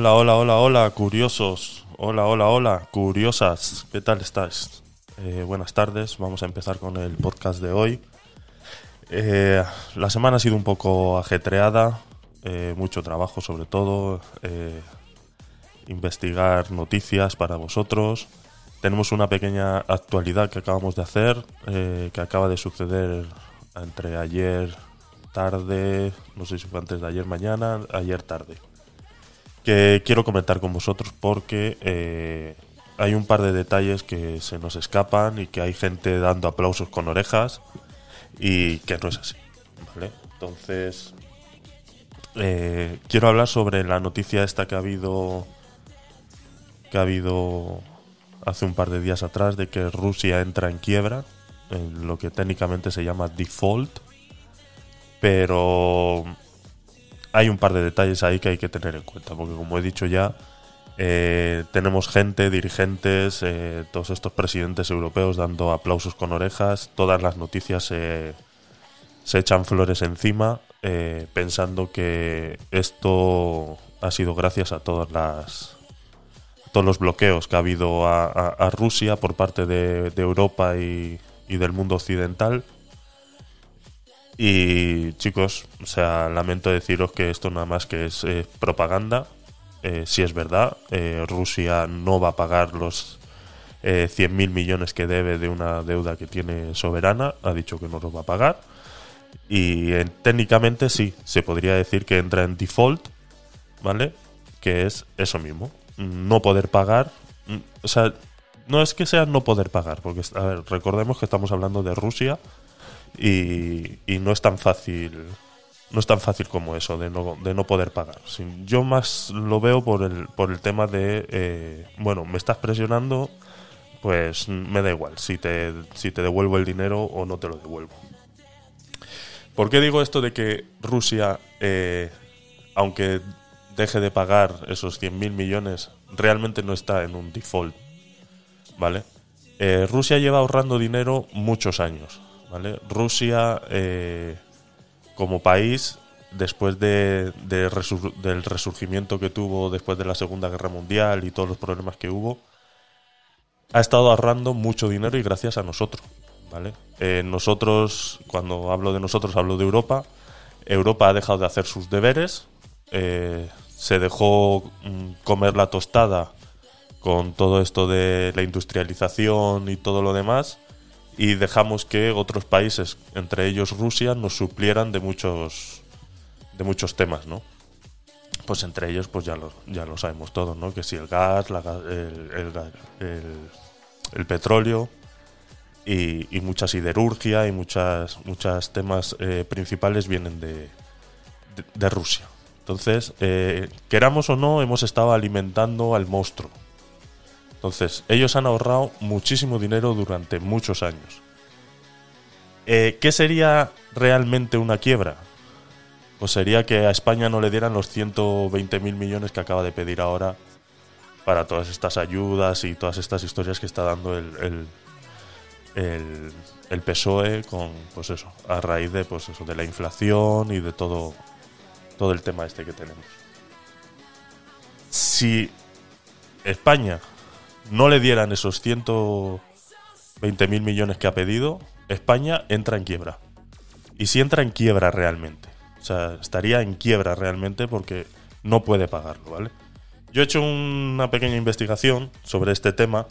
Hola, hola, hola, hola, curiosos. Hola, hola, hola, curiosas. ¿Qué tal estáis? Eh, buenas tardes. Vamos a empezar con el podcast de hoy. Eh, la semana ha sido un poco ajetreada, eh, mucho trabajo sobre todo, eh, investigar noticias para vosotros. Tenemos una pequeña actualidad que acabamos de hacer, que acaba de suceder entre ayer tarde, no sé si fue antes de ayer mañana, ayer tarde que quiero comentar con vosotros porque eh, hay un par de detalles que se nos escapan y que hay gente dando aplausos con orejas y que no es así. ¿vale? Entonces, eh, quiero hablar sobre la noticia esta que ha habido que ha habido hace un par de días atrás de que Rusia entra en quiebra, en lo que técnicamente se llama default, pero hay un par de detalles ahí que hay que tener en cuenta, porque como he dicho ya, eh, tenemos gente, dirigentes, eh, todos estos presidentes europeos dando aplausos con orejas, todas las noticias se- se echan flores encima, eh, pensando que esto ha sido gracias a todas las todos los bloqueos que ha habido a, a- Rusia por parte de, Europa y del mundo occidental. Y chicos, o sea, lamento deciros que esto nada más que es eh, propaganda. Eh, si es verdad, eh, Rusia no va a pagar los eh, 100.000 millones que debe de una deuda que tiene soberana. Ha dicho que no los va a pagar. Y técnicamente sí, se podría decir que entra en default, ¿vale? Que es eso mismo, no poder pagar. Mm, O sea, no es que sea no poder pagar, porque recordemos que estamos hablando de Rusia y, no es tan fácil no es tan fácil como eso de no, de no poder pagar. Yo más lo veo por el, por el tema de eh, bueno me estás presionando pues me da igual si te, si te devuelvo el dinero o no te lo devuelvo. ¿por qué digo esto de que Rusia eh, aunque deje de pagar esos 100.000 millones realmente no está en un default ¿vale? Eh, Rusia lleva ahorrando dinero muchos años, ¿vale? Rusia, eh, como país, después de, del resurgimiento que tuvo después de la Segunda Guerra Mundial y todos los problemas que hubo, ha estado ahorrando mucho dinero y gracias a nosotros, ¿vale? Eh, nosotros, cuando hablo de nosotros, hablo de Europa. Europa ha dejado de hacer sus deberes, eh, se dejó mm, comer la tostada con todo esto de la industrialización y todo lo demás y dejamos que otros países, entre ellos Rusia, nos suplieran de muchos de muchos temas, ¿no? Pues entre ellos, pues ya lo, ya lo sabemos todos, ¿no? Que si el gas, la el, el el- el petróleo y, y mucha siderurgia y muchas muchos temas eh, principales vienen de, de, de Rusia. Entonces, eh, queramos o no, hemos estado alimentando al monstruo. Entonces, ellos han ahorrado muchísimo dinero durante muchos años. Eh, ¿Qué sería realmente una quiebra? Pues sería que a España no le dieran los 120.000 millones que acaba de pedir ahora para todas estas ayudas y todas estas historias que está dando el, el, el- el PSOE con, pues eso, a raíz de, pues eso, de la inflación y de todo, todo el tema este que tenemos. Si España no le dieran esos 120.000 millones que ha pedido, España entra en quiebra. Y si entra en quiebra realmente. O sea, estaría en quiebra realmente porque no puede pagarlo, ¿vale? Yo he hecho una pequeña investigación sobre este tema.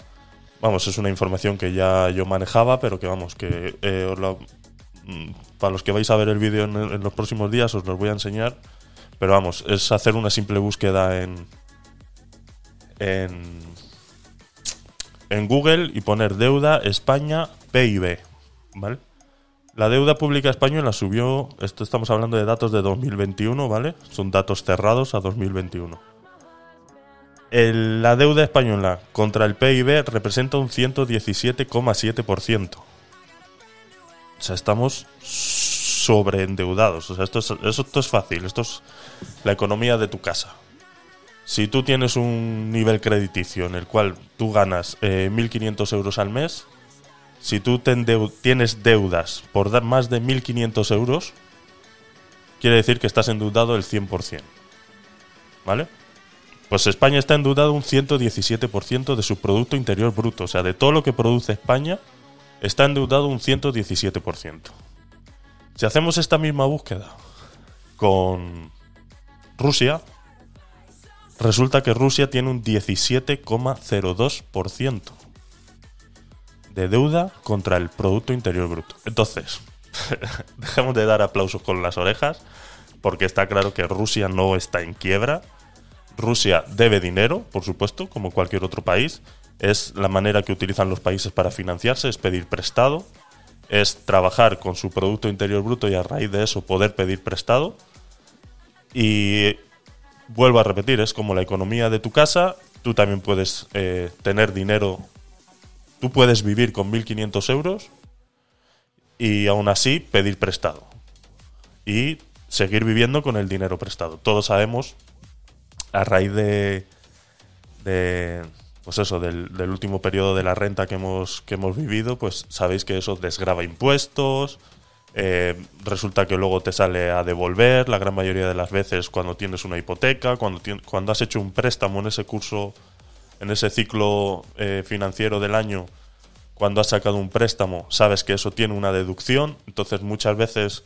Vamos, es una información que ya yo manejaba, pero que vamos, que eh, os la- mm, para los que vais a ver el vídeo en, en los próximos días os los voy a enseñar. Pero vamos, es hacer una simple búsqueda en, en, en Google y poner deuda España PIB, ¿vale? La deuda pública española subió, esto estamos hablando de datos de 2021, ¿vale? Son datos cerrados a 2021. el- la deuda española contra el PIB representa un 117,7%. O sea, estamos sobreendeudados. O sea, esto es, esto es fácil. Esto es la economía de tu casa. Si tú tienes un nivel crediticio en el cual tú ganas eh, 1.500 euros al mes, si tú tienes deudas por dar más de 1.500 euros, quiere decir que estás endeudado el 100%. ¿Vale? Pues España está endeudado un 117% de su Producto Interior Bruto. O sea, de todo lo que produce España, está endeudado un 117%. Si hacemos esta misma búsqueda con Rusia, resulta que Rusia tiene un 17,02% de deuda contra el Producto Interior Bruto. Entonces, dejemos de dar aplausos con las orejas, porque está claro que Rusia no está en quiebra. Rusia debe dinero, por supuesto, como cualquier otro país. Es la manera que utilizan los países para financiarse, es pedir prestado, es trabajar con su Producto Interior Bruto y a raíz de eso poder pedir prestado. Y vuelvo a repetir, es como la economía de tu casa, tú también puedes eh, tener dinero, tú puedes vivir con 1.500 euros y aún así pedir prestado. Y seguir viviendo con el dinero prestado. Todos sabemos, a raíz de, de pues eso, del, del último periodo de la renta que hemos, que hemos vivido, pues sabéis que eso desgrava impuestos, eh, resulta que luego te sale a devolver la gran mayoría de las veces cuando tienes una hipoteca, cuando, cuando has hecho un préstamo en ese curso, en ese ciclo eh, financiero del año, cuando has sacado un préstamo, sabes que eso tiene una deducción, entonces muchas veces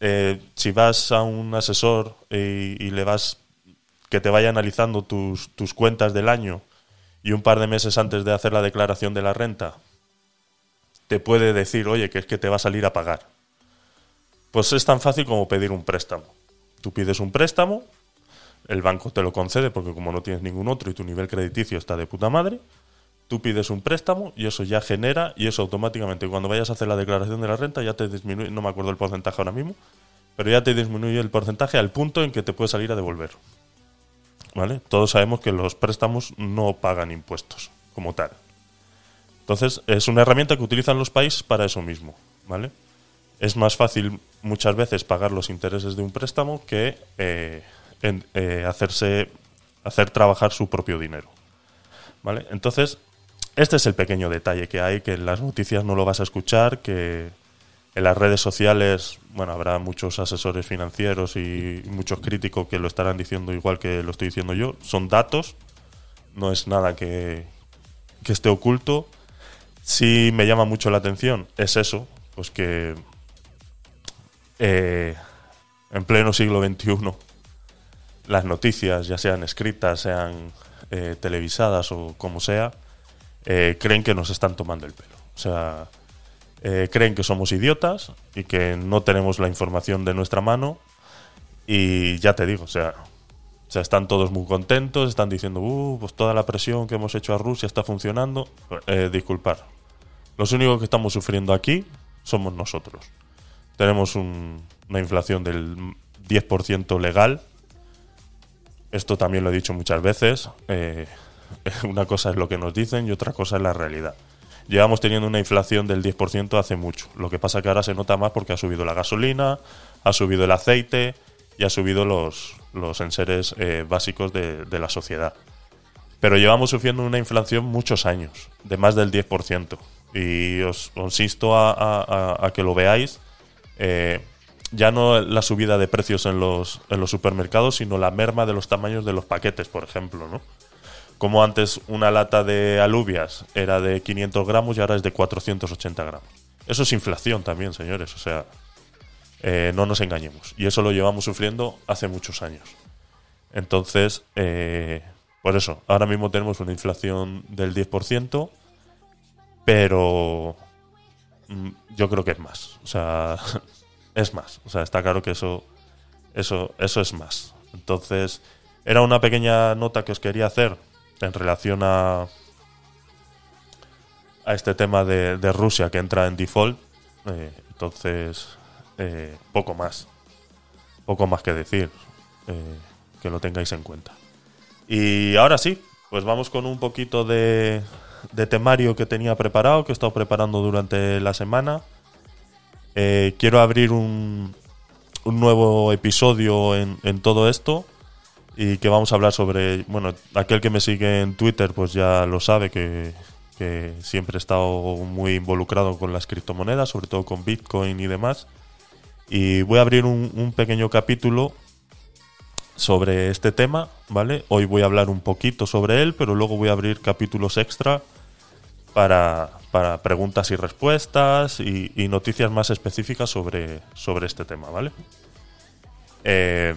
eh, si vas a un asesor y, y le vas que te vaya analizando tus, tus cuentas del año y un par de meses antes de hacer la declaración de la renta, te puede decir, oye, que es que te va a salir a pagar. Pues es tan fácil como pedir un préstamo. Tú pides un préstamo, el banco te lo concede porque como no tienes ningún otro y tu nivel crediticio está de puta madre, tú pides un préstamo y eso ya genera y eso automáticamente cuando vayas a hacer la declaración de la renta ya te disminuye, no me acuerdo el porcentaje ahora mismo, pero ya te disminuye el porcentaje al punto en que te puede salir a devolver. ¿Vale? Todos sabemos que los préstamos no pagan impuestos como tal. Entonces, es una herramienta que utilizan los países para eso mismo, ¿vale? Es más fácil muchas veces pagar los intereses de un préstamo que eh, eh, hacerse hacer trabajar su propio dinero. ¿Vale? Entonces, este es el pequeño detalle que hay, que en las noticias no lo vas a escuchar, que en las redes sociales, bueno, habrá muchos asesores financieros y muchos críticos que lo estarán diciendo igual que lo estoy diciendo yo. Son datos, no es nada que, que esté oculto. Sí me llama mucho la atención, es eso, pues que eh, en pleno siglo XXI las noticias, ya sean escritas, sean eh, televisadas o como sea, eh, creen que nos están tomando el pelo. O sea, creen que somos idiotas y que no tenemos la información de nuestra mano. Y ya te digo, o sea, están todos muy contentos, están diciendo, uh, pues toda la presión que hemos hecho a Rusia está funcionando. Disculpar. Los únicos que estamos sufriendo aquí somos nosotros. Tenemos un- una inflación del 10% legal. Esto también lo he dicho muchas veces. eh, una cosa es lo que nos dicen y otra cosa es la realidad. Llevamos teniendo una inflación del 10% hace mucho. Lo que pasa que ahora se nota más porque ha subido la gasolina, ha subido el aceite y ha subido los, los enseres eh, básicos de, la sociedad. Pero llevamos sufriendo una inflación muchos años, de más del 10%. Y os, a- a que lo veáis. Eh, ya no la subida de precios en los, en los supermercados, sino la merma de los tamaños de los paquetes, por ejemplo, ¿no? Como antes una lata de alubias era de 500 gramos y ahora es de 480 gramos. Eso es inflación también, señores. O sea, eh, no nos engañemos. Y eso lo llevamos sufriendo hace muchos años. Entonces, eh, por eso, ahora mismo tenemos una inflación del 10%, pero yo creo que es más. O sea, es más. O sea, está claro que eso, eso, eso es más. Entonces, era una pequeña nota que os quería hacer en relación a, a este tema de, de Rusia que entra en default. Eh, entonces, eh, poco más. Poco más que decir. eh, que lo tengáis en cuenta. Y ahora sí, pues vamos con un poquito de, de temario que tenía preparado, que he estado preparando durante la semana. Eh, quiero abrir un, un nuevo episodio en, en todo esto y que vamos a hablar sobre, bueno, aquel que me sigue en Twitter pues ya lo sabe que, que siempre he estado muy involucrado con las criptomonedas, sobre todo con Bitcoin y demás. Y voy a abrir un, un pequeño capítulo sobre este tema, ¿vale? Hoy voy a hablar un poquito sobre él, pero luego voy a abrir capítulos extra para, para preguntas y respuestas y, noticias más específicas sobre, sobre este tema, ¿vale? Eh,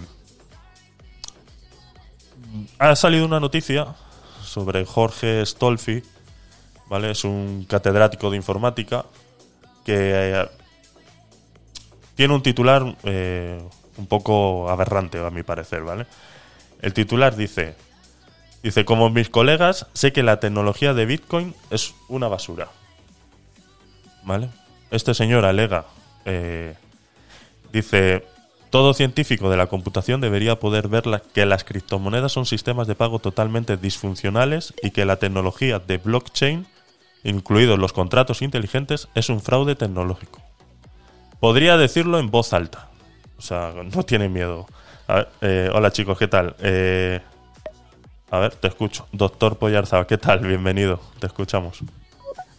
ha salido una noticia sobre Jorge Stolfi, ¿vale? Es un catedrático de informática que eh, tiene un titular eh, un poco aberrante, a mi parecer, ¿vale? El titular dice, dice, como mis colegas, sé que la tecnología de Bitcoin es una basura, ¿vale? Este señor alega, eh, dice, todo científico de la computación debería poder ver que las criptomonedas son sistemas de pago totalmente disfuncionales y que la tecnología de blockchain, incluidos los contratos inteligentes, es un fraude tecnológico. Podría decirlo en voz alta. O sea, no tiene miedo. A ver, eh, hola chicos, ¿qué tal? Eh, a ver, te escucho. Doctor Poyarzaba, ¿qué tal? Bienvenido, te escuchamos.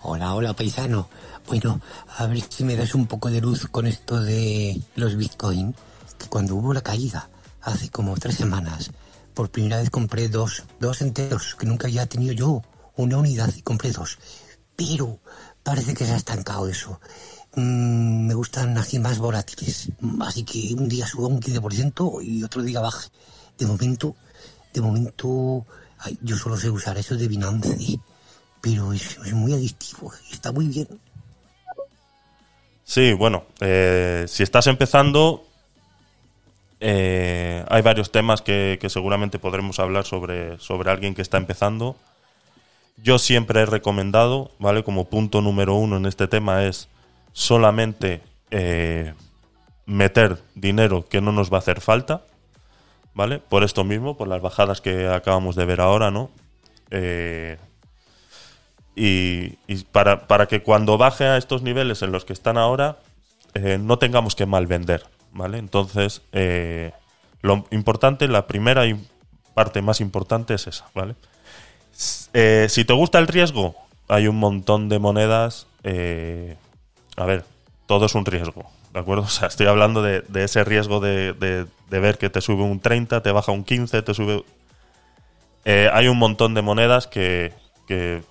Hola, hola, paisano. Bueno, a ver si me das un poco de luz con esto de los Bitcoin. Que cuando hubo la caída, hace como tres semanas, por primera vez compré dos, dos enteros, que nunca había tenido yo. Una unidad y compré dos. Pero parece que se ha estancado eso. Mm, me gustan así más volátiles. Así que un día suba un 15% y otro día baje. De momento, de momento, yo solo sé usar eso de Binance pero es, muy adictivo está muy bien. Sí, bueno, eh, si estás empezando, eh, hay varios temas que, que seguramente podremos hablar sobre, sobre alguien que está empezando. Yo siempre he recomendado, ¿vale? Como punto número uno en este tema es solamente eh, meter dinero que no nos va a hacer falta, ¿vale? Por esto mismo, por las bajadas que acabamos de ver ahora, ¿no? Eh, y, y para, para que cuando baje a estos niveles en los que están ahora, eh, no tengamos que mal vender, ¿vale? Entonces, lo importante, la primera parte más importante es esa, ¿vale? Si te gusta el riesgo, hay un montón de monedas. eh, a ver, todo es un riesgo, ¿de acuerdo? O sea, estoy hablando de, ese riesgo de, de- de ver que te sube un 30, te baja un 15, te sube... Eh, hay un montón de monedas que, que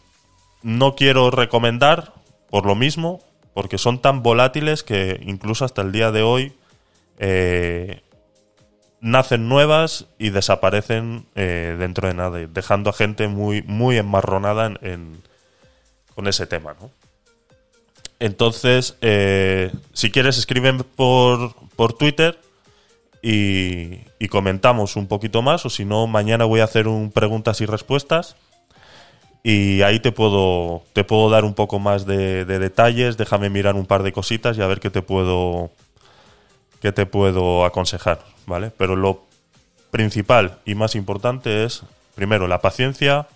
no quiero recomendar por lo mismo, porque son tan volátiles que incluso hasta el día de hoy eh, nacen nuevas y desaparecen eh, dentro de nada, dejando a gente muy, muy enmarronada en, en- con ese tema, ¿no? Entonces, eh, si quieres, escriben por, por Twitter y, y comentamos un poquito más, o si no, mañana voy a hacer un preguntas y respuestas y ahí te puedo, te puedo dar un poco más de, de detalles, déjame mirar un par de cositas y a ver qué te puedo, qué te puedo aconsejar, ¿vale? Pero lo principal y más importante es, primero, la paciencia,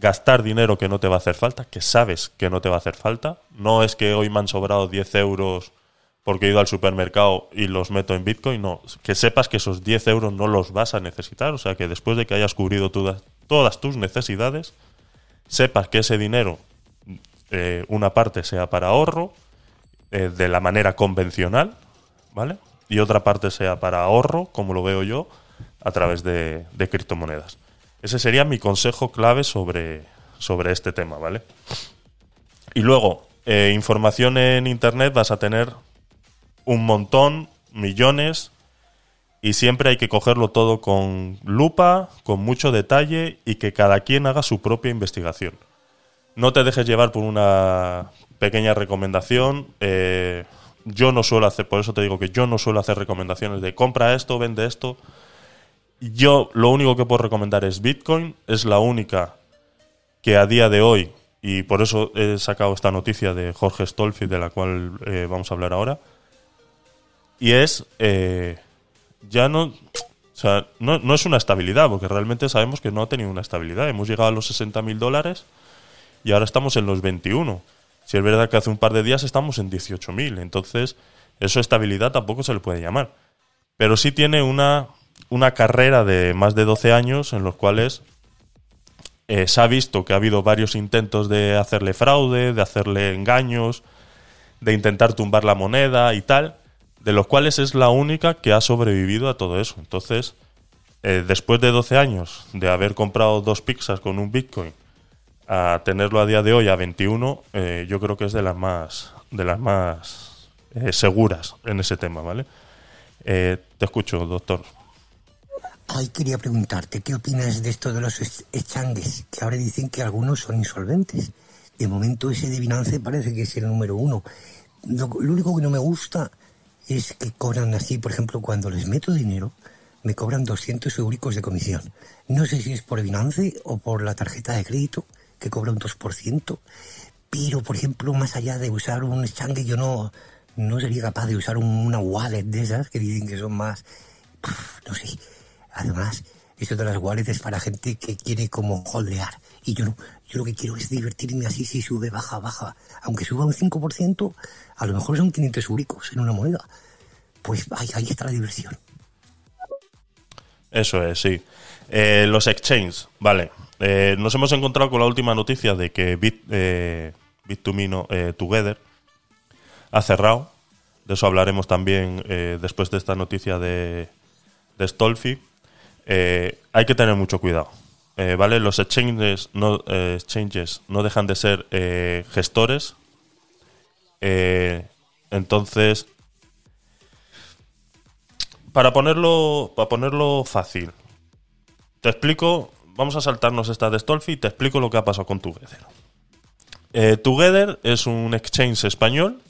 gastar dinero que no te va a hacer falta, que sabes que no te va a hacer falta. No es que hoy me han sobrado 10 euros porque he ido al supermercado y los meto en Bitcoin, no. Que sepas que esos 10 euros no los vas a necesitar, o sea que después de que hayas cubrido todas, tus necesidades, sepas que ese dinero, eh, una parte sea para ahorro, eh, de la manera convencional, ¿vale? Y otra parte sea para ahorro, como lo veo yo, a través de criptomonedas. Ese sería mi consejo clave sobre, sobre este tema, ¿vale? Y luego, eh, información en Internet vas a tener un montón, millones, y siempre hay que cogerlo todo con lupa, con mucho detalle y que cada quien haga su propia investigación. No te dejes llevar por una pequeña recomendación. eh, yo no suelo hacer, por eso te digo que yo no suelo hacer recomendaciones de compra esto, vende esto. Yo lo único que puedo recomendar es Bitcoin, es la única que a día de hoy, y por eso he sacado esta noticia de Jorge Stolfi, de la cual eh, vamos a hablar ahora, y es, eh, ya no, O sea, no, no es una estabilidad, porque realmente sabemos que no ha tenido una estabilidad. Hemos llegado a los 60 mil dólares y ahora estamos en los 21. Si es verdad que hace un par de días estamos en 18 mil, entonces eso estabilidad tampoco se le puede llamar. Pero sí tiene una, una carrera de más de 12 años en los cuales eh, se ha visto que ha habido varios intentos de hacerle fraude, de hacerle engaños, de intentar tumbar la moneda y tal, de los cuales es la única que ha sobrevivido a todo eso. Entonces, eh, después de 12 años de haber comprado dos pizzas con un Bitcoin, a tenerlo a día de hoy a 21, eh, yo creo que es de las más, de las más seguras en ese tema, ¿vale? Te escucho, doctor. Ay, quería preguntarte, ¿qué opinas de esto de los ex- exchanges? Que ahora dicen que algunos son insolventes. De momento ese de Binance parece que es el número uno. Lo, lo único que no me gusta es que cobran así, por ejemplo, cuando les meto dinero, me cobran 200 euricos de comisión. No sé si es por Binance o por la tarjeta de crédito, que cobra un 2%, pero, por ejemplo, más allá de usar un exchange, yo no, no sería capaz de usar un- una wallet de esas que dicen que son más, no sé. Además, eso de las wallets es para gente que quiere como holdear. Y yo yo lo que quiero es divertirme así, si sube, baja, baja. Aunque suba un 5%, a lo mejor son 500 euricos en una moneda. Pues ahí, está la diversión. Eso es, sí. Eh, los exchanges, vale. Eh, nos hemos encontrado con la última noticia de que Bit, eh, Bit2Me, no, eh, Together, ha cerrado. De eso hablaremos también después de esta noticia de, de Stolfi. Eh, hay que tener mucho cuidado. Eh, ¿Vale? Los exchanges no, eh, exchanges no dejan de ser gestores. Entonces, para ponerlo, para ponerlo fácil, te explico, vamos a saltarnos esta de Stolfi y te explico lo que ha pasado con Together. Eh, Together es un exchange español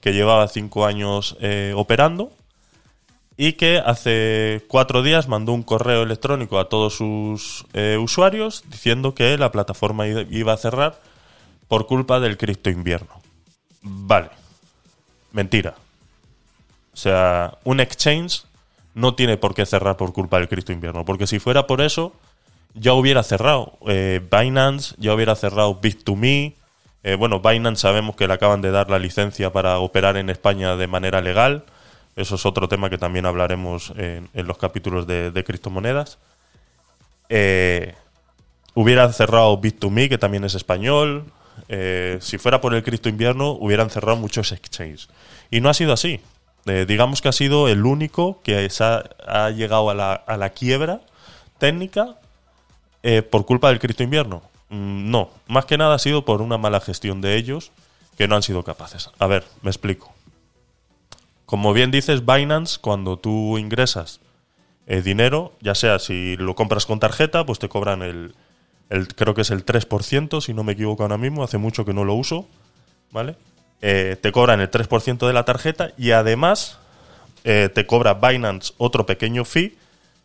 que llevaba cinco años operando y que hace cuatro días mandó un correo electrónico a todos sus eh, usuarios diciendo que la plataforma iba a cerrar por culpa del cripto invierno. Vale, mentira. O sea, un exchange no tiene por qué cerrar por culpa del Cristo invierno, porque si fuera por eso, ya hubiera cerrado. Eh, Binance ya hubiera cerrado Bit2Me. Eh, bueno, Binance sabemos que le acaban de dar la licencia para operar en España de manera legal. Eso es otro tema que también hablaremos en, los capítulos de, de criptomonedas. Eh, hubiera cerrado Bit2Me, que también es español. Eh, si fuera por el Cristo invierno, hubieran cerrado muchos exchanges. Y no ha sido así. Eh, digamos que ha sido el único que ha, llegado a la, quiebra técnica por culpa del Cristo invierno. Mm, no, más que nada ha sido por una mala gestión de ellos que no han sido capaces. A ver, me explico. Como bien dices, Binance, cuando tú ingresas eh, dinero, ya sea si lo compras con tarjeta, pues te cobran el, creo que es el 3%, si no me equivoco ahora mismo, hace mucho que no lo uso, ¿vale? Eh, te cobran el 3% de la tarjeta y además eh, te cobra Binance otro pequeño fee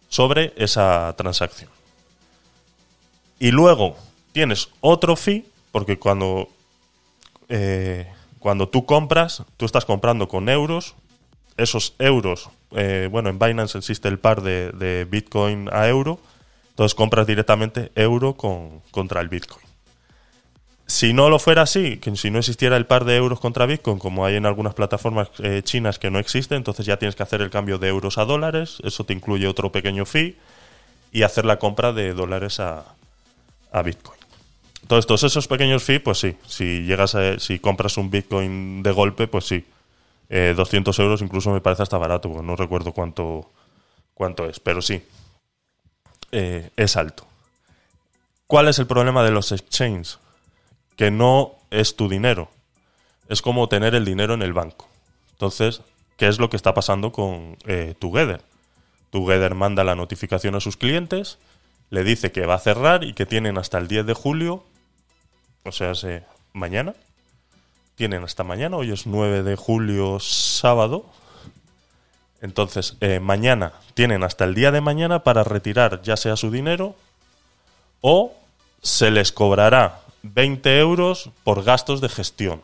sobre esa transacción. Y luego tienes otro fee, porque cuando, eh, cuando tú compras, tú estás comprando con euros, esos euros, eh, bueno, en Binance existe el par de, Bitcoin a euro, entonces compras directamente euro con, contra el Bitcoin. Si no lo fuera así, que si no existiera el par de euros contra Bitcoin, como hay en algunas plataformas eh, chinas que no existe, entonces ya tienes que hacer el cambio de euros a dólares, eso te incluye otro pequeño fee, y hacer la compra de dólares a, a Bitcoin. Entonces, todos esos pequeños fees, pues sí, si llegas a, si compras un Bitcoin de golpe, pues sí. Eh, 200 euros incluso me parece hasta barato, no recuerdo cuánto, cuánto es, pero sí. Eh, es alto. ¿Cuál es el problema de los exchanges? Que no es tu dinero. Es como tener el dinero en el banco. Entonces, ¿qué es lo que está pasando con eh, Together? Together manda la notificación a sus clientes, le dice que va a cerrar y que tienen hasta el 10 de julio, o sea, se- mañana. Tienen hasta mañana, hoy es 9 de julio, sábado. Entonces, eh, mañana tienen hasta el día de mañana para retirar ya sea su dinero o se les cobrará 20 euros por gastos de gestión.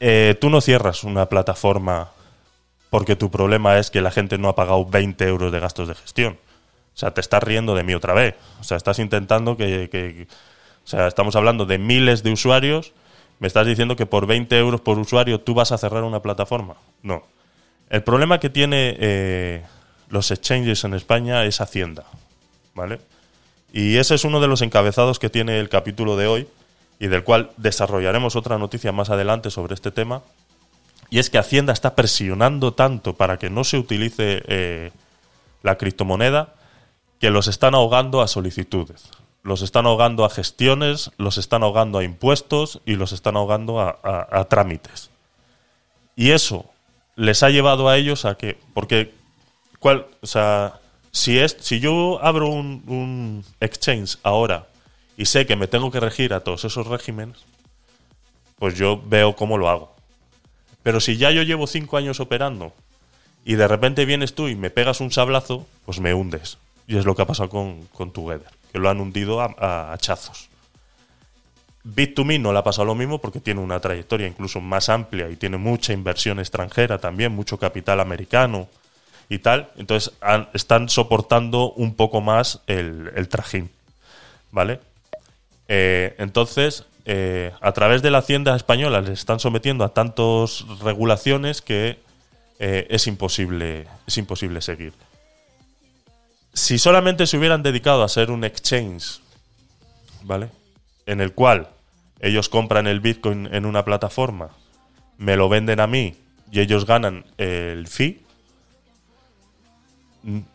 Eh, tú no cierras una plataforma porque tu problema es que la gente no ha pagado 20 euros de gastos de gestión. O sea, te estás riendo de mí otra vez. O sea, estás intentando que, que- O sea, estamos hablando de miles de usuarios. Me estás diciendo que por 20 euros por usuario tú vas a cerrar una plataforma. No. El problema que tiene eh, los exchanges en España es Hacienda. ¿Vale? Y ese es uno de los encabezados que tiene el capítulo de hoy y del cual desarrollaremos otra noticia más adelante sobre este tema. Y es que Hacienda está presionando tanto para que no se utilice eh, la criptomoneda que los están ahogando a solicitudes. Los están ahogando a gestiones, los están ahogando a impuestos y los están ahogando a, trámites. Y eso les ha llevado a ellos a que, porque, ¿cuál, o sea, si, es, si yo abro un, un exchange ahora y sé que me tengo que regir a todos esos regímenes, pues yo veo cómo lo hago. Pero si ya yo llevo cinco años operando y de repente vienes tú y me pegas un sablazo, pues me hundes. Y es lo que ha pasado con, con Together, que lo han hundido a, a hachazos. Bit2Me no le ha pasado lo mismo porque tiene una trayectoria incluso más amplia y tiene mucha inversión extranjera también, mucho capital americano y tal. Entonces están soportando un poco más el, el trajín. ¿Vale? Eh, entonces, eh, a través de la Hacienda española les están sometiendo a tantas regulaciones que eh, es, imposible, es imposible seguir. Si solamente se hubieran dedicado a ser un exchange, ¿vale? En el cual ellos compran el Bitcoin en una plataforma, me lo venden a mí y ellos ganan el fee,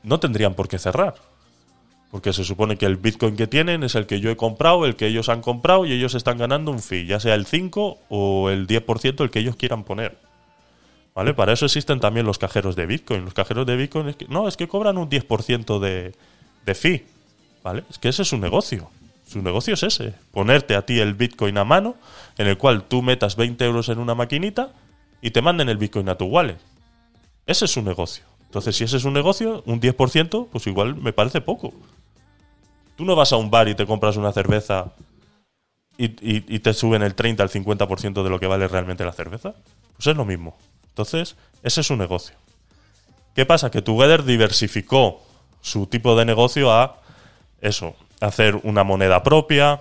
no tendrían por qué cerrar. Porque se supone que el Bitcoin que tienen es el que yo he comprado, el que ellos han comprado y ellos están ganando un fee, ya sea el 5 o el 10% el que ellos quieran poner. ¿Vale? Para eso existen también los cajeros de Bitcoin. Los cajeros de Bitcoin es que, no, es que cobran un 10% de, de fee. ¿Vale? Es que ese es su negocio. Su negocio es ese. Ponerte a ti el Bitcoin a mano, en el cual tú metas 20 euros en una maquinita y te manden el Bitcoin a tu wallet. Ese es su negocio. Entonces, si ese es un negocio, un 10%, pues igual me parece poco. Tú no vas a un bar y te compras una cerveza y, y- y te suben el 30 al 50% de lo que vale realmente la cerveza. Pues es lo mismo. Entonces, ese es su negocio. ¿Qué pasa? Que Together diversificó su tipo de negocio a eso, hacer una moneda propia,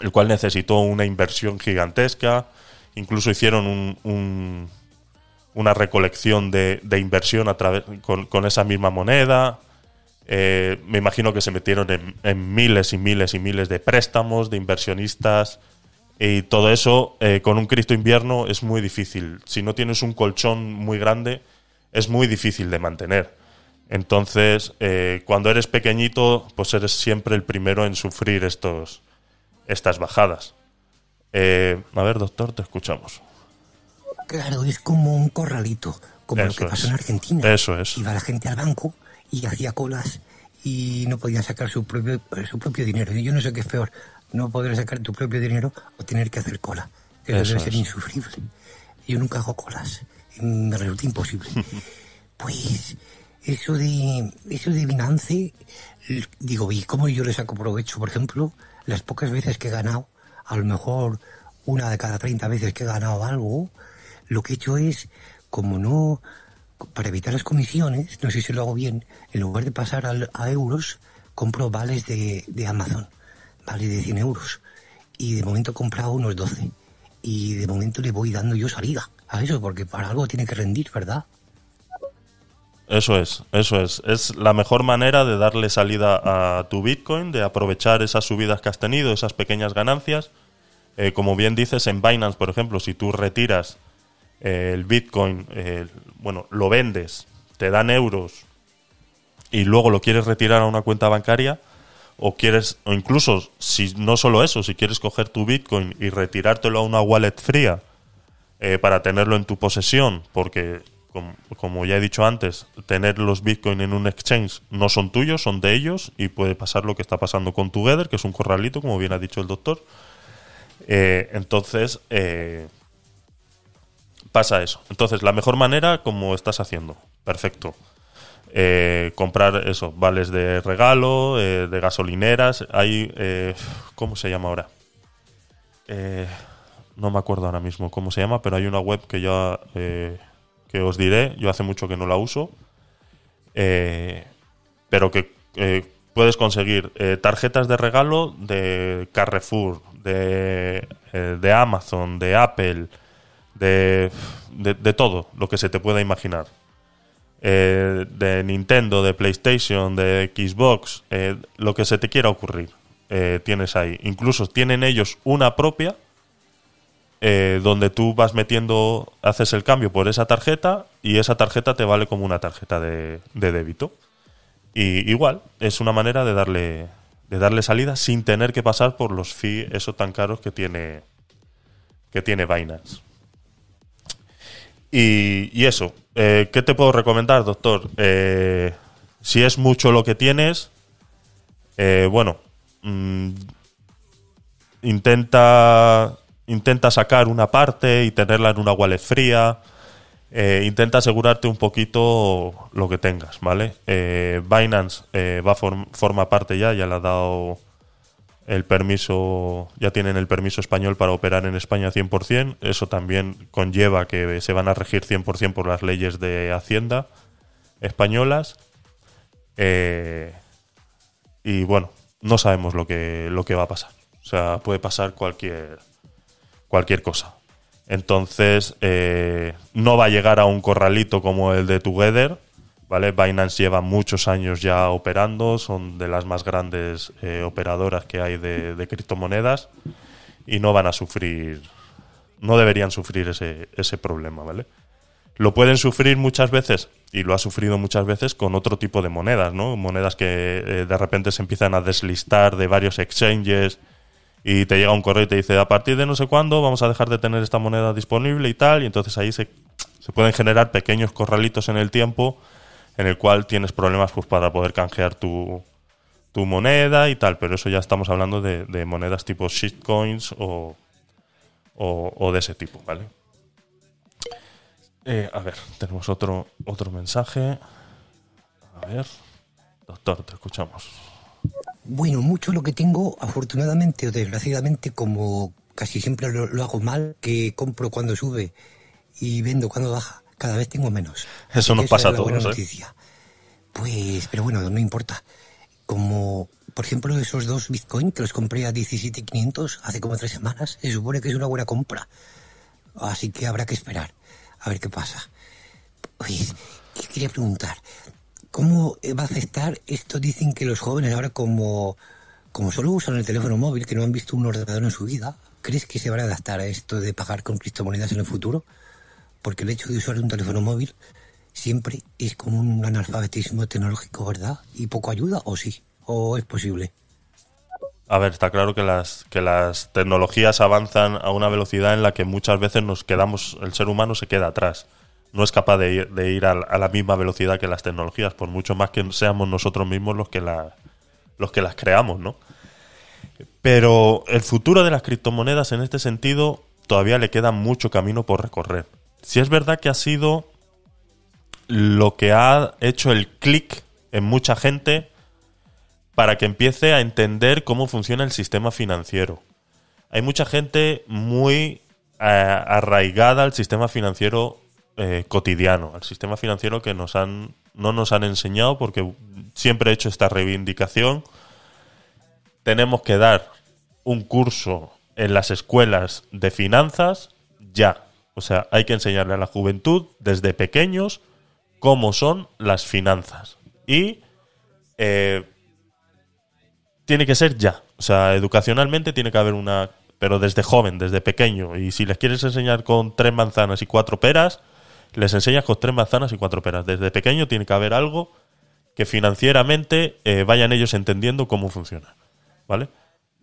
el cual necesitó una inversión gigantesca. Incluso hicieron un- un, una recolección de, de inversión con esa misma moneda. Eh, me imagino que se metieron en, en miles y miles y miles de préstamos, de inversionistas. Y todo eso eh, con un Cristo invierno es muy difícil. Si no tienes un colchón muy grande, es muy difícil de mantener. Entonces, eh, cuando eres pequeñito, pues eres siempre el primero en sufrir estos, estas bajadas. Eh, a ver, doctor, te escuchamos. Claro, es como un corralito, como lo que pasó es. en Argentina. Eso es. Iba la gente al banco y hacía colas y no podían sacar su propio, su propio dinero. Y yo no sé qué es peor, no poder sacar tu propio dinero o tener que hacer cola. Eso, Eso debe ser es. insufrible. Yo nunca hago colas, me resulta imposible. pues eso de eso de Binance, digo, ¿y cómo yo le saco provecho? Por ejemplo, las pocas veces que he ganado, a lo mejor una de cada 30 veces que he ganado algo, lo que he hecho es, como no, para evitar las comisiones, no sé si lo hago bien, en lugar de pasar a euros, compro vales de, de Amazon, vales de 100 euros. Y de momento he comprado unos 12. Y de momento le voy dando yo salida a eso, porque para algo tiene que rendir, ¿verdad? Eso es, eso es. Es la mejor manera de darle salida a tu Bitcoin, de aprovechar esas subidas que has tenido, esas pequeñas ganancias. Eh, como bien dices, en Binance, por ejemplo, si tú retiras eh, el Bitcoin, eh, bueno, lo vendes, te dan euros y luego lo quieres retirar a una cuenta bancaria, o quieres, o incluso, si no solo eso, si quieres coger tu Bitcoin y retirártelo a una wallet fría, eh, para tenerlo en tu posesión, porque com- como ya he dicho antes, tener los Bitcoin en un exchange no son tuyos, son de ellos y puede pasar lo que está pasando con Together, que es un corralito, como bien ha dicho el doctor. Eh, entonces, eh, pasa eso. Entonces, la mejor manera, como estás haciendo, perfecto. Eh, comprar eso, vales de regalo, eh, de gasolineras. Hay, eh, ¿cómo se llama ahora? Eh, no me acuerdo ahora mismo cómo se llama, pero hay una web que ya eh, que os diré, yo hace mucho que no la uso, pero que puedes conseguir tarjetas de regalo de Carrefour, de, de Amazon, de Apple, de, de todo lo que se te pueda imaginar. Eh, de Nintendo, de PlayStation, de Xbox, eh, lo que se te quiera ocurrir, eh, tienes ahí. Incluso tienen ellos una propia donde tú vas metiendo, haces el cambio por esa tarjeta y esa tarjeta te vale como una tarjeta de, de débito. Y igual, es una manera de darle, de darle salida sin tener que pasar por los fees esos tan caros que tiene, que tiene Binance. Y, y eso, eh, ¿qué te puedo recomendar, doctor? Eh, si es mucho lo que tienes, eh, bueno, mm, intenta, intenta sacar una parte y tenerla en una wallet fría. Eh, intenta asegurarte un poquito lo que tengas, ¿vale? Eh, Binance eh, va form- forma parte ya, ya le ha dado el permiso, ya tienen el permiso español para operar en España 100%. Eso también conlleva que se van a regir 100% por las leyes de Hacienda españolas. Eh, y bueno, no sabemos lo que, lo que va a pasar. O sea, puede pasar cualquier, cualquier cosa. Entonces, eh, no va a llegar a un corralito como el de Together. ¿Vale? Binance lleva muchos años ya operando, son de las más grandes eh, operadoras que hay de, criptomonedas y no van a sufrir, no deberían sufrir ese, ese problema, ¿vale? Lo pueden sufrir muchas veces, y lo ha sufrido muchas veces, con otro tipo de monedas, ¿no? Monedas que eh, de repente se empiezan a deslistar de varios exchanges y te llega un correo y te dice, a partir de no sé cuándo vamos a dejar de tener esta moneda disponible y tal, y entonces ahí se, se pueden generar pequeños corralitos en el tiempo en el cual tienes problemas pues, para poder canjear tu, tu moneda y tal, pero eso ya estamos hablando de, monedas tipo shitcoins o, o, de ese tipo, ¿vale? Eh, a ver, tenemos otro, otro mensaje. A ver, doctor, te escuchamos. Bueno, mucho lo que tengo, afortunadamente o desgraciadamente, como casi siempre lo hago mal, que compro cuando sube y vendo cuando baja, cada vez tengo menos. Eso nos pasa a la buena todos, ¿eh? noticia. Pues, pero bueno, no importa. Como, por ejemplo, esos dos Bitcoin que los compré a 17.500 hace como tres semanas, se supone que es una buena compra. Así que habrá que esperar a ver qué pasa. Oye, ¿qué quería preguntar? ¿Cómo va a afectar esto? Dicen que los jóvenes ahora como, como solo usan el teléfono móvil, que no han visto un ordenador en su vida, ¿crees que se van a adaptar a esto de pagar con criptomonedas en el futuro? Porque el hecho de usar un teléfono móvil siempre es como un analfabetismo tecnológico, ¿verdad? Y poco ayuda, ¿o sí? ¿O es posible? A ver, está claro que las, que las tecnologías avanzan a una velocidad en la que muchas veces nos quedamos, el ser humano se queda atrás. No es capaz de ir, de a, la misma velocidad que las tecnologías, por mucho más que seamos nosotros mismos los que, los que las creamos, ¿no? Pero el futuro de las criptomonedas en este sentido todavía le queda mucho camino por recorrer. Si es verdad que ha sido lo que ha hecho el clic en mucha gente para que empiece a entender cómo funciona el sistema financiero. Hay mucha gente muy eh, arraigada al sistema financiero eh, cotidiano, al sistema financiero que nos han, no nos han enseñado porque siempre he hecho esta reivindicación. Tenemos que dar un curso en las escuelas de finanzas ya. O sea, hay que enseñarle a la juventud desde pequeños cómo son las finanzas. Y eh, tiene que ser ya. O sea, educacionalmente tiene que haber una. Pero desde joven, desde pequeño. Y si les quieres enseñar con tres manzanas y cuatro peras, les enseñas con tres manzanas y cuatro peras. Desde pequeño tiene que haber algo que financieramente eh, vayan ellos entendiendo cómo funciona. ¿Vale?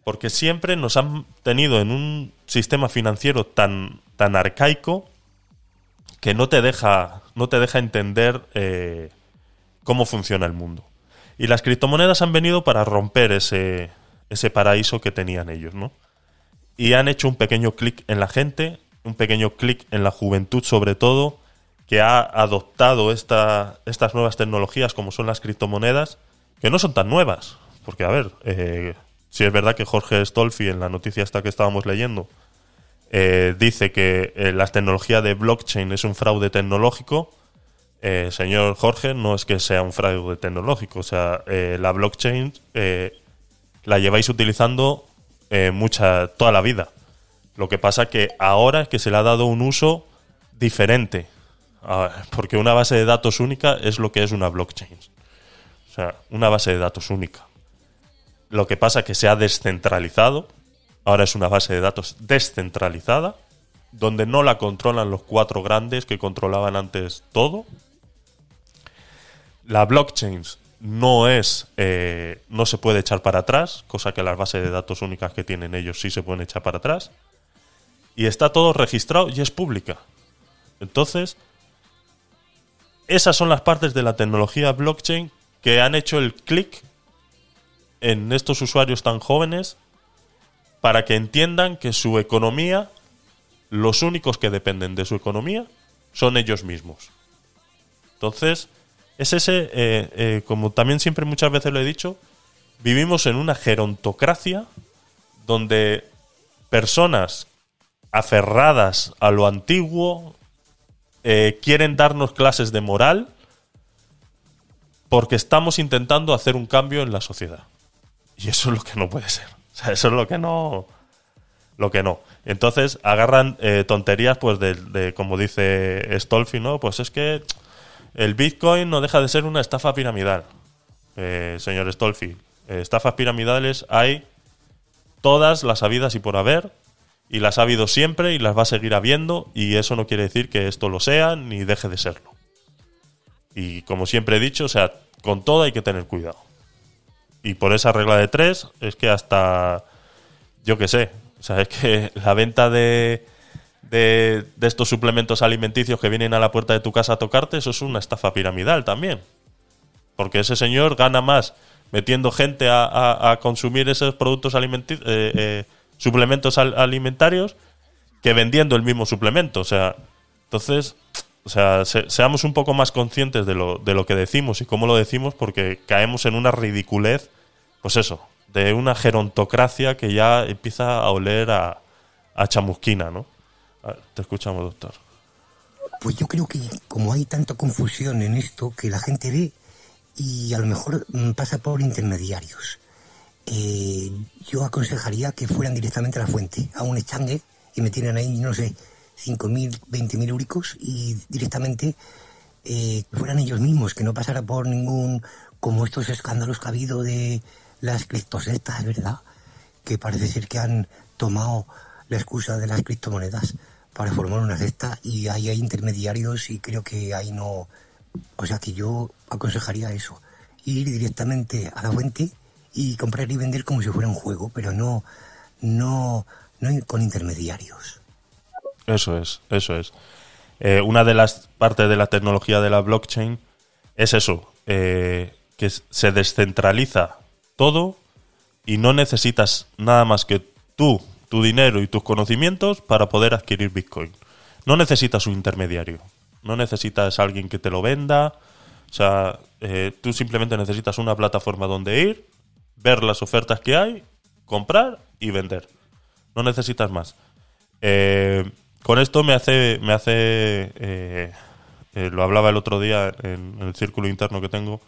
Porque siempre nos han tenido en un sistema financiero tan, tan arcaico que no te deja, no te deja entender eh, cómo funciona el mundo. Y las criptomonedas han venido para romper ese, ese paraíso que tenían ellos, ¿no? Y han hecho un pequeño clic en la gente, un pequeño clic en la juventud sobre todo, que ha adoptado esta, estas nuevas tecnologías como son las criptomonedas, que no son tan nuevas. Porque, a ver, eh, si es verdad que Jorge Stolfi en la noticia esta que estábamos leyendo eh, dice que eh, la tecnología de blockchain es un fraude tecnológico, eh, señor Jorge, no es que sea un fraude tecnológico. O sea, eh, la blockchain la lleváis utilizando mucha, toda la vida. Lo que pasa que ahora es que se le ha dado un uso diferente. Ah, porque una base de datos única es lo que es una blockchain. O sea, una base de datos única. Lo que pasa que se ha descentralizado. Ahora es una base de datos descentralizada. Donde no la controlan los cuatro grandes que controlaban antes todo. La blockchain no es. eh, no se puede echar para atrás. Cosa que las bases de datos únicas que tienen ellos sí se pueden echar para atrás. Y está todo registrado y es pública. Entonces, esas son las partes de la tecnología blockchain que han hecho el clic en estos usuarios tan jóvenes para que entiendan que su economía, los únicos que dependen de su economía, son ellos mismos. Entonces, es ese, eh, eh, como también siempre muchas veces lo he dicho, vivimos en una gerontocracia donde personas aferradas a lo antiguo eh, quieren darnos clases de moral porque estamos intentando hacer un cambio en la sociedad. Y eso es lo que no puede ser. O sea, eso es lo que no. Lo que no. Entonces agarran eh, tonterías, pues, de, como dice Stolfi, ¿no? Pues es que el Bitcoin no deja de ser una estafa piramidal. Eh, señor Stolfi, eh, estafas piramidales hay todas las habidas y por haber. Y las ha habido siempre y las va a seguir habiendo. Y eso no quiere decir que esto lo sea ni deje de serlo. Y como siempre he dicho, o sea, con todo hay que tener cuidado. Y por esa regla de tres es que hasta, yo qué sé, o sea, es que la venta de, de, estos suplementos alimenticios que vienen a la puerta de tu casa a tocarte, eso es una estafa piramidal también. Porque ese señor gana más metiendo gente a, consumir esos productos alimenti- eh, eh, suplementos al- alimentarios que vendiendo el mismo suplemento. O sea, entonces, o sea, se- seamos un poco más conscientes de lo, de lo que decimos y cómo lo decimos, porque caemos en una ridiculez, pues eso, de una gerontocracia que ya empieza a oler a, chamusquina, ¿no? Te escuchamos, doctor. Pues yo creo que como hay tanta confusión en esto que la gente ve y a lo mejor mm, pasa por intermediarios. Eh, yo aconsejaría que fueran directamente a la fuente, a un exchange y metieran ahí, no sé, 5.000, 20.000 euricos y directamente eh, fueran ellos mismos, que no pasara por ningún, como estos escándalos que ha habido de las criptosetas, ¿verdad? Que parece ser que han tomado la excusa de las criptomonedas para formar una secta y ahí hay intermediarios y creo que ahí no... O sea que yo aconsejaría eso, ir directamente a la fuente y comprar y vender como si fuera un juego, pero no, no, no con intermediarios. Eso es, eso es. Eh, una de las partes de la tecnología de la blockchain es eso, eh, que se descentraliza todo y no necesitas nada más que tú, tu dinero y tus conocimientos para poder adquirir Bitcoin. No necesitas un intermediario, no necesitas alguien que te lo venda, o sea, eh, tú simplemente necesitas una plataforma donde ir, ver las ofertas que hay, comprar y vender. No necesitas más. Eh, con esto me hace, me hace eh, eh, lo hablaba el otro día en, el círculo interno que tengo,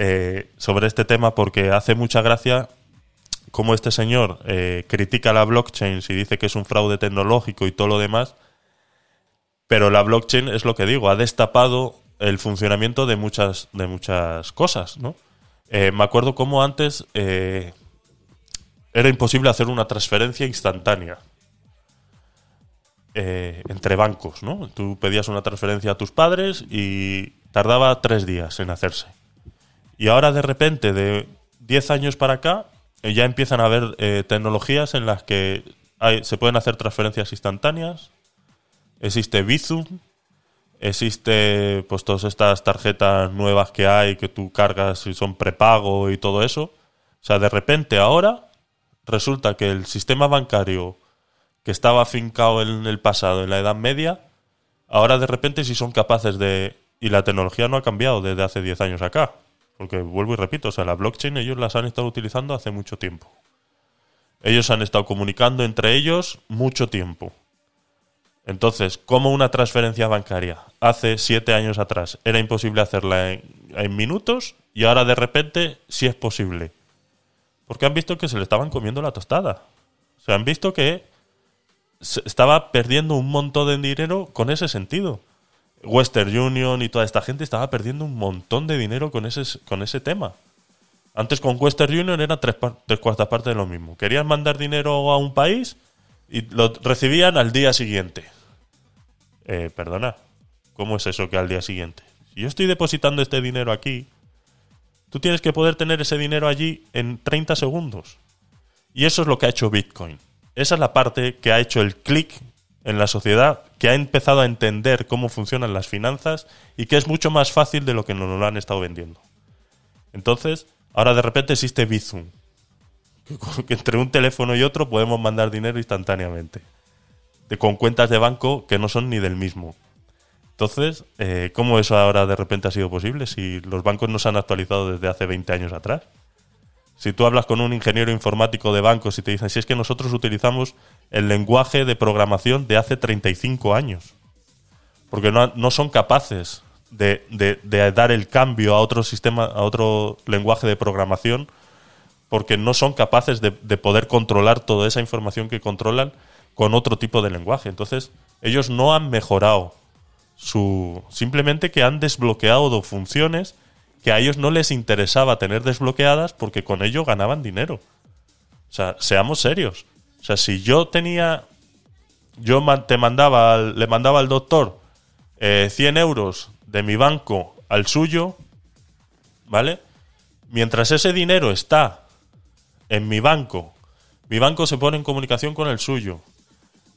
eh, sobre este tema porque hace mucha gracia cómo este señor eh, critica la blockchain y dice que es un fraude tecnológico y todo lo demás, pero la blockchain es lo que digo, ha destapado el funcionamiento de muchas, de muchas cosas, ¿no? Eh, me acuerdo cómo antes eh, era imposible hacer una transferencia instantánea entre bancos, ¿no? Tú pedías una transferencia a tus padres y tardaba tres días en hacerse. Y ahora de repente, de 10 años para acá, eh, ya empiezan a haber eh, tecnologías en las que hay- se pueden hacer transferencias instantáneas. Existe Bizum, existe pues todas estas tarjetas nuevas que hay que tú cargas y son prepago y todo eso. O sea, de repente ahora resulta que el sistema bancario que estaba afincado en el pasado, en la Edad Media, ahora de repente sí son capaces de... Y la tecnología no ha cambiado desde hace 10 años acá. Porque vuelvo y repito, o sea, la blockchain ellos las han estado utilizando hace mucho tiempo. Ellos han estado comunicando entre ellos mucho tiempo. Entonces, como una transferencia bancaria hace siete años atrás era imposible hacerla en, en minutos y ahora de repente sí es posible? Porque han visto que se le estaban comiendo la tostada. O sea, han visto que se estaba perdiendo un montón de dinero con ese sentido. Western Union y toda esta gente estaba perdiendo un montón de dinero con ese, con ese tema. Antes con Western Union era tres, cuartas partes de lo mismo. Querían mandar dinero a un país y lo recibían al día siguiente. Eh, perdona, ¿cómo es eso que al día siguiente? Si yo estoy depositando este dinero aquí, tú tienes que poder tener ese dinero allí en 30 segundos. Y eso es lo que ha hecho Bitcoin. Esa es la parte que ha hecho el clic en la sociedad, que ha empezado a entender cómo funcionan las finanzas y que es mucho más fácil de lo que nos lo han estado vendiendo. Entonces, ahora de repente existe Bizum. Que, entre un teléfono y otro podemos mandar dinero instantáneamente. De, con cuentas de banco que no son ni del mismo. Entonces, eh, ¿cómo eso ahora de repente ha sido posible si los bancos no se han actualizado desde hace 20 años atrás? Si tú hablas con un ingeniero informático de bancos y te dicen, si es que nosotros utilizamos el lenguaje de programación de hace 35 años, porque no, no son capaces de, de- de dar el cambio a otro sistema, a otro lenguaje de programación, porque no son capaces de, de poder controlar toda esa información que controlan con otro tipo de lenguaje. Entonces, ellos no han mejorado su. Simplemente que han desbloqueado funciones que a ellos no les interesaba tener desbloqueadas porque con ello ganaban dinero. O sea, seamos serios. O sea, si yo tenía. Yo te mandaba, al- le mandaba al doctor eh, 100 euros de mi banco al suyo, ¿vale? Mientras ese dinero está en mi banco, mi banco se pone en comunicación con el suyo.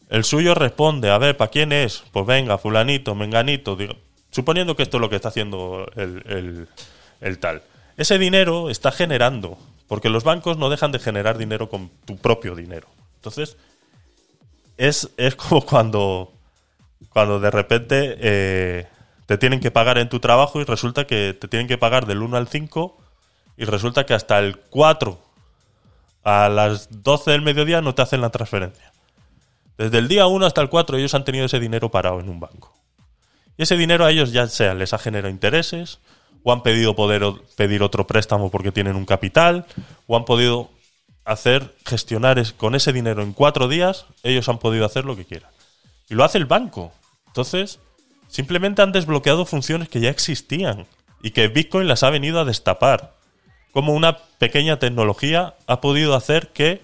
El suyo responde, a ver, ¿para quién es? Pues venga, fulanito, menganito. digo, suponiendo que esto es lo que está haciendo el- el tal. Ese dinero está generando, porque los bancos no dejan de generar dinero con tu propio dinero. Entonces, es, es como cuando, cuando de repente eh, te tienen que pagar en tu trabajo y resulta que te tienen que pagar del 1 al 5 y resulta que hasta el 4 a las 12 del mediodía no te hacen la transferencia. Desde el día 1 hasta el 4 ellos han tenido ese dinero parado en un banco. Y ese dinero a ellos ya sea les ha generado intereses, o han pedido poder pedir otro préstamo porque tienen un capital, o han podido hacer, gestionar es- con ese dinero en cuatro días, ellos han podido hacer lo que quieran. Y lo hace el banco. Entonces, simplemente han desbloqueado funciones que ya existían y que Bitcoin las ha venido a destapar. Como una pequeña tecnología ha podido hacer que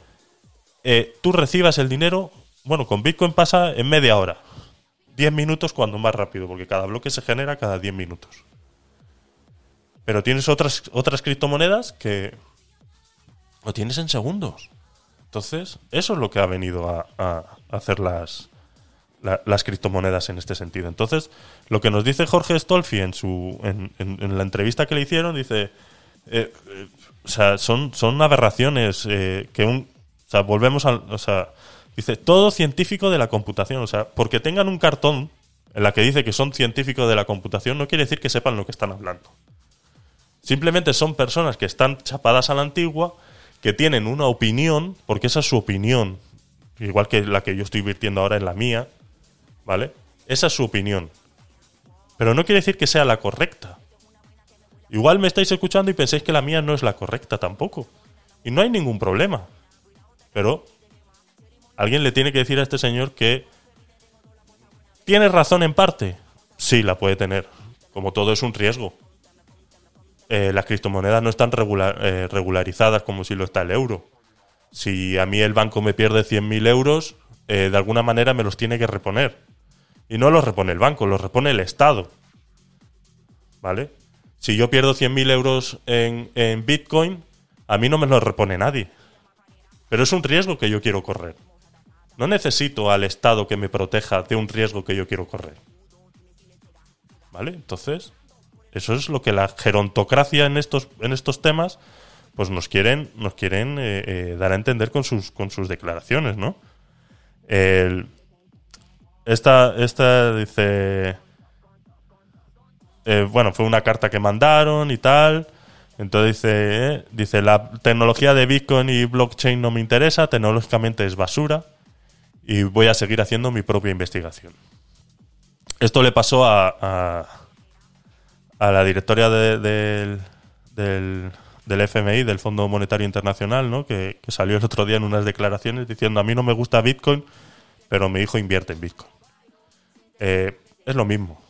eh, tú recibas el dinero. Bueno, con Bitcoin pasa en media hora. 10 minutos cuando más rápido, porque cada bloque se genera cada 10 minutos. Pero tienes otras, otras criptomonedas que lo tienes en segundos. Entonces, eso es lo que ha venido a, hacer las, la- las criptomonedas en este sentido. Entonces, lo que nos dice Jorge Stolfi en, su, en, la entrevista que le hicieron, dice, eh, eh, o sea, son, son aberraciones eh, que un... Volvemos. O sea, dice, todo científico de la computación. O sea, porque tengan un cartón en la que dice que son científicos de la computación, no quiere decir que sepan lo que están hablando. Simplemente son personas que están chapadas a la antigua, que tienen una opinión, porque esa es su opinión, igual que la que yo estoy virtiendo ahora en la mía, ¿vale? Esa es su opinión. Pero no quiere decir que sea la correcta. Igual me estáis escuchando y pensáis que la mía no es la correcta tampoco. Y no hay ningún problema. Pero alguien le tiene que decir a este señor que tiene razón en parte. Sí, la puede tener. Como todo es un riesgo. Eh, las criptomonedas no están eh, regularizadas como si lo está el euro. Si a mí el banco me pierde 100.000 euros, eh, de alguna manera me los tiene que reponer. Y no los repone el banco, los repone el Estado. ¿Vale? Si yo pierdo 100.000 euros en, en Bitcoin, a mí no me los repone nadie. Pero es un riesgo que yo quiero correr. No necesito al Estado que me proteja de un riesgo que yo quiero correr. ¿Vale? Entonces, eso es lo que la gerontocracia en estos, en estos temas pues nos quieren, nos quieren eh, eh, dar a entender con sus, con sus declaraciones, ¿no? Esta, esta dice. eh, bueno, fue una carta que mandaron y tal. Entonces dice, dice, la tecnología de Bitcoin y blockchain no me interesa, tecnológicamente es basura. y voy a seguir haciendo mi propia investigación. Esto le pasó a, a la directoria de- del, del, del FMI, del Fondo Monetario Internacional, ¿no? que, salió el otro día en unas declaraciones diciendo a mí no me gusta Bitcoin, pero mi hijo invierte en Bitcoin. Eh, es lo mismo.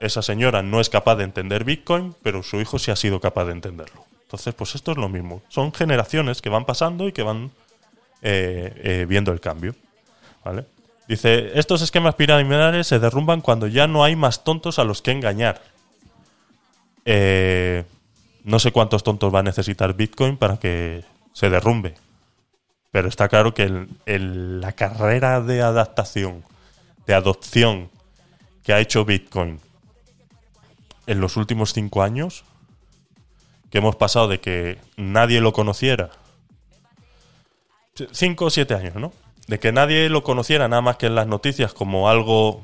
Esa señora no es capaz de entender Bitcoin, pero su hijo sí ha sido capaz de entenderlo. Entonces, pues esto es lo mismo. Son generaciones que van pasando y que van eh, eh, viendo el cambio. ¿Vale? Dice, estos esquemas piramidales se derrumban cuando ya no hay más tontos a los que engañar. Eh, no sé cuántos tontos va a necesitar Bitcoin para que se derrumbe. Pero está claro que la carrera de adaptación, de adopción que ha hecho Bitcoin en los últimos cinco años, que hemos pasado de que nadie lo conociera, cinco o siete años, ¿no? De que nadie lo conociera nada más que en las noticias como algo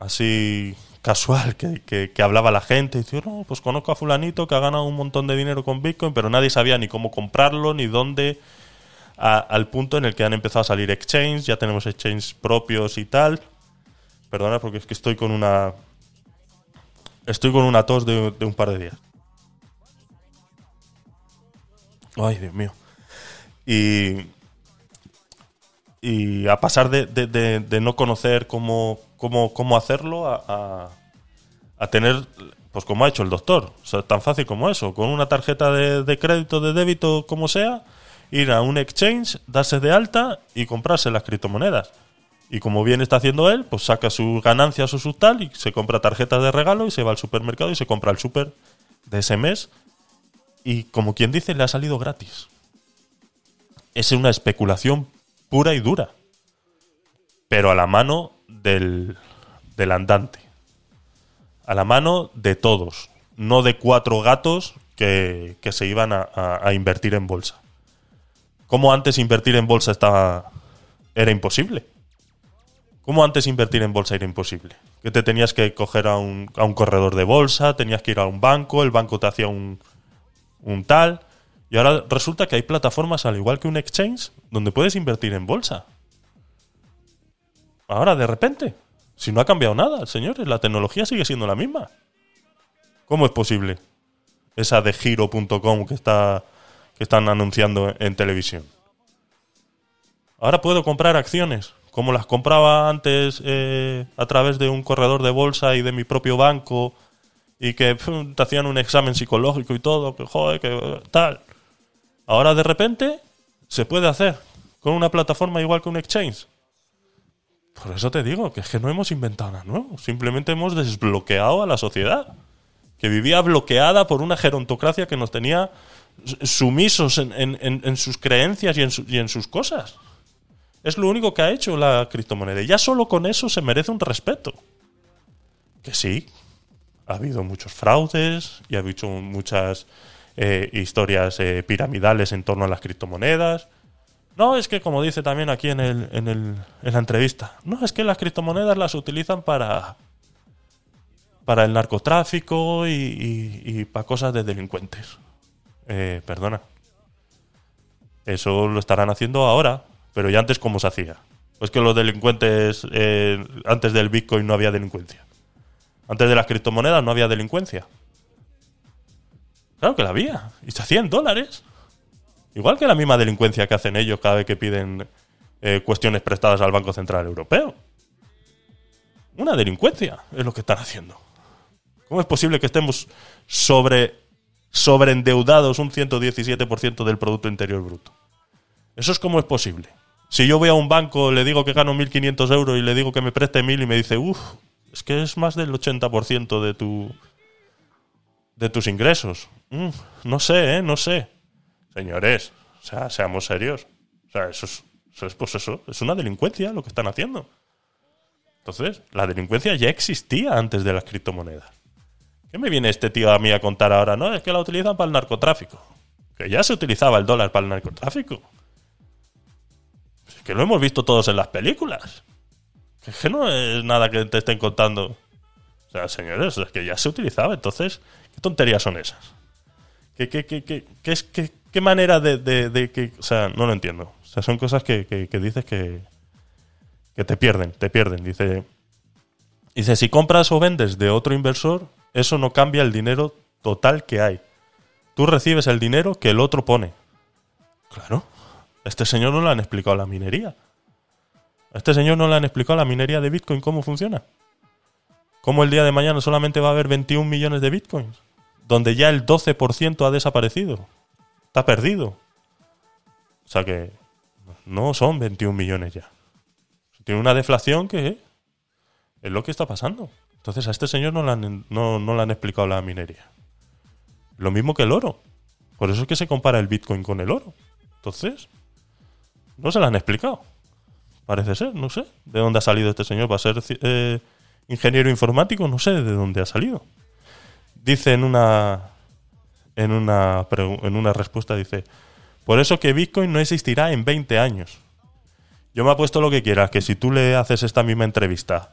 así casual que, que- hablaba la gente y decía, no, pues conozco a fulanito que ha ganado un montón de dinero con Bitcoin, pero nadie sabía ni cómo comprarlo, ni dónde, al punto en el que han empezado a salir exchanges, ya tenemos exchanges propios y tal. Perdona porque es que estoy con una... Estoy con una tos de un par de días. Ay, Dios mío. Y, y a pasar de, de- de- no conocer cómo, cómo, cómo hacerlo a, a- tener, pues como ha hecho el doctor, tan fácil como eso, con una tarjeta de, de crédito, de débito, como sea, ir a un exchange, darse de alta y comprarse las criptomonedas. Y como bien está haciendo él, pues saca sus ganancias o su tal y se compra tarjetas de regalo y se va al supermercado y se compra el super de ese mes. Y como quien dice, le ha salido gratis. Es una especulación pura y dura. Pero a la mano del, del andante. A la mano de todos. No de cuatro gatos que, que se iban a, a- invertir en bolsa. Como antes invertir en bolsa estaba, era imposible. ¿Cómo antes invertir en bolsa era imposible? Que te tenías que coger a un, a un corredor de bolsa, tenías que ir a un banco, el banco te hacía un, un tal. Y ahora resulta que hay plataformas, al igual que un exchange, donde puedes invertir en bolsa. Ahora, de repente, si no ha cambiado nada, señores, la tecnología sigue siendo la misma. ¿Cómo es posible? Esa de giro.com que, está, que están anunciando en televisión. Ahora puedo comprar acciones, como las compraba antes eh, a través de un corredor de bolsa y de mi propio banco, y que te hacían un examen psicológico y todo, que joder, que eh, tal. Ahora de repente se puede hacer con una plataforma igual que un exchange. Por eso te digo que es que no hemos inventado nada nuevo, simplemente hemos desbloqueado a la sociedad, que vivía bloqueada por una gerontocracia que nos tenía sumisos en, sus creencias y en, y en sus cosas. Es lo único que ha hecho la criptomoneda. Y ya solo con eso se merece un respeto. Que sí, ha habido muchos fraudes y ha habido muchas eh, historias eh, piramidales en torno a las criptomonedas. No, es que como dice también aquí en, el, en, el, en la entrevista, no, es que las criptomonedas las utilizan para, para el narcotráfico y, para cosas de delincuentes. Eh, perdona. Eso lo estarán haciendo ahora, pero ya antes cómo se hacía. Pues que los delincuentes, eh, antes del Bitcoin no había delincuencia. Antes de las criptomonedas no había delincuencia. Claro que la había. Y hacía en dólares. Igual que la misma delincuencia que hacen ellos cada vez que piden eh, cuestiones prestadas al Banco Central Europeo. Una delincuencia es lo que están haciendo. ¿Cómo es posible que estemos sobre sobreendeudados un 117% del Producto Interior Bruto? ¿Eso es cómo es posible? Si yo voy a un banco, le digo que gano 1.500 euros y le digo que me preste 1.000 y me dice, uff, es que es más del 80% de, tu, de tus ingresos. Mm, no sé, ¿eh? No sé. Señores, o sea, seamos serios. O sea, eso es, eso es, pues eso, es una delincuencia lo que están haciendo. Entonces, la delincuencia ya existía antes de las criptomonedas. ¿Qué me viene este tío a mí a contar ahora? No, es que la utilizan para el narcotráfico. Que ya se utilizaba el dólar para el narcotráfico. Es que lo hemos visto todos en las películas. Que no es nada que te estén contando. O sea, señores, es que ya se utilizaba. Entonces, ¿qué tonterías son esas? ¿Qué, qué, qué, qué, qué es, qué, manera de, que.? O sea, no lo entiendo. O sea, son cosas que, que- dices que, te pierden, te pierden. Dice, dice, si compras o vendes de otro inversor, eso no cambia el dinero total que hay. Tú recibes el dinero que el otro pone. Claro. Este señor no le han explicado la minería. A este señor no le han explicado la minería de Bitcoin cómo funciona. Cómo el día de mañana solamente va a haber 21 millones de Bitcoins. Donde ya el 12% ha desaparecido. Está perdido. O sea que no son 21 millones ya. Tiene una deflación que es lo que está pasando. Entonces a este señor no le han, no, no le han explicado la minería. Lo mismo que el oro. Por eso es que se compara el Bitcoin con el oro. Entonces, no se lo han explicado. Parece ser, no sé. ¿De dónde ha salido este señor? ¿Va a ser eh, ingeniero informático? No sé de dónde ha salido. Dice en una, en una, en una respuesta, dice, por eso que Bitcoin no existirá en 20 años. Yo me apuesto lo que quieras, que si tú le haces esta misma entrevista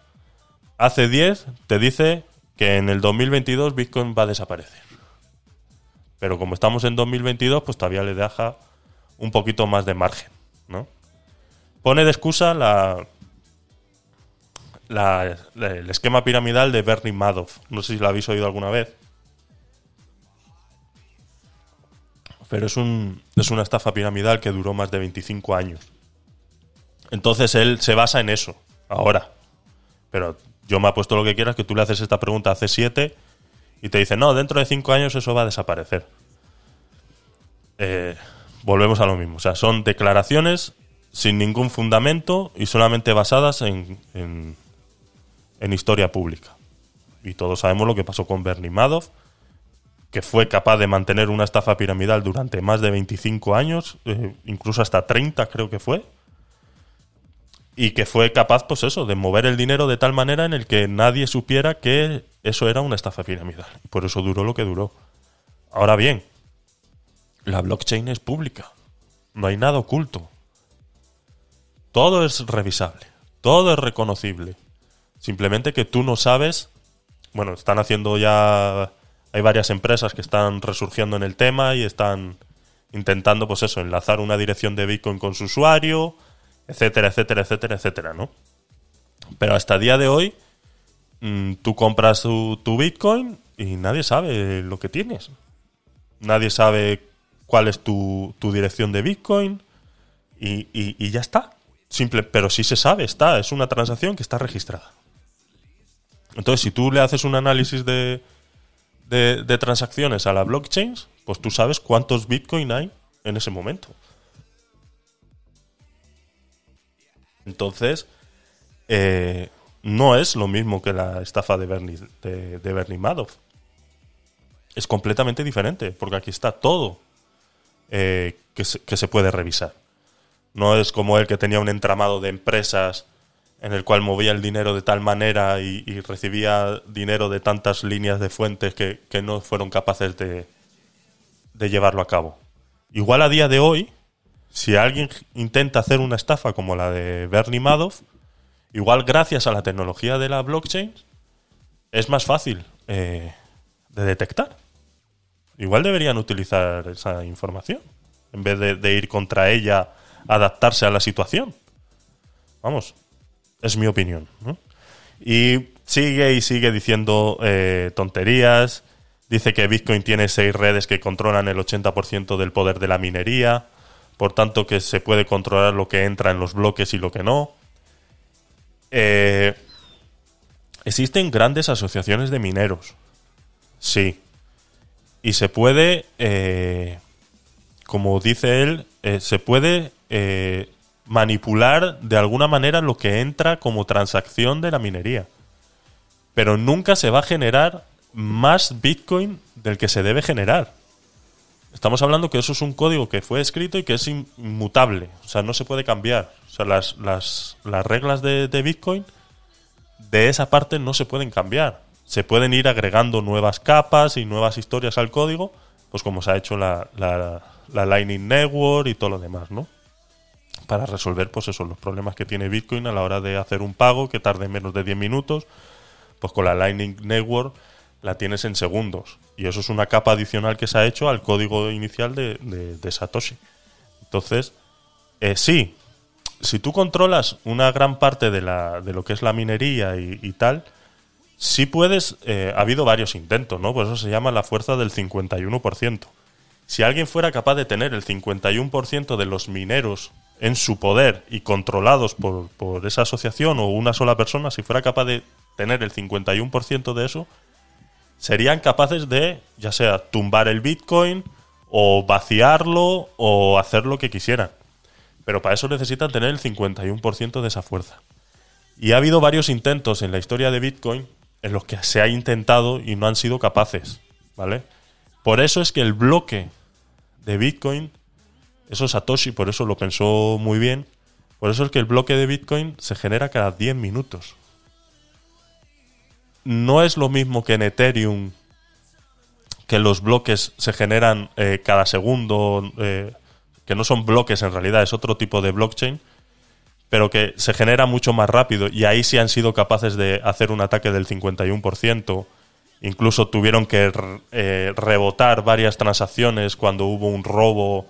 hace 10, te dice que en el 2022 Bitcoin va a desaparecer. Pero como estamos en 2022, pues todavía le deja un poquito más de margen, ¿no? Pone de excusa la- el esquema piramidal de Bernie Madoff. No sé si lo habéis oído alguna vez. Pero es, un, es una estafa piramidal que duró más de 25 años. Entonces él se basa en eso, ahora. Pero yo me apuesto lo que quieras, que tú le haces esta pregunta hace 7 y te dice, no, dentro de 5 años eso va a desaparecer. Eh, volvemos a lo mismo. O sea, son declaraciones sin ningún fundamento y solamente basadas en, en, en historia pública. Y todos sabemos lo que pasó con Bernie Madoff, que fue capaz de mantener una estafa piramidal durante más de 25 años, eh, incluso hasta 30 creo que fue, y que fue capaz, pues eso, de mover el dinero de tal manera en el que nadie supiera que eso era una estafa piramidal. Y por eso duró lo que duró. Ahora bien, la blockchain es pública. No hay nada oculto. Todo es revisable. Todo es reconocible. Simplemente que tú no sabes. Bueno, están haciendo ya. Hay varias empresas que están resurgiendo en el tema y están intentando, pues eso, enlazar una dirección de Bitcoin con su usuario, etcétera, etcétera, etcétera, etcétera, ¿no? Pero hasta el día de hoy, mm, tú compras tu, Bitcoin y nadie sabe lo que tienes. Nadie sabe cuál es tu, dirección de Bitcoin y- y ya está. Simple, pero sí se sabe, está, es una transacción que está registrada. Entonces, si tú le haces un análisis de, de, transacciones a la blockchain, pues tú sabes cuántos Bitcoin hay en ese momento. Entonces, eh, no es lo mismo que la estafa de Bernie, de, Bernie Madoff. Es completamente diferente, porque aquí está todo eh, que, se, que se puede revisar. No es como él que tenía un entramado de empresas en el cual movía el dinero de tal manera y, recibía dinero de tantas líneas de fuentes que, que no fueron capaces de, de llevarlo a cabo. Igual a día de hoy, si alguien intenta hacer una estafa como la de Bernie Madoff, igual gracias a la tecnología de la blockchain, es más fácil eh, de detectar. Igual deberían utilizar esa información en vez de, de ir contra ella, adaptarse a la situación. Vamos, es mi opinión. Y sigue y sigue diciendo eh, tonterías. Dice que Bitcoin tiene seis redes que controlan el 80% del poder de la minería. Por tanto, que se puede controlar lo que entra en los bloques y lo que no. Eh, existen grandes asociaciones de mineros. Sí. Y se puede, eh, como dice él, se puede manipular de alguna manera lo que entra como transacción de la minería. Pero nunca se va a generar más Bitcoin del que se debe generar. Estamos hablando que eso es un código que fue escrito y que es inmutable. O sea, no se puede cambiar. O sea, las, las, las reglas de, de Bitcoin de esa parte no se pueden cambiar. Se pueden ir agregando nuevas capas y nuevas historias al código, pues como se ha hecho la, la, la Lightning Network y todo lo demás, ¿no? Para resolver, pues eso, los problemas que tiene Bitcoin a la hora de hacer un pago que tarde menos de 10 minutos, pues con la Lightning Network la tienes en segundos. Y eso es una capa adicional que se ha hecho al código inicial de, Satoshi. Entonces, eh, sí, si tú controlas una gran parte de, la, de lo que es la minería y, y tal, sí puedes. eh, ha habido varios intentos, ¿no? Por eso se llama la fuerza del 51%. Si alguien fuera capaz de tener el 51% de los mineros en su poder y controlados por, por esa asociación o una sola persona, si fuera capaz de tener el 51% de eso, serían capaces de, ya sea tumbar el Bitcoin o vaciarlo o hacer lo que quisieran. Pero para eso necesitan tener el 51% de esa fuerza. Y ha habido varios intentos en la historia de Bitcoin en los que se ha intentado y no han sido capaces, ¿vale? Por eso es que el bloque de Bitcoin, eso Satoshi por eso lo pensó muy bien, por eso es que el bloque de Bitcoin se genera cada 10 minutos. No es lo mismo que en Ethereum, que los bloques se generan eh, cada segundo, eh, que no son bloques en realidad, es otro tipo de blockchain, pero que se genera mucho más rápido y ahí sí han sido capaces de hacer un ataque del 51%. Incluso tuvieron que eh, rebotar varias transacciones cuando hubo un robo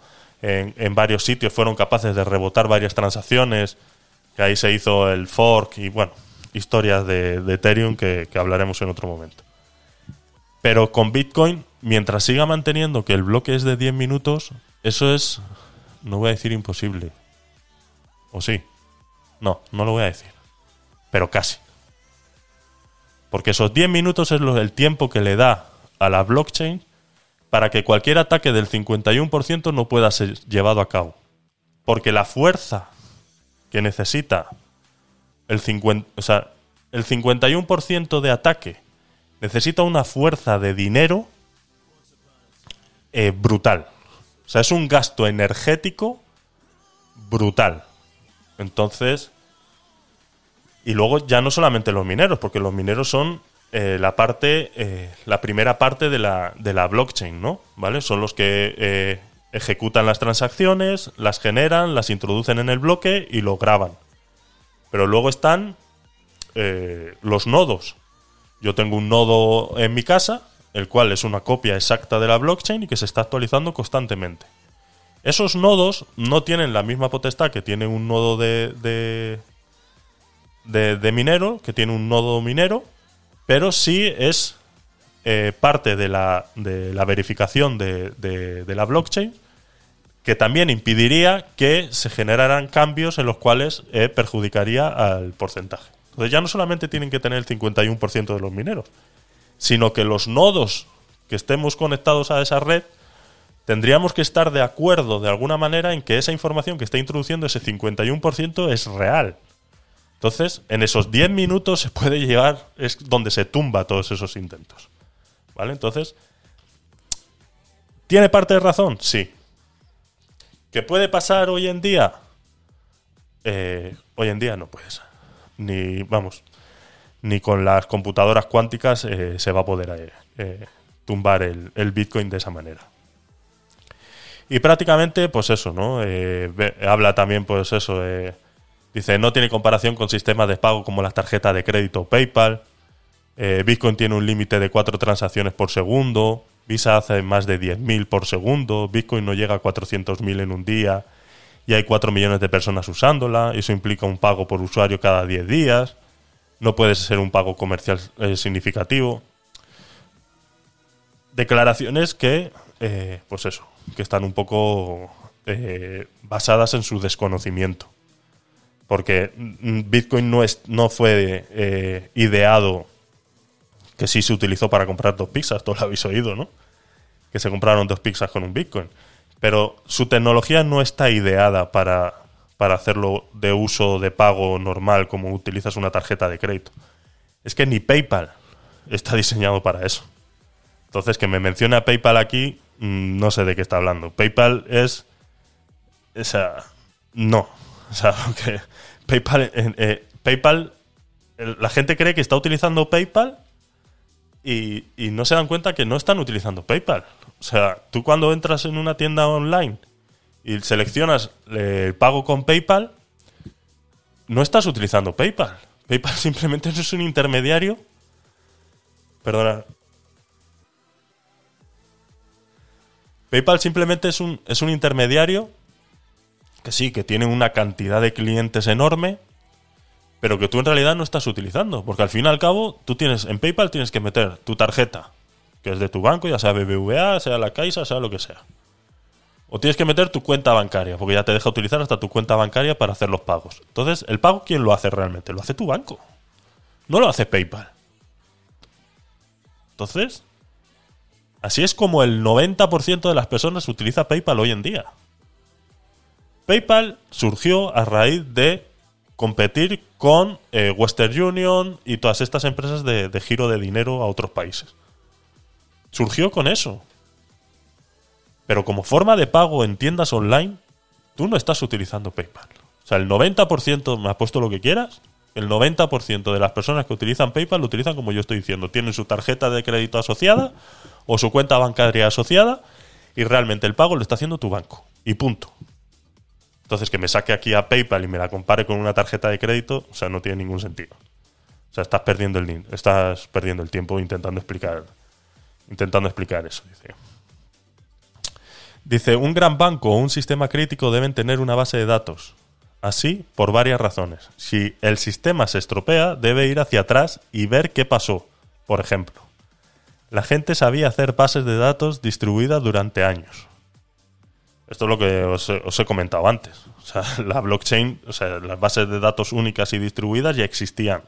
en, varios sitios, fueron capaces de rebotar varias transacciones, que ahí se hizo el fork y bueno, historias de, Ethereum que, que hablaremos en otro momento. Pero con Bitcoin, mientras siga manteniendo que el bloque es de 10 minutos, eso es, no voy a decir imposible. ¿O sí? No, no lo voy a decir. Pero casi. Porque esos 10 minutos es lo- el tiempo que le da a la blockchain para que cualquier ataque del 51% no pueda ser llevado a cabo. Porque la fuerza que necesita el 50, o sea, el 51% de ataque necesita una fuerza de dinero eh, brutal. O sea, es un gasto energético brutal. Entonces, y luego ya no solamente los mineros, porque los mineros son eh, la parte, eh, la primera parte de la, de la blockchain, ¿no? ¿Vale? Son los que eh, ejecutan las transacciones, las generan, las introducen en el bloque y lo graban. Pero luego están eh, los nodos. Yo tengo un nodo en mi casa, el cual es una copia exacta de la blockchain y que se está actualizando constantemente. Esos nodos no tienen la misma potestad que tiene un nodo de, de, de- de minero, que tiene un nodo minero, pero sí es eh, parte de la, de la verificación de, de- la blockchain, que también impediría que se generaran cambios en los cuales eh, perjudicaría al porcentaje. Entonces ya no solamente tienen que tener el 51% de los mineros, sino que los nodos que estemos conectados a esa red tendríamos que estar de acuerdo de alguna manera en que esa información que está introduciendo ese 51% es real. Entonces, en esos 10 minutos se puede llegar, es donde se tumba todos esos intentos. ¿Vale? Entonces, ¿tiene parte de razón? Sí. ¿Que puede pasar hoy en día? Eh, hoy en día no puede ser. Ni, vamos, ni con las computadoras cuánticas eh, se va a poder eh, eh, tumbar el, Bitcoin de esa manera. Y prácticamente, pues eso, ¿no? Habla también, pues eso, eh, dice, no tiene comparación con sistemas de pago como las tarjetas de crédito o PayPal. Eh, Bitcoin tiene un límite de cuatro transacciones por segundo. Visa hace más de 10.000 por segundo. Bitcoin no llega a 400.000 en un día. Y hay 4 millones de personas usándola. Eso implica un pago por usuario cada 10 días. No puede ser un pago comercial eh, significativo. Declaraciones que, eh, pues eso, que están un poco basadas en su desconocimiento. Porque mm, Bitcoin no, es, no fue eh, ideado que sí se utilizó para comprar dos pizzas, todos lo habéis oído, ¿no? Que se compraron dos pizzas con un Bitcoin. Pero su tecnología no está ideada para, para hacerlo de uso de pago normal como utilizas una tarjeta de crédito. Es que ni PayPal está diseñado para eso. Entonces, que me mencione a PayPal aquí, mm, no sé de qué está hablando. PayPal es. O sea, no. O sea, que PayPal. eh, PayPal. La gente cree que está utilizando PayPal y, y no se dan cuenta que no están utilizando PayPal. O sea, tú cuando entras en una tienda online y seleccionas eh, el pago con PayPal, no estás utilizando PayPal. PayPal simplemente es un intermediario. Perdona. PayPal simplemente es un, es un intermediario que sí, que tienen una cantidad de clientes enorme, pero que tú en realidad no estás utilizando. Porque al fin y al cabo, tú tienes, en PayPal tienes que meter tu tarjeta, que es de tu banco, ya sea BBVA, sea la Caixa, sea lo que sea. O tienes que meter tu cuenta bancaria, porque ya te deja utilizar hasta tu cuenta bancaria para hacer los pagos. Entonces, ¿el pago quién lo hace realmente? Lo hace tu banco. No lo hace PayPal. Entonces, así es como el 90% de las personas utiliza PayPal hoy en día. PayPal surgió a raíz de competir con eh, Western Union y todas estas empresas de, de giro de dinero a otros países. Surgió con eso. Pero como forma de pago en tiendas online, tú no estás utilizando PayPal. O sea, el 90%, me has puesto lo que quieras, el 90% de las personas que utilizan PayPal lo utilizan como yo estoy diciendo. Tienen su tarjeta de crédito asociada o su cuenta bancaria asociada y realmente el pago lo está haciendo tu banco. Y punto. Entonces, que me saque aquí a PayPal y me la compare con una tarjeta de crédito, o sea, no tiene ningún sentido. O sea, estás perdiendo el, estás perdiendo el tiempo intentando explicar, intentando explicar eso. Dice. Dice, un gran banco o un sistema crítico deben tener una base de datos. Así, por varias razones. Si el sistema se estropea, debe ir hacia atrás y ver qué pasó. Por ejemplo, la gente sabía hacer bases de datos distribuidas durante años. Esto es lo que os he, comentado antes. O sea, la blockchain, o sea, las bases de datos únicas y distribuidas ya existían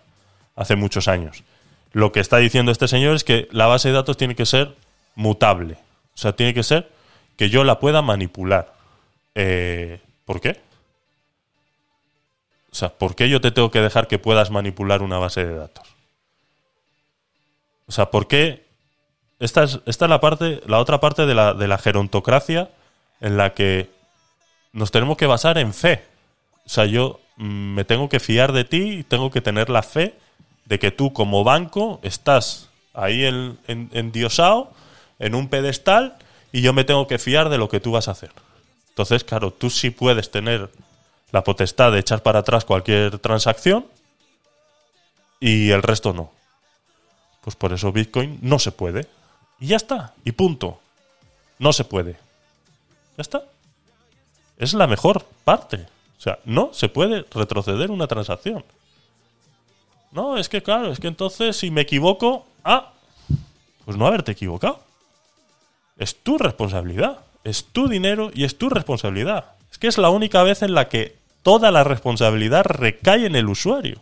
hace muchos años. Lo que está diciendo este señor es que la base de datos tiene que ser mutable. O sea, tiene que ser que yo la pueda manipular. Eh, ¿Por qué? O sea, ¿por qué yo te tengo que dejar que puedas manipular una base de datos? O sea, ¿por qué? Esta es, esta es la parte, la otra parte de la, de la gerontocracia en la que nos tenemos que basar en fe. O sea, yo mm, me tengo que fiar de ti y tengo que tener la fe de que tú como banco estás ahí en, en, endiosado, en un pedestal, y yo me tengo que fiar de lo que tú vas a hacer. Entonces, claro, tú sí puedes tener la potestad de echar para atrás cualquier transacción y el resto no. Pues por eso Bitcoin no se puede. Y ya está. Y punto. No se puede. Ya está. Es la mejor parte. O sea, no se puede retroceder una transacción. No, es que claro, es que entonces si me equivoco, ah, pues no haberte equivocado. Es tu responsabilidad. Es tu dinero y es tu responsabilidad. Es que es la única vez en la que toda la responsabilidad recae en el usuario.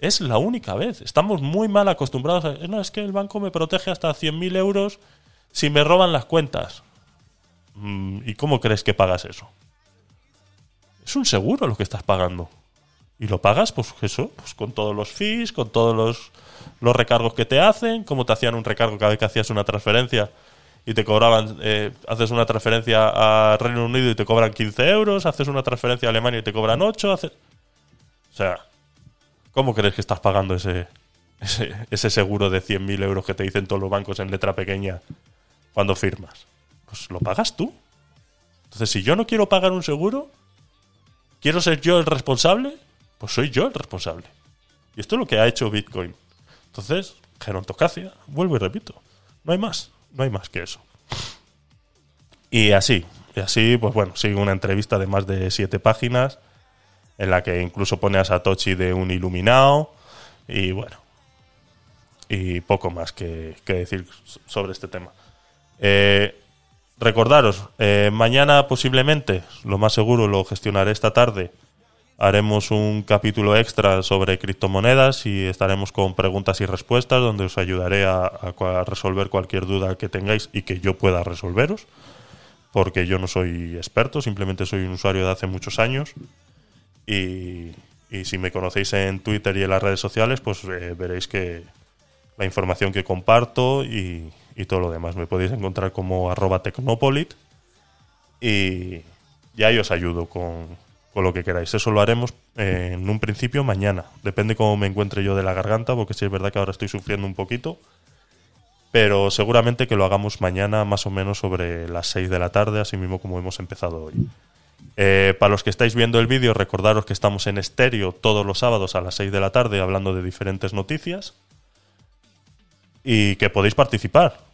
Es la única vez. Estamos muy mal acostumbrados a... No, es que el banco me protege hasta 100.000 euros si me roban las cuentas. Mm, ¿Y cómo crees que pagas eso? Es un seguro lo que estás pagando. Y lo pagas, pues eso, pues con todos los fees, con todos los, los recargos que te hacen, como te hacían un recargo cada vez que hacías una transferencia y te cobraban, eh, haces una transferencia a Reino Unido y te cobran 15 euros, haces una transferencia a Alemania y te cobran 8, hace- o sea, ¿cómo crees que estás pagando ese, ese, ese seguro de 100.000 euros que te dicen todos los bancos en letra pequeña cuando firmas? Pues lo pagas tú. Entonces, si yo no quiero pagar un seguro, quiero ser yo el responsable, pues soy yo el responsable. Y esto es lo que ha hecho Bitcoin. Entonces, gerontocracia, vuelvo y repito, no hay más, no hay más que eso. Y así, y así, pues bueno, sigue una entrevista de más de siete páginas, en la que incluso pone a Satoshi de un iluminado, y bueno, y poco más que, que decir sobre este tema. Eh, recordaros, eh, mañana posiblemente, lo más seguro lo gestionaré esta tarde, haremos un capítulo extra sobre criptomonedas y estaremos con preguntas y respuestas donde os ayudaré a, resolver cualquier duda que tengáis y que yo pueda resolveros, porque yo no soy experto, simplemente soy un usuario de hace muchos años y, y si me conocéis en Twitter y en las redes sociales, pues eh, veréis que la información que comparto y, y todo lo demás. Me podéis encontrar como arroba tecnopolit y, y ahí os ayudo con, con lo que queráis. Eso lo haremos eh, en un principio mañana. Depende cómo me encuentre yo de la garganta, porque sí es verdad que ahora estoy sufriendo un poquito. Pero seguramente que lo hagamos mañana más o menos sobre las 6 de la tarde, así mismo como hemos empezado hoy. Eh, para los que estáis viendo el vídeo, recordaros que estamos en estéreo todos los sábados a las 6 de la tarde hablando de diferentes noticias y que podéis participar.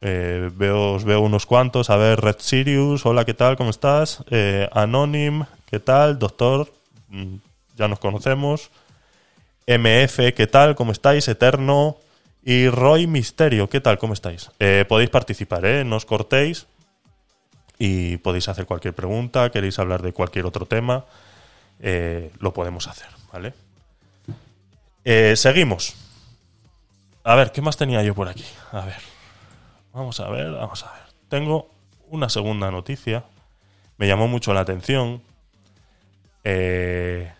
Eh, veo, os veo unos cuantos. A ver, Red Sirius, hola, ¿qué tal? ¿Cómo estás? Eh, Anonym, ¿qué tal? Doctor, mm, ya nos conocemos. MF, ¿qué tal? ¿Cómo estáis? Eterno. Y Roy Misterio, ¿qué tal? ¿Cómo estáis? Eh, podéis participar, ¿eh? No os cortéis. Y podéis hacer cualquier pregunta, queréis hablar de cualquier otro tema, eh, lo podemos hacer, ¿vale? Seguimos. A ver, ¿qué más tenía yo por aquí? A ver. Vamos a ver, vamos a ver. Tengo una segunda noticia. Me llamó mucho la atención. Eh,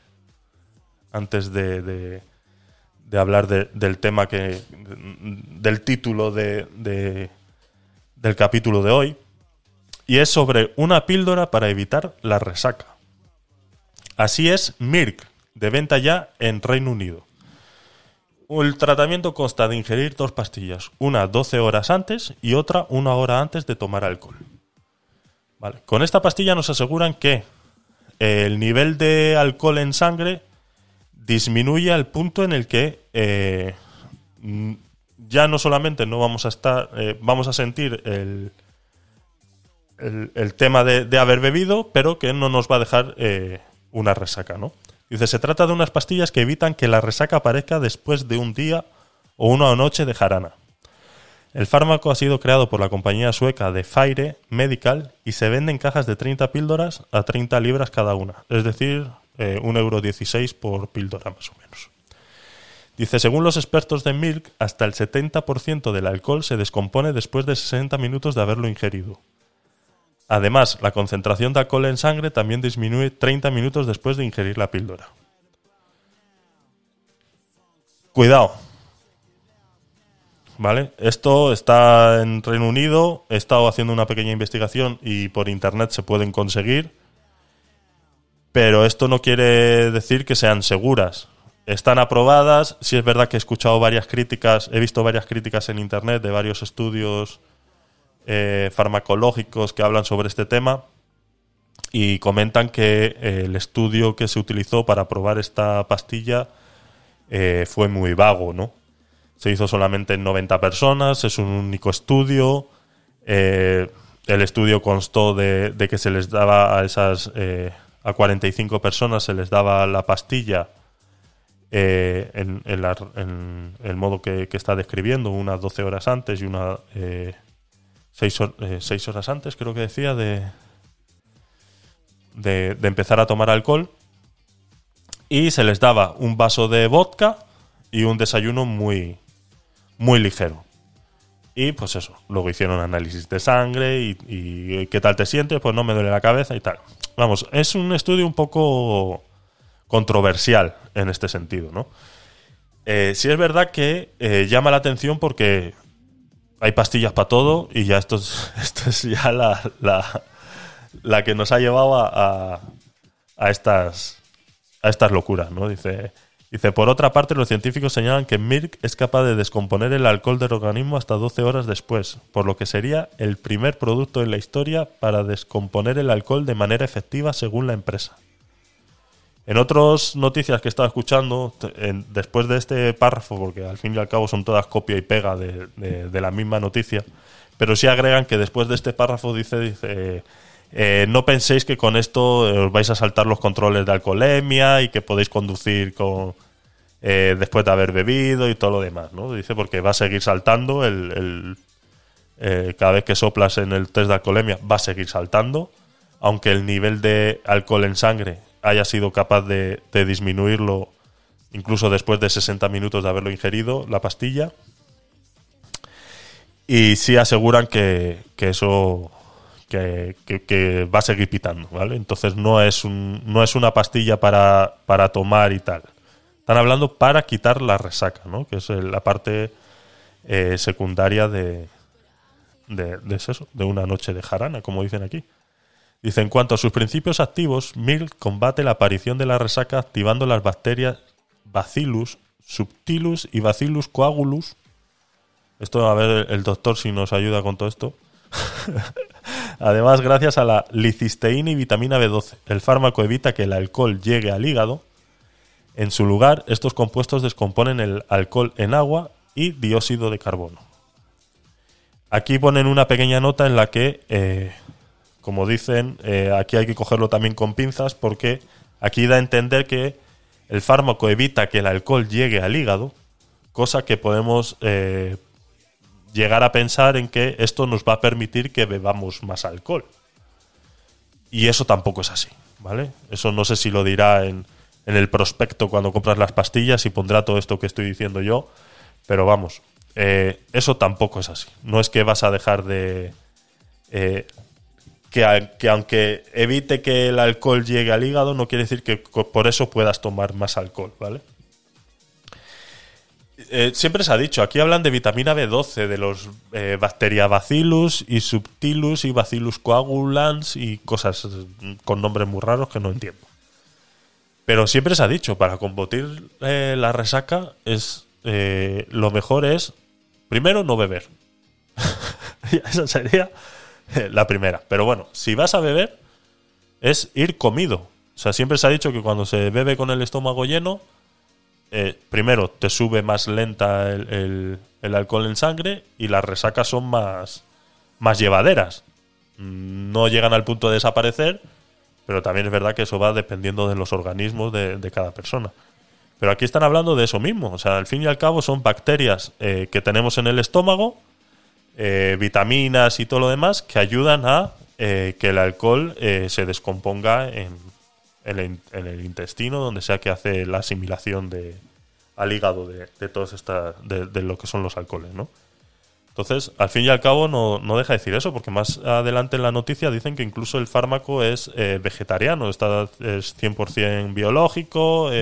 antes de, hablar de- del tema que. del título de- del capítulo de hoy. Y es sobre una píldora para evitar la resaca. Así es Mirk, de venta ya en Reino Unido. El tratamiento consta de ingerir dos pastillas, una 12 horas antes y otra una hora antes de tomar alcohol. Vale. Con esta pastilla nos aseguran que el nivel de alcohol en sangre disminuye al punto en el que eh, mm, ya no solamente no vamos a estar, eh, vamos a sentir el, el, tema de, de haber bebido, pero que no nos va a dejar eh, una resaca, ¿no? Dice, se trata de unas pastillas que evitan que la resaca aparezca después de un día o una noche de jarana. El fármaco ha sido creado por la compañía sueca de Fire Medical y se vende en cajas de 30 píldoras a 30 libras cada una, es decir, eh, 1,16 euro por píldora más o menos. Dice, según los expertos de Milk, hasta el 70% del alcohol se descompone después de 60 minutos de haberlo ingerido. Además, la concentración de alcohol en sangre también disminuye 30 minutos después de ingerir la píldora. Cuidado. ¿Vale? Esto está en Reino Unido. He estado haciendo una pequeña investigación y por internet se pueden conseguir. Pero esto no quiere decir que sean seguras. Están aprobadas. Si es verdad que he escuchado varias críticas, he visto varias críticas en internet de varios estudios eh, farmacológicos que hablan sobre este tema y comentan que eh, el estudio que se utilizó para probar esta pastilla eh, fue muy vago, ¿no? Se hizo solamente en 90 personas, es un único estudio. el estudio constó de, que se les daba a esas a 45 personas se les daba la pastilla en, el modo que, está describiendo, unas 12 horas antes y una 6 horas antes, creo que decía, de, de, empezar a tomar alcohol. Y se les daba un vaso de vodka y un desayuno muy, muy ligero. Y pues eso, luego hicieron análisis de sangre y, y qué tal te sientes, pues no me duele la cabeza y tal. Vamos, es un estudio un poco controversial en este sentido, ¿no? Eh, sí es verdad que eh, llama la atención porque hay pastillas para todo y ya esto es, esto es ya la, la, la que nos ha llevado a, a, a estas, a estas locuras, ¿no? Dice, dice, por otra parte, los científicos señalan que Mirk es capaz de descomponer el alcohol del organismo hasta 12 horas después, por lo que sería el primer producto en la historia para descomponer el alcohol de manera efectiva según la empresa. En otras noticias que he estado escuchando, en- después de este párrafo, porque al fin y al cabo son todas copia y pega de, la misma noticia, pero sí agregan que después de este párrafo dice, dice eh, no penséis que con esto eh, os vais a saltar los controles de alcoholemia y que podéis conducir con eh, después de haber bebido y todo lo demás, ¿no? Dice porque va a seguir saltando el, el- eh, cada vez que soplas en el test de alcoholemia va a seguir saltando, aunque el nivel de alcohol en sangre haya sido capaz de, disminuirlo incluso después de 60 minutos de haberlo ingerido, la pastilla. Y sí aseguran que, eso que, va a seguir pitando, ¿vale? Entonces no es, un, no es una pastilla para, para tomar y tal. Están hablando para quitar la resaca, ¿no? Que es la parte eh, secundaria de, de, de eso, de una noche de jarana, como dicen aquí. Dice, en cuanto a sus principios activos, Milk combate la aparición de la resaca activando las bacterias Bacillus subtilus y Bacillus coagulus. Esto, a ver el doctor si nos ayuda con todo esto. Además, gracias a la licisteína y vitamina B12, el fármaco evita que el alcohol llegue al hígado. En su lugar, estos compuestos descomponen el alcohol en agua y dióxido de carbono. Aquí ponen una pequeña nota en la que, eh, como dicen, eh, aquí hay que cogerlo también con pinzas porque aquí da a entender que el fármaco evita que el alcohol llegue al hígado, cosa que podemos eh, llegar a pensar en que esto nos va a permitir que bebamos más alcohol. Y eso tampoco es así, ¿vale? Eso no sé si lo dirá en, el prospecto cuando compras las pastillas y pondrá todo esto que estoy diciendo yo, pero vamos, eh, eso tampoco es así. No es que vas a dejar de... que, aunque evite que el alcohol llegue al hígado, no quiere decir que por eso puedas tomar más alcohol, ¿vale? Eh, siempre se ha dicho, aquí hablan de vitamina B12, de los eh, Bacteriabacillus y Subtilus y Bacillus coagulans y cosas eh, con nombres muy raros que no entiendo. Pero siempre se ha dicho, para combatir eh, la resaca es eh, lo mejor es, primero, no beber. Esa sería la primera. Pero bueno, si vas a beber, es ir comido. O sea, siempre se ha dicho que cuando se bebe con el estómago lleno, eh, primero te sube más lenta el, el- alcohol en sangre y las resacas son más, más llevaderas. No llegan al punto de desaparecer, pero también es verdad que eso va dependiendo de los organismos de, de cada persona. Pero aquí están hablando de eso mismo. O sea, al fin y al cabo son bacterias eh, que tenemos en el estómago, eh, vitaminas y todo lo demás que ayudan a eh, que el alcohol eh, se descomponga en, el, intestino, donde sea que hace la asimilación de, al hígado de, todas estas, de, lo que son los alcoholes, ¿no? Entonces, al fin y al cabo, no, no deja de decir eso, porque más adelante en la noticia dicen que incluso el fármaco es vegetariano, está, es 100% biológico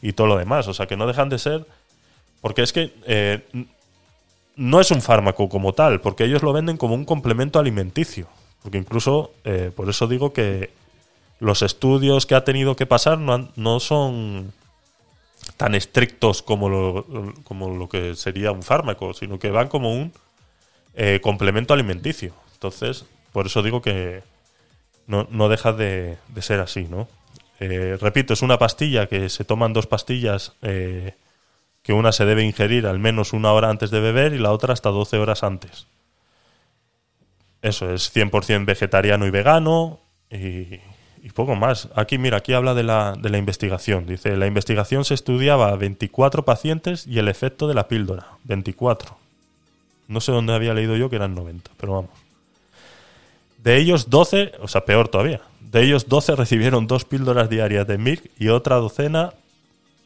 y todo lo demás. O sea, que no dejan de ser. Porque es que no es un fármaco como tal, porque ellos lo venden como un complemento alimenticio. Porque incluso, eh, por eso digo que los estudios que ha tenido que pasar no, no son tan estrictos como lo, como lo que sería un fármaco, sino que van como un eh, complemento alimenticio. Entonces, por eso digo que no, no deja de, de ser así, ¿no? Eh, repito, es una pastilla que se toman dos pastillas que una se debe ingerir al menos una hora antes de beber y la otra hasta 12 horas antes. Eso es 100% vegetariano y vegano y, y poco más. Aquí, mira, aquí habla de la, de la investigación. Dice, la investigación se estudiaba a 24 pacientes y el efecto de la píldora. 24. No sé dónde había leído yo que eran 90, pero vamos. De ellos 12, o sea, peor todavía. De ellos 12 recibieron dos píldoras diarias de Mirk y otra docena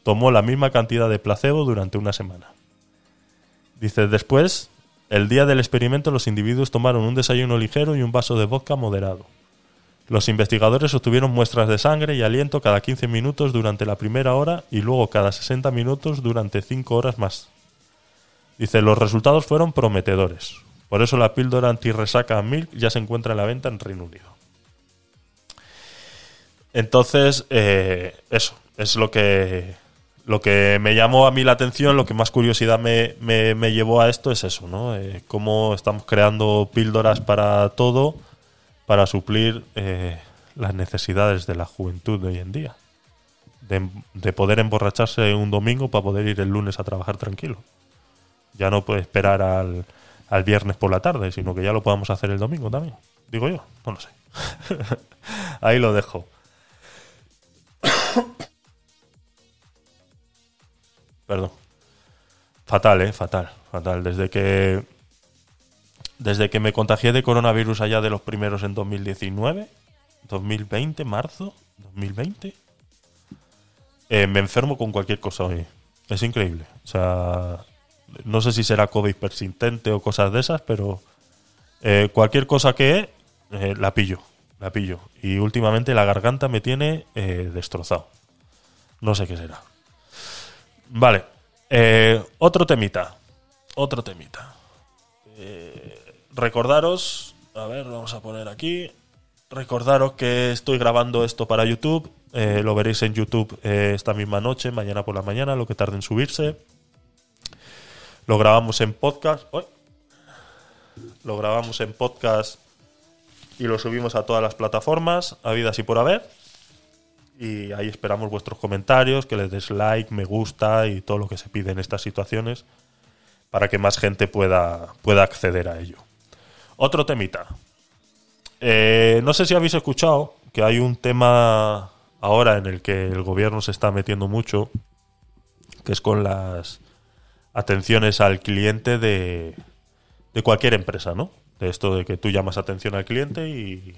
tomó la misma cantidad de placebo durante una semana. Dice, después, el día del experimento los individuos tomaron un desayuno ligero y un vaso de vodka moderado. Los investigadores obtuvieron muestras de sangre y aliento cada 15 minutos durante la primera hora y luego cada 60 minutos durante 5 horas más. Dice, los resultados fueron prometedores. Por eso la píldora antirresaca Milk ya se encuentra en la venta en Reino Unido. Entonces, eh, eso, es lo que, lo que me llamó a mí la atención, lo que más curiosidad me, llevó a esto es eso, ¿no? Eh, cómo estamos creando píldoras para todo para suplir eh, las necesidades de la juventud de hoy en día. De, de poder emborracharse un domingo para poder ir el lunes a trabajar tranquilo. Ya no puede esperar al, al viernes por la tarde, sino que ya lo podamos hacer el domingo también. Digo yo, no lo sé. Ahí lo dejo. Perdón. Fatal, eh, fatal, fatal. Desde que desde que me contagié de coronavirus allá de los primeros en 2019, 2020, marzo, 2020, eh, me enfermo con cualquier cosa hoy. Es increíble. O sea, no sé si será COVID persistente o cosas de esas, pero eh, cualquier cosa que eh, la pillo, la pillo. Y últimamente la garganta me tiene eh, destrozado. No sé qué será. Vale. eh, otro temita. Otro temita. Eh, recordaros. A ver, vamos a poner aquí. Recordaros que estoy grabando esto para YouTube. eh, lo veréis en YouTube esta misma noche, mañana por la mañana, lo que tarde en subirse. Lo grabamos en podcast. Lo grabamos en podcast y lo subimos a todas las plataformas, habidas y por haber. Y ahí esperamos vuestros comentarios, que les des like, me gusta y todo lo que se pide en estas situaciones para que más gente pueda, pueda acceder a ello. Otro temita. Eh, no sé si habéis escuchado que hay un tema ahora en el que el gobierno se está metiendo mucho, que es con las atenciones al cliente de, de cualquier empresa, ¿no? De esto de que tú llamas atención al cliente y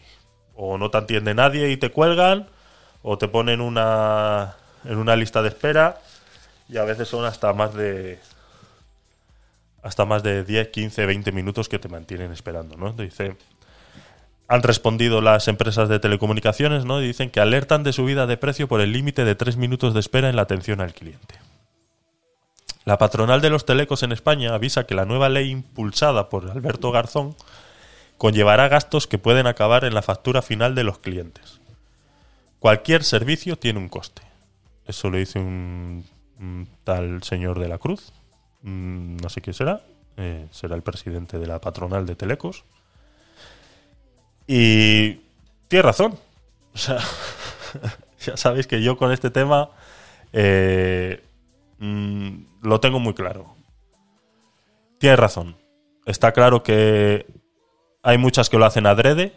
o no te atiende nadie y te cuelgan, o te ponen una, en una lista de espera y a veces son hasta más de hasta más de 10, 15, 20 minutos que te mantienen esperando, ¿no? Dice, han respondido las empresas de telecomunicaciones, ¿no? Y dicen que alertan de subida de precio por el límite de 3 minutos de espera en la atención al cliente. La patronal de los telecos en España avisa que la nueva ley impulsada por Alberto Garzón conllevará gastos que pueden acabar en la factura final de los clientes. Cualquier servicio tiene un coste. Eso lo dice un, tal señor de la Cruz, no sé quién será, eh, será el presidente de la patronal de Telecos. Y tiene razón. O sea, ya sabéis que yo con este tema eh, mm, lo tengo muy claro. Tiene razón. Está claro que hay muchas que lo hacen adrede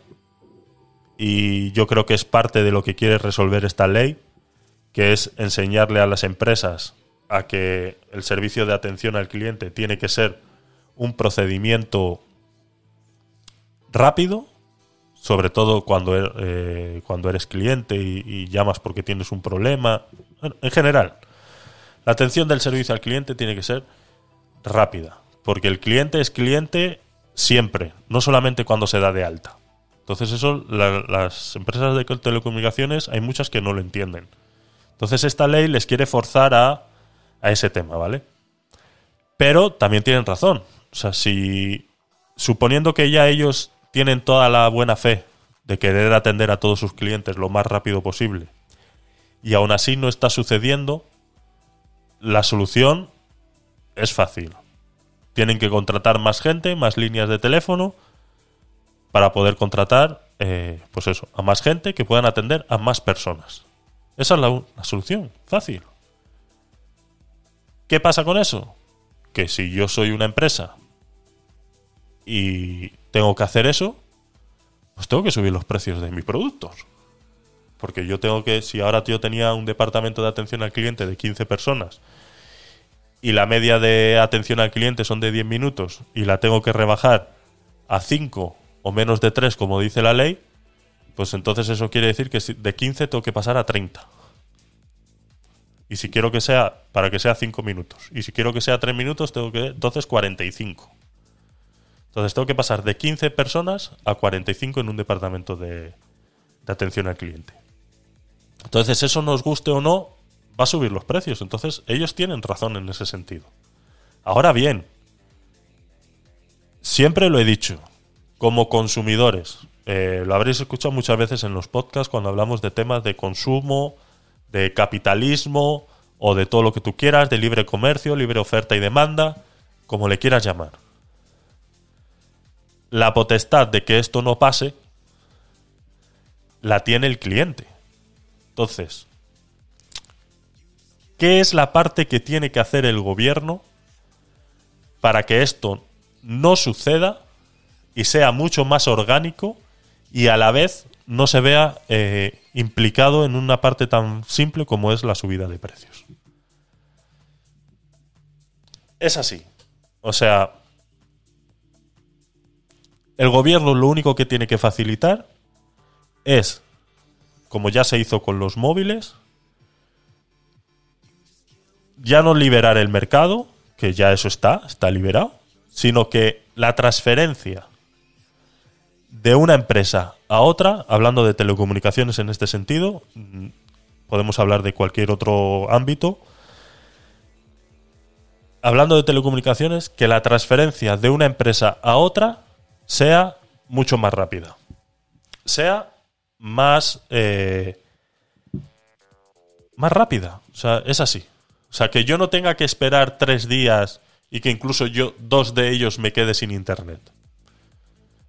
y yo creo que es parte de lo que quiere resolver esta ley, que es enseñarle a las empresas a que el servicio de atención al cliente tiene que ser un procedimiento rápido, sobre todo cuando, er- eh, cuando eres cliente y, y llamas porque tienes un problema. En general, la atención del servicio al cliente tiene que ser rápida, porque el cliente es cliente siempre, no solamente cuando se da de alta. Entonces eso, la- las empresas de telecomunicaciones hay muchas que no lo entienden. Entonces esta ley les quiere forzar a, a ese tema, ¿vale? Pero también tienen razón. O sea, si suponiendo que ya ellos tienen toda la buena fe de querer atender a todos sus clientes lo más rápido posible y aún así no está sucediendo, la solución es fácil. Tienen que contratar más gente, más líneas de teléfono para poder contratar, eh, pues eso, a más gente que puedan atender a más personas. Esa es la, la solución, fácil. ¿Qué pasa con eso? Que si yo soy una empresa y tengo que hacer eso, pues tengo que subir los precios de mis productos. Porque yo tengo que, si ahora yo tenía un departamento de atención al cliente de 15 personas y la media de atención al cliente son de 10 minutos y la tengo que rebajar a 5 o menos de 3 como dice la ley, pues entonces eso quiere decir que de 15 tengo que pasar a 30. Y si quiero que sea, para que sea 5 minutos. Y si quiero que sea 3 minutos, tengo que, entonces 45. Entonces tengo que pasar de 15 personas a 45 en un departamento de, de atención al cliente. Entonces eso nos guste o no, va a subir los precios. Entonces ellos tienen razón en ese sentido. Ahora bien, siempre lo he dicho, como consumidores, eh, lo habréis escuchado muchas veces en los podcasts cuando hablamos de temas de consumo, de capitalismo o de todo lo que tú quieras, de libre comercio, libre oferta y demanda, como le quieras llamar. La potestad de que esto no pase la tiene el cliente. Entonces, ¿qué es la parte que tiene que hacer el gobierno para que esto no suceda y sea mucho más orgánico y a la vez no se vea eh, implicado en una parte tan simple como es la subida de precios? Es así. O sea, el gobierno lo único que tiene que facilitar es, como ya se hizo con los móviles, ya no liberar el mercado, que ya eso está, está liberado, sino que la transferencia de una empresa a otra, hablando de telecomunicaciones en este sentido, podemos hablar de cualquier otro ámbito, hablando de telecomunicaciones, que la transferencia de una empresa a otra sea mucho más rápida. Sea más. eh, más rápida. O sea, es así. O sea, que yo no tenga que esperar tres días y que incluso yo, dos de ellos, me quede sin internet.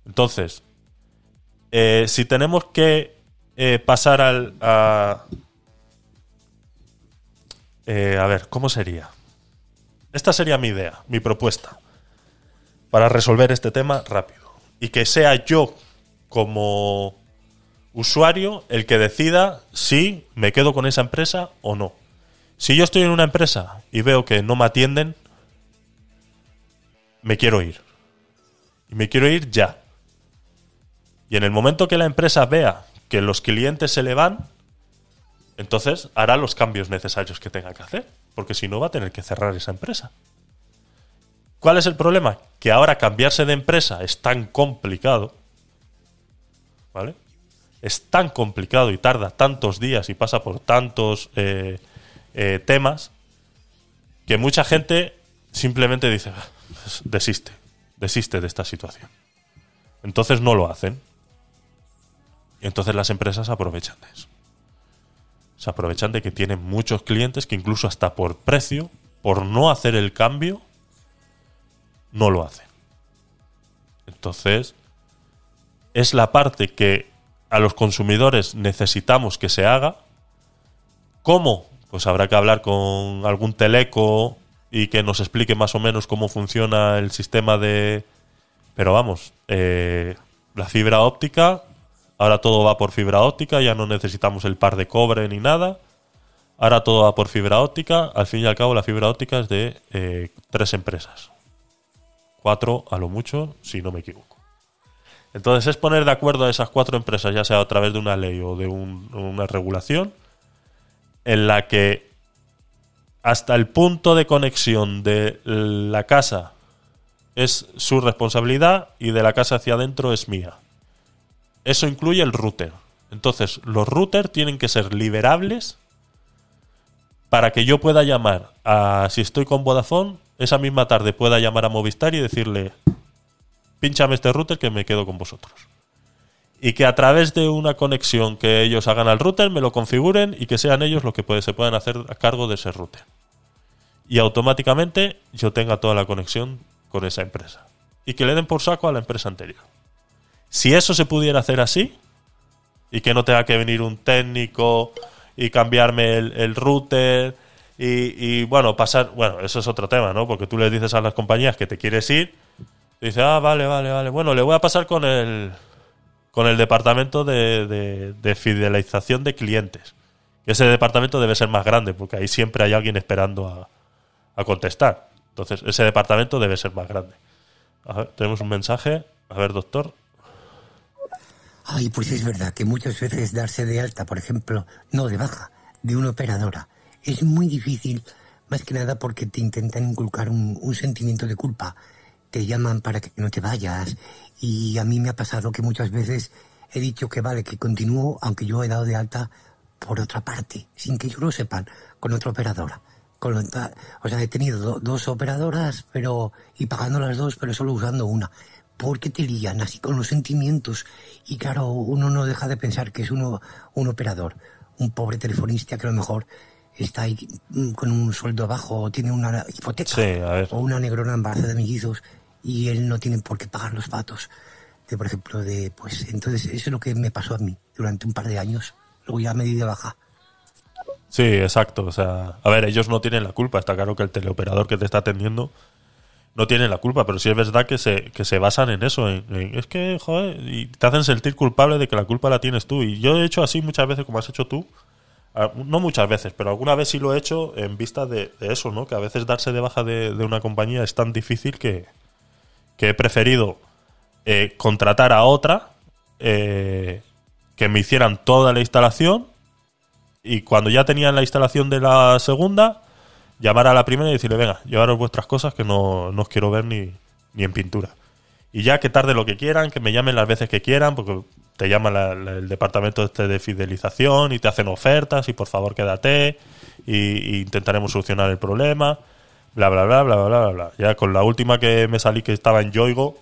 Entonces, eh, si tenemos que eh, pasar al. A, eh, a ver, ¿cómo sería? Esta sería mi idea, mi propuesta, para resolver este tema rápido. Y que sea yo, como usuario, el que decida si me quedo con esa empresa o no. Si yo estoy en una empresa y veo que no me atienden, me quiero ir. Y me quiero ir ya. Y en el momento que la empresa vea que los clientes se le van, entonces hará los cambios necesarios que tenga que hacer. Porque si no, va a tener que cerrar esa empresa. ¿Cuál es el problema? Que ahora cambiarse de empresa es tan complicado. ¿Vale? Es tan complicado y tarda tantos días y pasa por tantos eh, eh, temas que mucha gente simplemente dice, "Ah, desiste, desiste de esta situación. Entonces no lo hacen. Entonces las empresas aprovechan de eso. Se aprovechan de que tienen muchos clientes que incluso hasta por precio, por no hacer el cambio, no lo hacen. Entonces, es la parte que a los consumidores necesitamos que se haga. ¿Cómo? Pues habrá que hablar con algún teleco y que nos explique más o menos cómo funciona el sistema de... Pero vamos, eh, la fibra óptica, ahora todo va por fibra óptica, ya no necesitamos el par de cobre ni nada. Ahora todo va por fibra óptica. Al fin y al cabo, la fibra óptica es de eh, tres empresas. Cuatro a lo mucho, si no me equivoco. Entonces es poner de acuerdo a esas cuatro empresas, ya sea a través de una ley o de un- una regulación, en la que hasta el punto de conexión de la casa es su responsabilidad y de la casa hacia adentro es mía. Eso incluye el router. Entonces, los routers tienen que ser liberables para que yo pueda llamar a, si estoy con Vodafone, esa misma tarde pueda llamar a Movistar y decirle, pínchame este router que me quedo con vosotros. Y que a través de una conexión que ellos hagan al router me lo configuren y que sean ellos los que se puedan hacer a cargo de ese router. Y automáticamente yo tenga toda la conexión con esa empresa. Y que le den por saco a la empresa anterior. Si eso se pudiera hacer así, y que no tenga que venir un técnico y cambiarme el, router y, bueno, pasar, bueno, eso es otro tema, ¿no? Porque tú le dices a las compañías que te quieres ir, y dice, ah, vale, vale, vale, bueno, le voy a pasar con el con el departamento de, de- de fidelización de clientes. Ese departamento debe ser más grande, porque ahí siempre hay alguien esperando a, a contestar. Entonces, ese departamento debe ser más grande. A ver, tenemos un mensaje. A ver, doctor. Ay, pues es verdad que muchas veces darse de alta, por ejemplo, no de baja, de una operadora, es muy difícil, más que nada porque te intentan inculcar un, un sentimiento de culpa. Te llaman para que no te vayas. Y a mí me ha pasado que muchas veces he dicho que vale, que continúo, aunque yo he dado de alta por otra parte, sin que ellos lo sepan, con otra operadora. O sea, he tenido do- dos operadoras, pero y pagando las dos, pero solo usando una. Porque te lían así con los sentimientos. Y claro, uno no deja de pensar que es uno un operador, un pobre telefonista que a lo mejor está ahí mm, con un sueldo bajo o tiene una hipoteca Sí, a ver. o una negrona embarazada de mellizos y él no tiene por qué pagar los patos de por ejemplo de pues entonces eso es lo que me pasó a mí durante un par de años luego ya me di de baja Sí, exacto. O sea, a ver, ellos no tienen la culpa. Está claro que el teleoperador que te está atendiendo no tiene la culpa, pero sí es verdad que se, que se basan en eso. es que, joder, y te hacen sentir culpable de que la culpa la tienes tú. Y yo he hecho así muchas veces, como has hecho tú. No muchas veces, pero alguna vez sí lo he hecho en vista de, de eso, ¿no? Que a veces darse de baja de, de una compañía es tan difícil que, que he preferido eh, contratar a otra eh, que me hicieran toda la instalación y cuando ya tenían la instalación de la segunda, llamar a la primera y decirle, venga, llevaros vuestras cosas que no, no os quiero ver ni, ni en pintura. Y ya que tarde lo que quieran, que me llamen las veces que quieran, porque te llama la- la- el departamento este de fidelización y te hacen ofertas y por favor quédate y, intentaremos solucionar el problema, bla, bla, bla, bla, bla, bla. Ya con la última que me salí que estaba en Yoigo,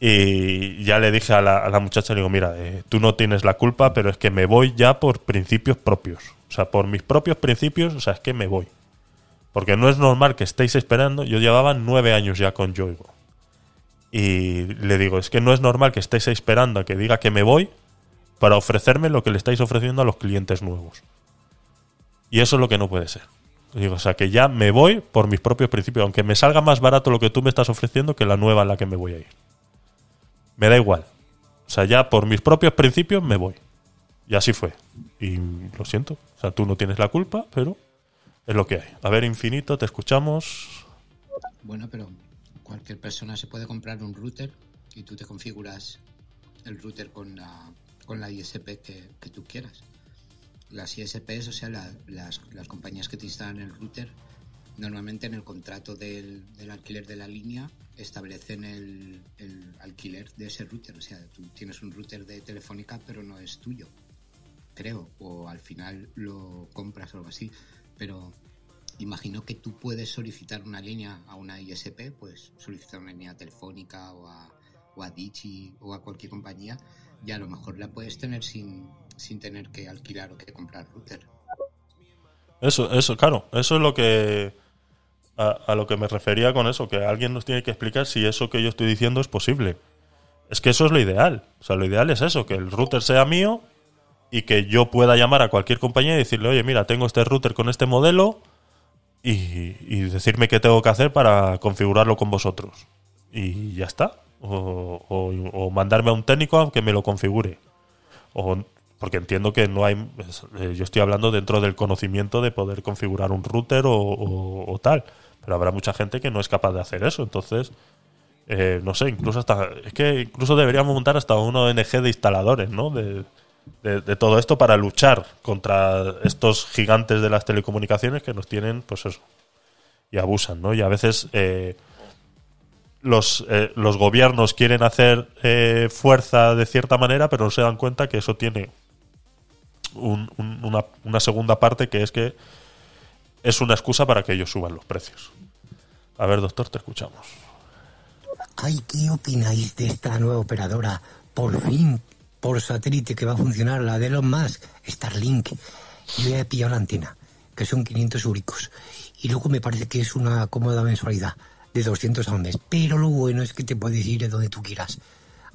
y ya le dije a la, muchacha, digo, mira, eh, tú no tienes la culpa, pero es que me voy ya por principios propios. O sea, por mis propios principios, o sea, es que me voy. Porque no es normal que estéis esperando. Yo llevaba nueve años ya con Yoigo. Y le digo, es que no es normal que estéis esperando a que diga que me voy para ofrecerme lo que le estáis ofreciendo a los clientes nuevos. Y eso es lo que no puede ser. Digo, o sea, que ya me voy por mis propios principios, aunque me salga más barato lo que tú me estás ofreciendo que la nueva en la que me voy a ir. Me da igual. O sea, ya por mis propios principios me voy. Y así fue. Y lo siento. O sea, tú no tienes la culpa, pero es lo que hay. A ver, infinito, te escuchamos. Bueno, pero cualquier persona se puede comprar un router y tú te configuras el router con la, con la ISP que, que tú quieras. Las ISPs, o sea, la- las, las compañías que te instalan el router, normalmente en el contrato del, del alquiler de la línea establecen el, el alquiler de ese router. O sea, tú tienes un router de Telefónica, pero no es tuyo, creo, o al final lo compras o algo así. Pero imagino que tú puedes solicitar una línea a una ISP, pues solicitar una línea telefónica o a, o a Digi o a cualquier compañía y a lo mejor la puedes tener sin, sin tener que alquilar o que comprar router. Eso, eso, claro, eso es lo que a, a lo que me refería con eso, que alguien nos tiene que explicar si eso que yo estoy diciendo es posible. Es que eso es lo ideal. O sea, lo ideal es eso, que el router sea mío y que yo pueda llamar a cualquier compañía y decirle, oye, mira, tengo este router con este modelo y, y decirme qué tengo que hacer para configurarlo con vosotros. Y ya está. O, o- o mandarme a un técnico a que me lo configure. O, porque entiendo que no hay. eh, Yo estoy hablando dentro del conocimiento de poder configurar un router o, o- o tal. Pero habrá mucha gente que no es capaz de hacer eso. Entonces, eh, no sé, incluso hasta. Es que incluso deberíamos montar hasta una ONG de instaladores, ¿no? De, de- todo esto para luchar contra estos gigantes de las telecomunicaciones que nos tienen, pues eso. Y abusan, ¿no? Y a veces. eh, los, eh, los gobiernos quieren hacer eh, fuerza de cierta manera, pero no se dan cuenta que eso tiene un- un- una, una segunda parte que es que es una excusa para que ellos suban los precios. A ver, doctor, te escuchamos. Ay, ¿qué opináis de esta nueva operadora? Por fin, por satélite que va a funcionar, la de Elon Musk, Starlink. Yo ya he pillado la antena, que son 500 euricos. Y luego me parece que es una cómoda mensualidad de 200 al mes. Pero lo bueno es que te puedes ir de donde tú quieras.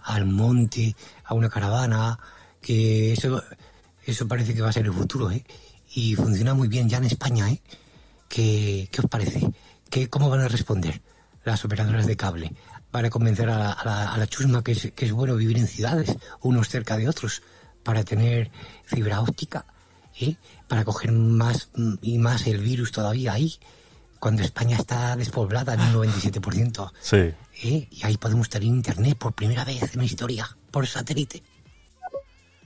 Al monte, a una caravana, que eso, eso parece que va a ser el futuro, ¿eh? Y funciona muy bien ya en España, ¿eh? ¿Qué, qué os parece? ¿Qué, ¿Cómo van a responder las operadoras de cable? Para convencer a la, a la- a la chusma que es, que es bueno vivir en ciudades, unos cerca de otros, para tener fibra óptica, ¿eh? para coger más y más el virus todavía ahí, cuando España está despoblada en un 97%. Sí. ¿eh? Y ahí podemos tener internet por primera vez en la historia, por satélite.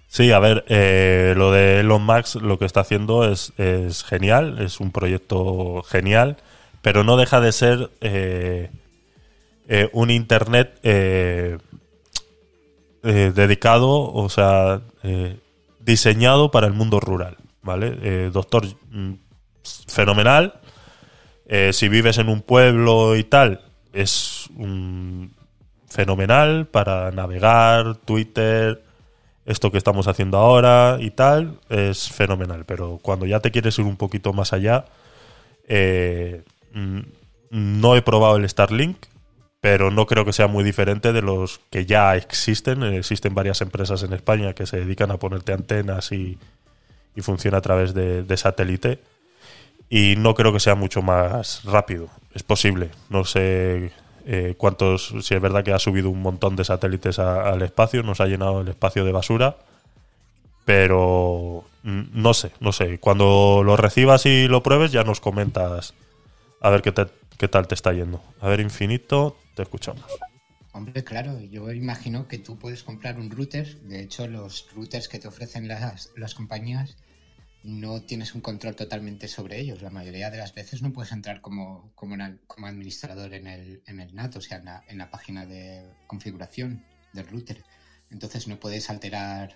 Sí, a ver, eh, lo de Elon Musk lo que está haciendo es, es genial, es un proyecto genial, pero no deja de ser eh, eh, un Internet eh, eh, dedicado, o sea, diseñado para el mundo rural, ¿vale? Doctor, mm, fenomenal. Si vives en un pueblo y tal, es un fenomenal para navegar, Twitter, esto que estamos haciendo ahora y tal, es fenomenal. Pero cuando ya te quieres ir un poquito más allá, mm, no he probado el Starlink, pero no creo que sea muy diferente de los que ya existen. Existen varias empresas en España que se dedican a ponerte antenas y, y funciona a través de, satélite. Y no creo que sea mucho más rápido. Es posible. No sé eh, cuántos. Si es verdad que ha subido un montón de satélites al espacio, nos ha llenado el espacio de basura. Pero no sé, no sé. Cuando lo recibas y lo pruebes, ya nos comentas a ver qué, te- qué tal te está yendo. A ver, Infinito, te escuchamos. Hombre, claro, yo imagino que tú puedes comprar un router. De hecho, los routers que te ofrecen las, las compañías no tienes un control totalmente sobre ellos. La mayoría de las veces no puedes entrar como, como, administrador en el, en el NAT, o sea, en la, en la página de configuración del router. Entonces no puedes alterar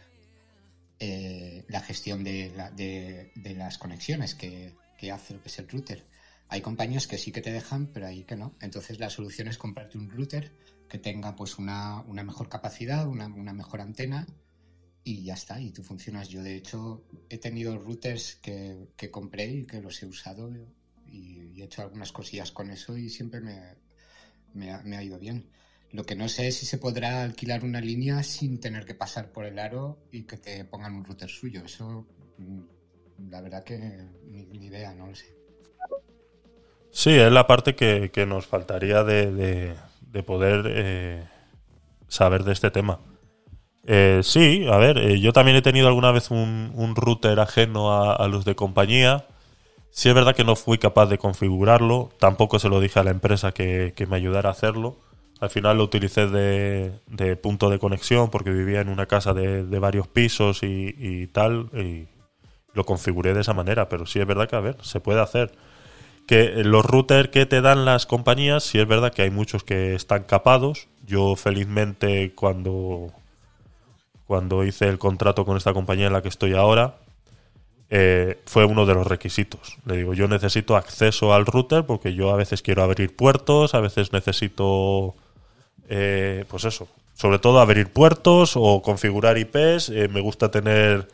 eh, la gestión de, la- de- de las conexiones que hace lo que es el router. Hay compañías que sí que te dejan, pero hay que no. Entonces la solución es comprarte un router que tenga pues una, una mejor capacidad, una, una mejor antena y ya está, y tú funcionas. Yo de hecho he tenido routers que, que compré y que los he usado y, y he hecho algunas cosillas con eso y siempre me, me ha, me ha ido bien. Lo que no sé es si se podrá alquilar una línea sin tener que pasar por el aro y que te pongan un router suyo. Eso, mm, la verdad que ni, ni idea, no lo sé. Sí, es la parte que, que nos faltaría de, de- de poder eh, saber de este tema. Eh, sí, a ver, eh, yo también he tenido alguna vez un, un router ajeno a, a los de compañía. Sí es verdad que no fui capaz de configurarlo, tampoco se lo dije a la empresa que, que me ayudara a hacerlo. Al final lo utilicé de, de punto de conexión porque vivía en una casa de, de varios pisos y, y tal, y lo configuré de esa manera, pero sí es verdad que, a ver, se puede hacer que los routers que te dan las compañías, sí es verdad que hay muchos que están capados. Yo felizmente cuando, cuando hice el contrato con esta compañía en la que estoy ahora, eh, fue uno de los requisitos. Le digo, yo necesito acceso al router porque yo a veces quiero abrir puertos, a veces necesito, eh, pues eso, sobre todo abrir puertos o configurar IPs. Eh, me gusta tener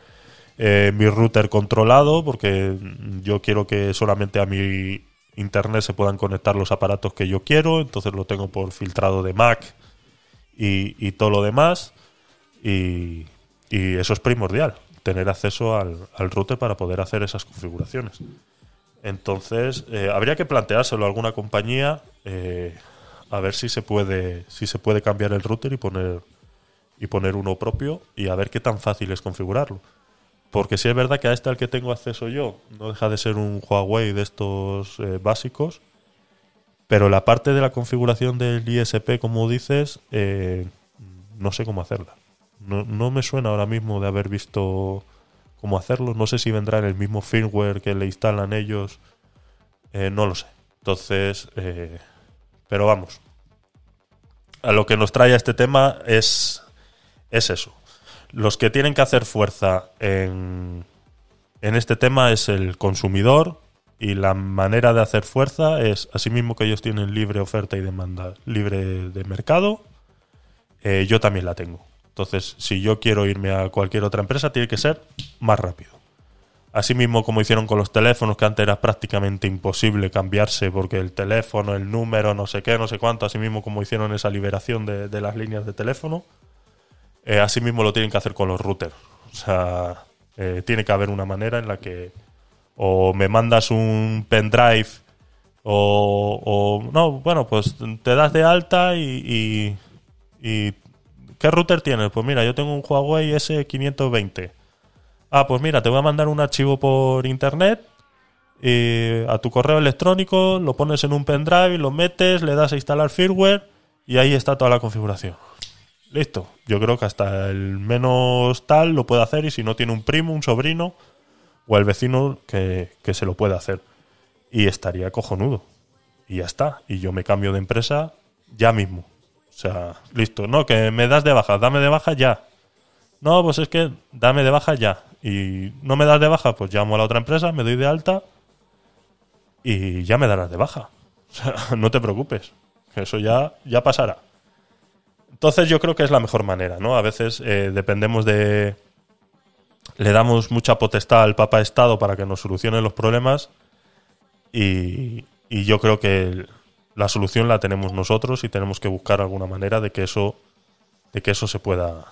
eh, mi router controlado porque yo quiero que solamente a mi internet se puedan conectar los aparatos que yo quiero, entonces lo tengo por filtrado de Mac y, todo lo demás y, eso es primordial, tener acceso al, al router para poder hacer esas configuraciones. Entonces, eh, habría que planteárselo a alguna compañía eh, a ver si se puede si se puede cambiar el router y poner y poner uno propio y a ver qué tan fácil es configurarlo. Porque si es verdad que a este al que tengo acceso yo no deja de ser un Huawei de estos eh, básicos, pero la parte de la configuración del ISP, como dices, eh, no sé cómo hacerla. No, no me suena ahora mismo de haber visto cómo hacerlo. No sé si vendrá en el mismo firmware que le instalan ellos. Eh, no lo sé. Entonces, pero vamos. A lo que nos trae a este tema es, es eso. Los que tienen que hacer fuerza en, en este tema es el consumidor y la manera de hacer fuerza es, asimismo que ellos tienen libre oferta y demanda, libre de mercado, eh, yo también la tengo. Entonces, si yo quiero irme a cualquier otra empresa, tiene que ser más rápido. Asimismo, como hicieron con los teléfonos, que antes era prácticamente imposible cambiarse porque el teléfono, el número, no sé qué, no sé cuánto, asimismo como hicieron esa liberación de, de las líneas de teléfono, eh, asimismo lo tienen que hacer con los routers. O sea, eh, tiene que haber una manera en la que o me mandas un pendrive o, no, bueno, pues te das de alta y, y, y ¿qué router tienes? Pues mira, yo tengo un Huawei S520. Ah, pues mira, te voy a mandar un archivo por internet y a tu correo electrónico, lo pones en un pendrive, lo metes, le das a instalar firmware y ahí está toda la configuración. Listo. Yo creo que hasta el menos tal lo puede hacer y si no tiene un primo, un sobrino o el vecino que, que se lo pueda hacer. Y estaría cojonudo. Y ya está. Y yo me cambio de empresa ya mismo. O sea, listo. No, que me das de baja. Dame de baja ya. No, pues es que dame de baja ya. Y no me das de baja, pues llamo a la otra empresa, me doy de alta y ya me darás de baja. O sea, no te preocupes. Eso ya, ya pasará. Entonces yo creo que es la mejor manera, ¿no? A veces eh, dependemos de... Le damos mucha potestad al Papa Estado para que nos solucione los problemas y, y yo creo que la solución la tenemos nosotros y tenemos que buscar alguna manera de que eso, de que eso se pueda,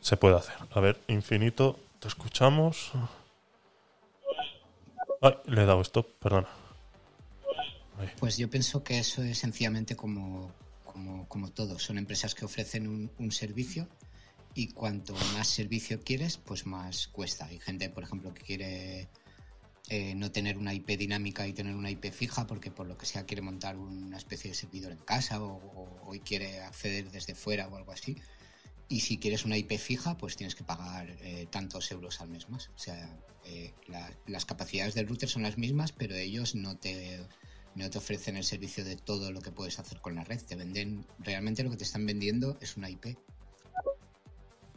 se pueda hacer. A ver, infinito, te escuchamos. Ay, le he dado stop, perdona. Pues yo pienso que eso es sencillamente como, como, como todo. Son empresas que ofrecen un, servicio y cuanto más servicio quieres, pues más cuesta. Hay gente, por ejemplo, que quiere eh, no tener una IP dinámica y tener una IP fija porque por lo que sea quiere montar una especie de servidor en casa o, o- quiere acceder desde fuera o algo así. Y si quieres una IP fija, pues tienes que pagar eh, tantos euros al mes más. O sea, eh, la- las capacidades del router son las mismas, pero ellos no te, no te ofrecen el servicio de todo lo que puedes hacer con la red. Te venden, realmente lo que te están vendiendo es una IP.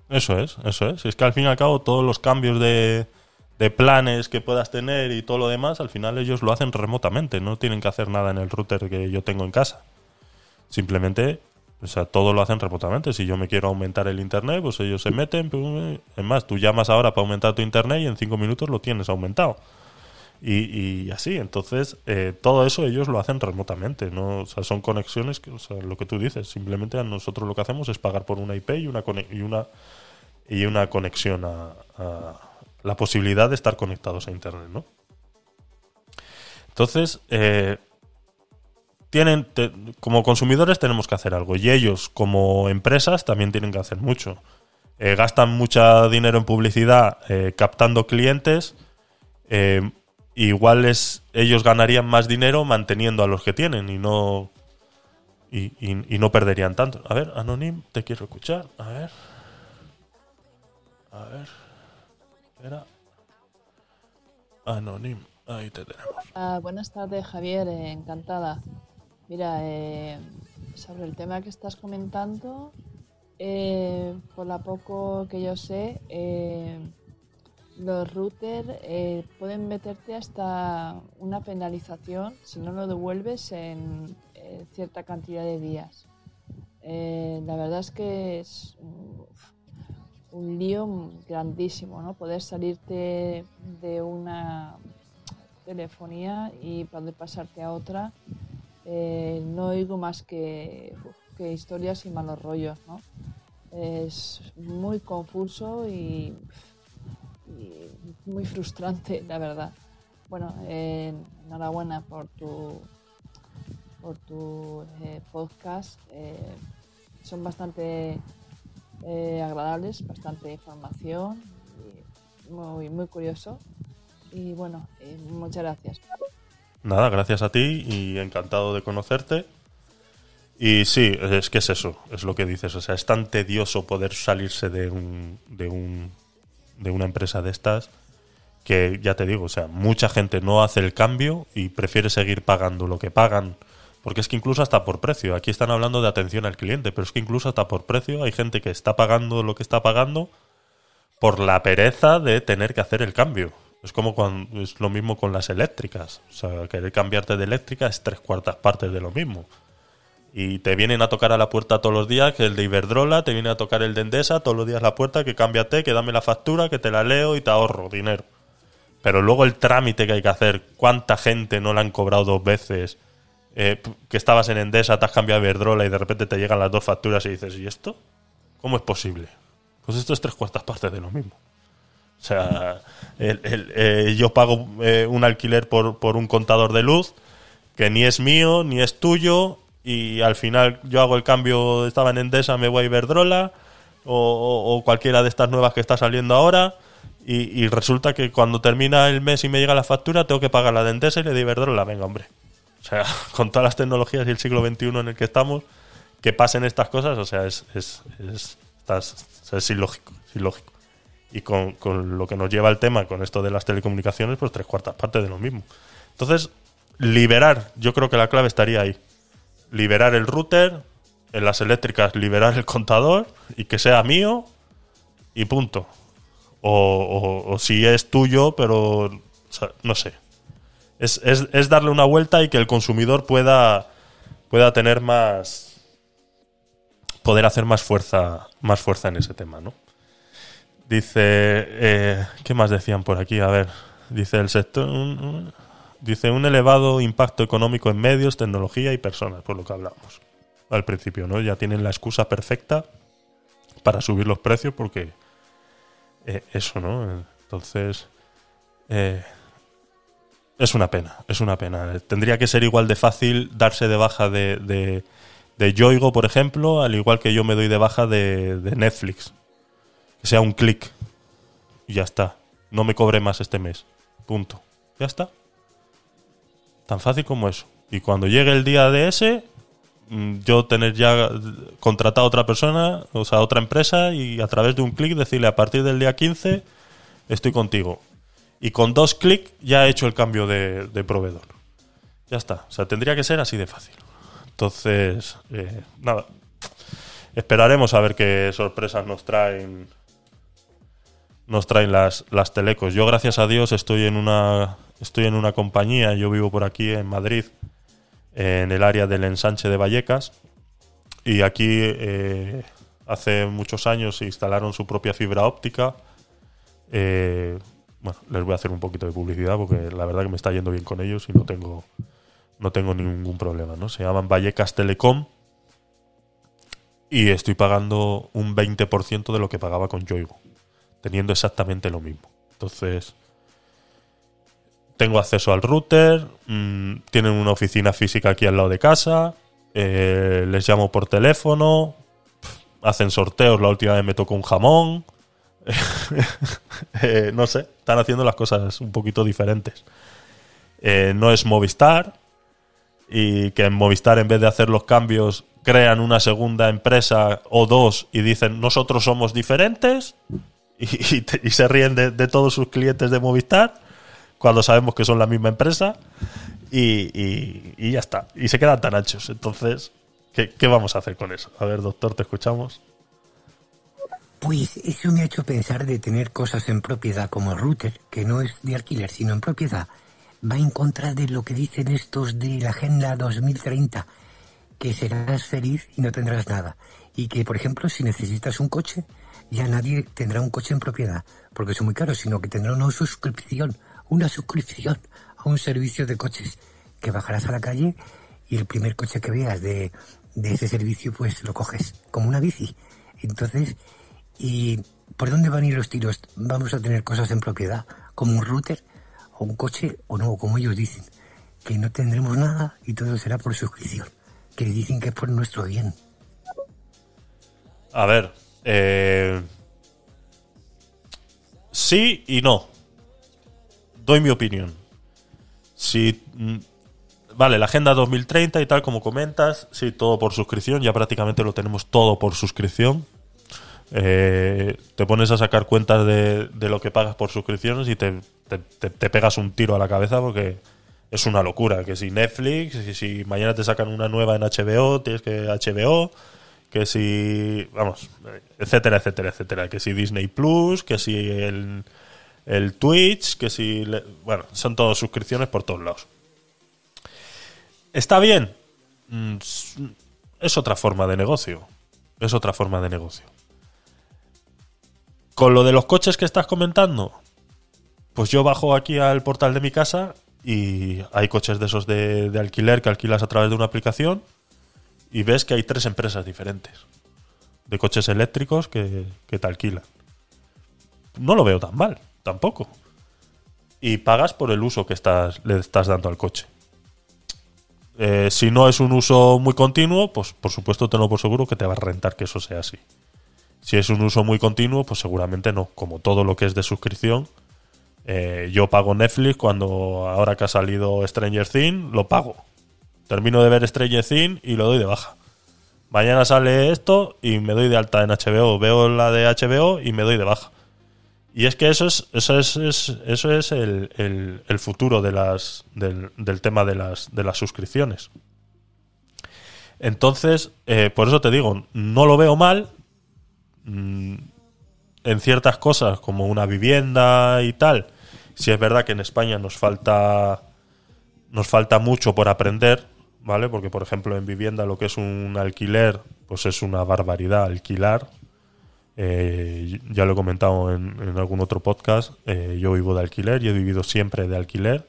Eso es, eso es. Es que al fin y al cabo todos los cambios de, de planes que puedas tener y todo lo demás, al final ellos lo hacen remotamente, no tienen que hacer nada en el router que yo tengo en casa. Simplemente, o sea, todo lo hacen remotamente. Si yo me quiero aumentar el internet, pues ellos se meten. pum, Es más, tú llamas ahora para aumentar tu internet y en cinco minutos lo tienes aumentado. Y, así, entonces, eh, todo eso ellos lo hacen remotamente, ¿no? O sea, son conexiones, que, o sea, lo que tú dices, simplemente a nosotros lo que hacemos es pagar por una IP y una, y una, y una conexión a, la posibilidad de estar conectados a Internet, ¿no? Entonces, eh, tienen, como consumidores tenemos que hacer algo y ellos como empresas también tienen que hacer mucho. Eh, gastan mucho dinero en publicidad captando clientes. eh, igual es, ellos ganarían más dinero manteniendo a los que tienen y no y, no perderían tanto. A ver, Anonim, te quiero escuchar. A ver. A ver. Espera. Anonim, ahí te tenemos. Ah, buenas tardes, Javier, eh, encantada. Mira, eh, sobre el tema que estás comentando, eh, por lo poco que yo sé, eh, los routers eh, pueden meterte hasta una penalización si no lo devuelves en eh, cierta cantidad de días. Eh, la verdad es que es un, lío grandísimo, ¿no? Poder salirte de una telefonía y poder pasarte a otra. No oigo más que historias y malos rollos, ¿no? Es muy confuso y, y muy frustrante, la verdad. Bueno, eh, enhorabuena por tu por tu eh, podcast. eh, son bastante eh, agradables, bastante información, y muy, muy curioso. Y bueno, muchas gracias. Nada, gracias a ti y encantado de conocerte. Y sí, es que es eso, es lo que dices. O sea, es tan tedioso poder salirse de un, de un, de una empresa de estas que ya te digo, o sea, mucha gente no hace el cambio y prefiere seguir pagando lo que pagan. Porque es que incluso hasta por precio, aquí están hablando de atención al cliente, pero es que incluso hasta por precio hay gente que está pagando lo que está pagando por la pereza de tener que hacer el cambio. Es como cuando es lo mismo con las eléctricas. O sea, querer cambiarte de eléctrica es tres cuartas partes de lo mismo. Y te vienen a tocar a la puerta todos los días, que el de Iberdrola, te viene a tocar el de Endesa todos los días la puerta, que cámbiate, que dame la factura, que te la leo y te ahorro dinero. Pero luego el trámite que hay que hacer, cuánta gente no la han cobrado dos veces, eh, que estabas en Endesa, te has cambiado a Iberdrola y de repente te llegan las dos facturas y dices, ¿y esto? ¿Cómo es posible? Pues esto es tres cuartas partes de lo mismo. O sea, el- el- eh, yo pago eh, un alquiler por, por un contador de luz que ni es mío, ni es tuyo, y al final yo hago el cambio, estaba en Endesa, me voy a Iberdrola, o, cualquiera de estas nuevas que está saliendo ahora, y, resulta que cuando termina el mes y me llega la factura, tengo que pagar la de Endesa y la de Iberdrola, venga, hombre. O sea, con todas las tecnologías y el siglo XXI en el que estamos, que pasen estas cosas, o sea, es, es, es, estás- es ilógico, ilógico. Y con, con lo que nos lleva el tema, con esto de las telecomunicaciones, pues tres cuartas partes de lo mismo. Entonces, liberar, yo creo que la clave estaría ahí. Liberar el router, en las eléctricas liberar el contador y que sea mío y punto. O, si es tuyo, pero no sé. Es, es- es darle una vuelta y que el consumidor pueda, pueda tener más. poder hacer más fuerza, más fuerza en ese tema, ¿no? Dice. eh, ¿Qué más decían por aquí? A ver. Dice el sector. Dice un elevado impacto económico en medios, tecnología y personas, por lo que hablamos al principio, ¿no? Ya tienen la excusa perfecta para subir los precios porque. eh, eso, ¿no? Entonces. eh, es una pena, es una pena. Tendría que ser igual de fácil darse de baja de, de, de Yoigo, por ejemplo, al igual que yo me doy de baja de, de Netflix. Que sea un clic. Y ya está. No me cobre más este mes. Punto. Ya está. Tan fácil como eso. Y cuando llegue el día de ese, mm, yo tener ya contratado a otra persona, o sea, otra empresa, y a través de un clic decirle a partir del día 15 estoy contigo. Y con dos clics ya he hecho el cambio de, de proveedor. Ya está. O sea, tendría que ser así de fácil. Entonces, eh, nada. Esperaremos a ver qué sorpresas nos traen. Nos traen las, las telecos. Yo, gracias a Dios, estoy en una. Estoy en una compañía. Yo vivo por aquí en Madrid. En el área del ensanche de Vallecas. Y aquí eh, hace muchos años se instalaron su propia fibra óptica. Eh, bueno, les voy a hacer un poquito de publicidad porque la verdad que me está yendo bien con ellos y no tengo, no tengo ningún problema, ¿no? Se llaman Vallecas Telecom y estoy pagando un 20% de lo que pagaba con Yoigo, teniendo exactamente lo mismo. Entonces, tengo acceso al router, mm, tienen una oficina física aquí al lado de casa, eh, les llamo por teléfono, hacen sorteos, la última vez me tocó un jamón. Eh, no sé, están haciendo las cosas un poquito diferentes. Eh, no es Movistar, y que en Movistar en vez de hacer los cambios crean una segunda empresa o dos y dicen nosotros somos diferentes y, te- se ríen de, todos sus clientes de Movistar cuando sabemos que son la misma empresa y, y- y ya está. Y se quedan tan anchos. Entonces, ¿qué, qué vamos a hacer con eso? A ver, doctor, te escuchamos. Pues eso me ha hecho pensar de tener cosas en propiedad como el router, que no es de alquiler, sino en propiedad. Va en contra de lo que dicen estos de la Agenda 2030, que serás feliz y no tendrás nada. Y que, por ejemplo, si necesitas un coche, ya nadie tendrá un coche en propiedad, porque son muy caros, sino que tendrá una suscripción, una suscripción a un servicio de coches, que bajarás a la calle y el primer coche que veas de, de ese servicio, pues lo coges, como una bici. Entonces, ¿y por dónde van a ir los tiros? ¿Vamos a tener cosas en propiedad, como un router o un coche, o no, como ellos dicen? Que no tendremos nada y todo será por suscripción, que dicen que es por nuestro bien. A ver, eh, sí y no. Doy mi opinión. Si, mm, vale, la Agenda 2030 y tal, como comentas, sí, todo por suscripción, ya prácticamente lo tenemos todo por suscripción. Eh, te pones a sacar cuentas de, lo que pagas por suscripciones y te, pegas un tiro a la cabeza porque es una locura. Que si Netflix, que si mañana te sacan una nueva en HBO, tienes que HBO, que si, vamos, etcétera, etcétera, etcétera. Que si Disney Plus, que si el, el Twitch, que si, bueno, son todas suscripciones por todos lados. ¿Está bien? Mm, Es otra forma de negocio. Es otra forma de negocio. Con lo de los coches que estás comentando, pues yo bajo aquí al portal de mi casa y hay coches de esos de alquiler que alquilas a través de una aplicación y ves que hay tres empresas diferentes de coches eléctricos que, que te alquilan. No lo veo tan mal, tampoco. Y pagas por el uso que estás, le estás dando al coche. Eh, si no es un uso muy continuo, pues por supuesto tenlo por seguro que te va a rentar que eso sea así. Si es un uso muy continuo, pues seguramente no. Como todo lo que es de suscripción, eh, yo pago Netflix cuando ahora que ha salido Stranger Things, lo pago. Termino de ver Stranger Things y lo doy de baja. Mañana sale esto y me doy de alta en HBO. Veo la de HBO y me doy de baja. Y es que eso es, eso es, es- eso es el, el- el futuro de las, del, del tema de las, de las suscripciones. Entonces, eh, por eso te digo, no lo veo mal. Mm, en ciertas cosas, como una vivienda y tal, si es verdad que en España nos falta nos falta mucho por aprender, ¿vale? Porque, por ejemplo, en vivienda lo que es un alquiler, pues es una barbaridad alquilar. Eh, ya lo he comentado en, en algún otro podcast. eh, yo vivo de alquiler y he vivido siempre de alquiler.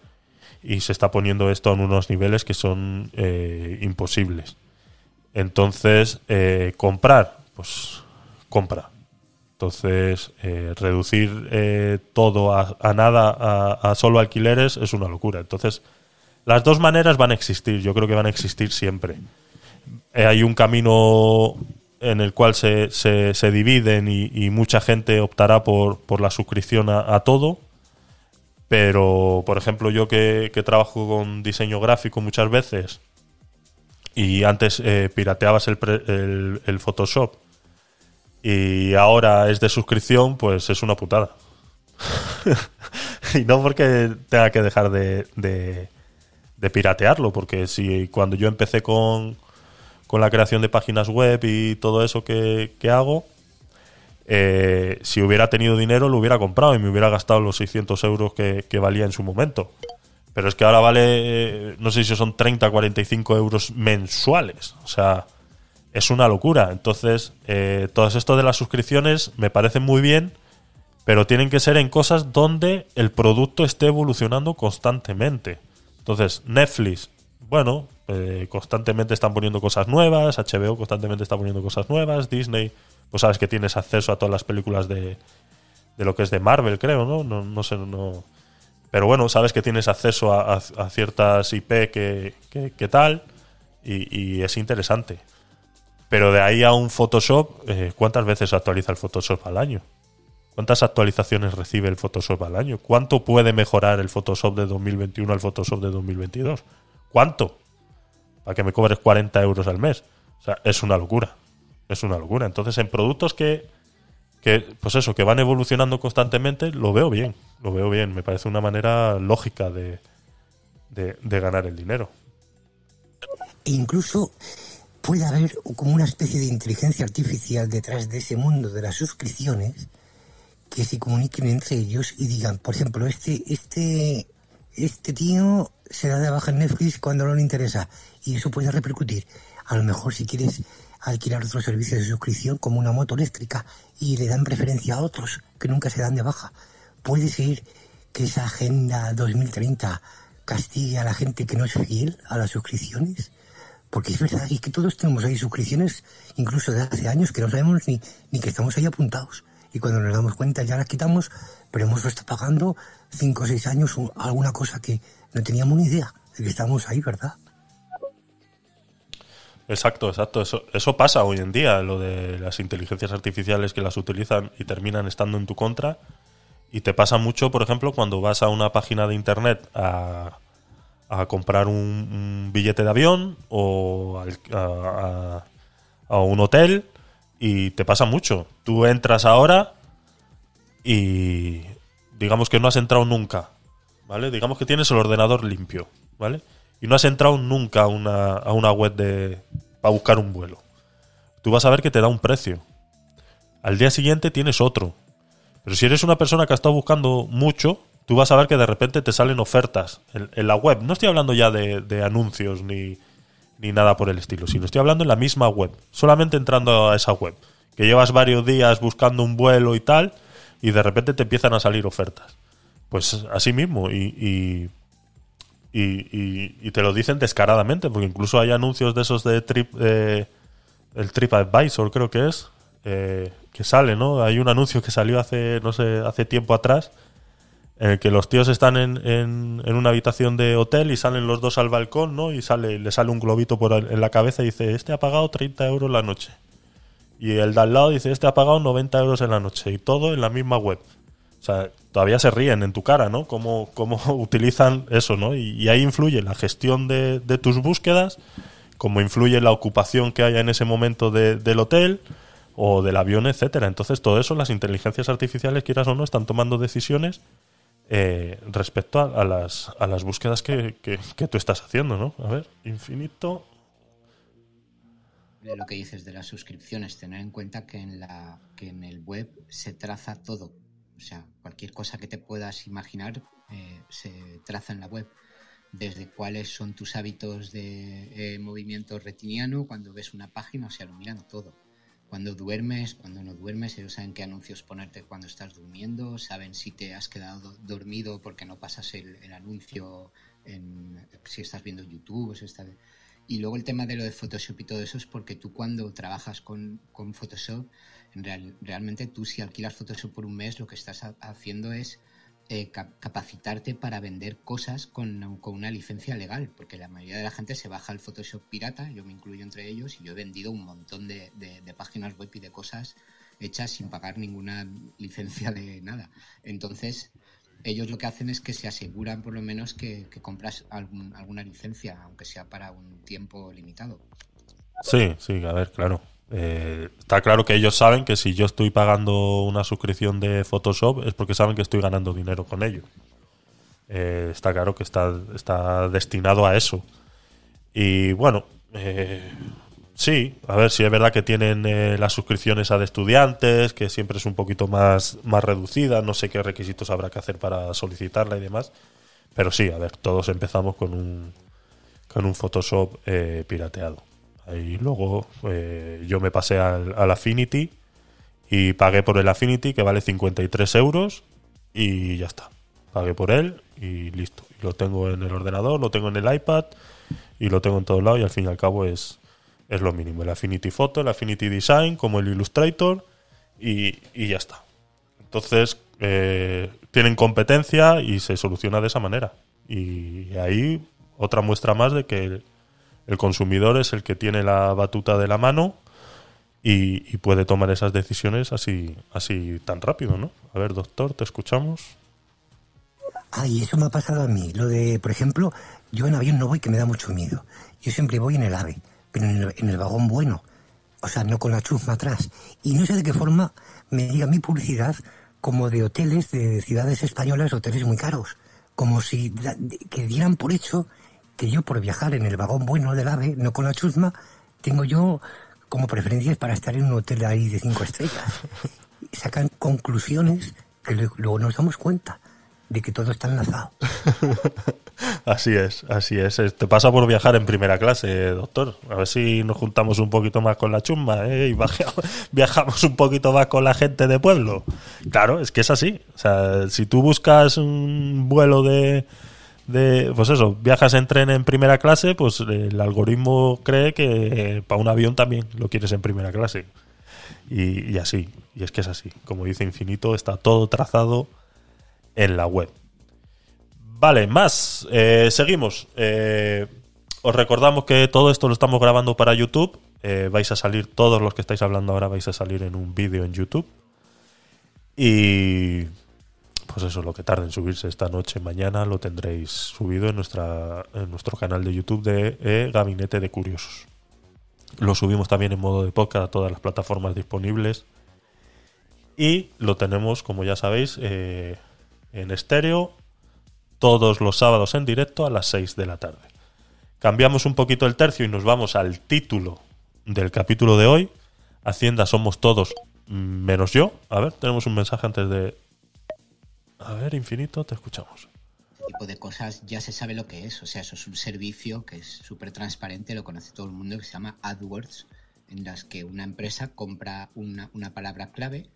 Y se está poniendo esto en unos niveles que son eh, imposibles. Entonces, eh, comprar, pues compra. Entonces, eh, reducir eh, todo a, a nada, a, a solo alquileres, es una locura. Entonces, las dos maneras van a existir, yo creo que van a existir siempre. Eh, hay un camino en el cual se, se, se dividen y, mucha gente optará por, por la suscripción a, a todo. Pero, por ejemplo, yo que, que trabajo con diseño gráfico muchas veces y antes eh, pirateabas el, pre- el, el Photoshop y ahora es de suscripción, pues es una putada. y no porque tenga que dejar de, de, de piratearlo, porque si cuando yo empecé con, con la creación de páginas web y todo eso que, que hago, eh, si hubiera tenido dinero lo hubiera comprado y me hubiera gastado los 600 euros que, valía en su momento. Pero es que ahora vale, no sé si son 30, 45 euros mensuales. O sea, es una locura. Entonces, eh, todo esto de las suscripciones me parecen muy bien, pero tienen que ser en cosas donde el producto esté evolucionando constantemente. Entonces, Netflix, bueno, eh, constantemente están poniendo cosas nuevas, HBO constantemente está poniendo cosas nuevas, Disney, pues sabes que tienes acceso a todas las películas de, de lo que es de Marvel, creo, ¿no? No, no sé, no. Pero bueno, sabes que tienes acceso a, ciertas IP que, que- que tal y, es interesante. Pero de ahí a un Photoshop, eh, ¿cuántas veces actualiza el Photoshop al año? ¿Cuántas actualizaciones recibe el Photoshop al año? ¿Cuánto puede mejorar el Photoshop de 2021 al Photoshop de 2022? ¿Cuánto? Para que me cobres 40 euros al mes. O sea, es una locura. Es una locura. Entonces, en productos que, que, pues eso, que van evolucionando constantemente, lo veo bien. Lo veo bien. Me parece una manera lógica de, de, de ganar el dinero. E incluso puede haber como una especie de inteligencia artificial detrás de ese mundo de las suscripciones que se comuniquen entre ellos y digan, por ejemplo, este, este, este tío se da de baja en Netflix cuando no le interesa y eso puede repercutir. A lo mejor si quieres alquilar otros servicios de suscripción como una moto eléctrica y le dan preferencia a otros que nunca se dan de baja. Puede ser que esa agenda 2030 castigue a la gente que no es fiel a las suscripciones. Porque es verdad, y que todos tenemos ahí suscripciones, incluso de hace años, que no sabemos ni, ni que estamos ahí apuntados. Y cuando nos damos cuenta ya las quitamos, pero hemos estado pagando cinco o seis años o alguna cosa que no teníamos ni idea de que estamos ahí, ¿verdad? Exacto, exacto. Eso, eso pasa hoy en día, lo de las inteligencias artificiales que las utilizan y terminan estando en tu contra. Y te pasa mucho, por ejemplo, cuando vas a una página de internet a, a comprar un, billete de avión o al- a- a un hotel y te pasa mucho. Tú entras ahora y digamos que no has entrado nunca, ¿vale? Digamos que tienes el ordenador limpio, ¿vale? Y no has entrado nunca a una, a una web de para buscar un vuelo. Tú vas a ver que te da un precio. Al día siguiente tienes otro. Pero si eres una persona que ha estado buscando mucho, tú vas a ver que de repente te salen ofertas en, en la web. No estoy hablando ya de, de anuncios ni, ni nada por el estilo, sino estoy hablando en la misma web. Solamente entrando a esa web. Que llevas varios días buscando un vuelo y tal, y de repente te empiezan a salir ofertas. Pues así mismo, y, y, y- y- te lo dicen descaradamente, porque incluso hay anuncios de esos de Trip, eh, el TripAdvisor creo que es, eh, que sale, ¿no? Hay un anuncio que salió hace, no sé, hace tiempo atrás, en el que los tíos están en, en- una habitación de hotel y salen los dos al balcón, ¿no? Y sale, le sale un globito por en la cabeza y dice, este ha pagado 30 euros la noche. Y el de al lado dice, este ha pagado 90 euros en la noche. Y todo en la misma web. O sea, todavía se ríen en tu cara, ¿no? Cómo, cómo utilizan eso, ¿no? Y, y ahí influye la gestión de, de tus búsquedas, cómo influye la ocupación que haya en ese momento de- del hotel o del avión, etcétera. Entonces, todo eso, las inteligencias artificiales, quieras o no, están tomando decisiones eh, respecto a, las, a las búsquedas que, que- que tú estás haciendo, ¿no? A ver, infinito. de lo que dices de las suscripciones, tener en cuenta que en la que en el web se traza todo. O sea, cualquier cosa que te puedas imaginar eh, se traza en la web. Desde cuáles son tus hábitos de eh, movimiento retiniano cuando ves una página, o sea, lo miran todo. Cuando duermes, cuando no duermes, ellos saben qué anuncios ponerte cuando estás durmiendo, saben si te has quedado dormido porque no pasas el, anuncio en, si estás viendo YouTube si estás... Y luego el tema de lo de Photoshop y todo eso es porque tú cuando trabajas con, con Photoshop, en real- realmente tú si alquilas Photoshop por un mes, lo que estás ha- haciendo es eh, cap- capacitarte para vender cosas con, con una licencia legal, porque la mayoría de la gente se baja el Photoshop pirata, yo me incluyo entre ellos, y yo he vendido un montón de, de- páginas web y de cosas hechas sin pagar ninguna licencia de nada. Entonces, ellos lo que hacen es que se aseguran por lo menos que, compras alguna licencia, aunque sea para un tiempo limitado. Sí, sí, a ver, claro. Eh, está claro que ellos saben que si yo estoy pagando una suscripción de Photoshop es porque saben que estoy ganando dinero con ello. Eh, está claro que está, está destinado a eso. Y bueno, eh, sí, a ver si es verdad que tienen las suscripciones a de estudiantes, que siempre es un poquito más, más reducida, no sé qué requisitos habrá que hacer para solicitarla y demás. Pero sí, a ver, todos empezamos con un, con un Photoshop pirateado. Ahí luego eh, yo me pasé al, al Affinity y pagué por el Affinity que vale 53 euros y ya está. Pagué por él y listo. Y lo tengo en el ordenador, lo tengo en el iPad y lo tengo en todos lados y al fin y al cabo es, es lo mínimo. El Affinity Photo, el Affinity Design como el Illustrator y, y ya está. Entonces, eh, tienen competencia y se soluciona de esa manera. Y ahí otra muestra más de que el consumidor es el que tiene la batuta de la mano y, puede tomar esas decisiones así, así tan rápido, ¿no? A ver, doctor, te escuchamos. Ay, eso me ha pasado a mí. Lo de, por ejemplo, yo en avión no voy que me da mucho miedo. Yo siempre voy en el AVE, pero en el, vagón bueno. O sea, no con la chusma atrás. Y no sé de qué forma me llega mi publicidad como de hoteles de ciudades españolas, hoteles muy caros. Como si que dieran por hecho que yo por viajar en el vagón bueno del AVE, no con la chusma, tengo yo como preferencias para estar en un hotel ahí de cinco estrellas. Sacan conclusiones que lu- luego nos damos cuenta de que todo está enlazado. Así es, así es. Eh, Te pasa por viajar en primera clase, doctor. A ver si nos juntamos un poquito más con la chumba ¿eh? y viajamos un poquito más con la gente de pueblo. Claro, es que es así. O sea, si tú buscas un vuelo de, de pues eso, viajas en tren en primera clase, pues el algoritmo cree que eh, para un avión también lo quieres en primera clase. Y, así, y es que es así. Como dice Infinito, está todo trazado en la web. Vale, más. Eh, seguimos. Eh, os recordamos que todo esto lo estamos grabando para YouTube. Vais a salir, todos los que estáis hablando ahora vais a salir en un vídeo en YouTube. Y pues eso, lo que tarde en subirse esta noche, mañana, lo tendréis subido en, nuestra, en nuestro canal de YouTube de eh, Gabinete de Curiosos. Lo subimos también en modo de podcast a todas las plataformas disponibles. Y lo tenemos, como ya sabéis, eh, en estéreo todos los sábados en directo a las 6 de la tarde. Cambiamos un poquito el tercio y nos vamos al título del capítulo de hoy. Hacienda somos todos mm, menos yo. A ver, tenemos un mensaje antes de... A ver, infinito, te escuchamos. tipo de cosas ya se sabe lo que es. O sea, eso es un servicio que es súper transparente, lo conoce todo el mundo, que se llama AdWords, en las que una empresa compra una, una palabra clave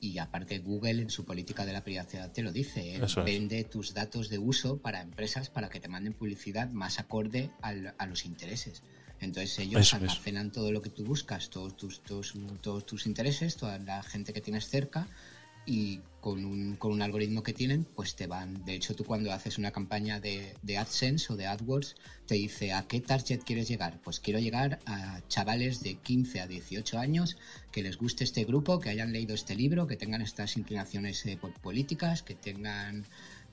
y aparte Google en su política de la privacidad te lo dice. Él Eso es. vende tus datos de uso para empresas para que te manden publicidad más acorde al- a los intereses. Entonces ellos Eso es. almacenan todo lo que tú buscas, todos tus, todos, todos tus intereses, toda la gente que tienes cerca y con un, con un algoritmo que tienen, pues te van. De hecho, tú cuando haces una campaña de, de AdSense o de AdWords, te dice a qué target quieres llegar. Pues quiero llegar a chavales de 15 a 18 años que les guste este grupo, que hayan leído este libro, que tengan estas inclinaciones eh, po- políticas, que tengan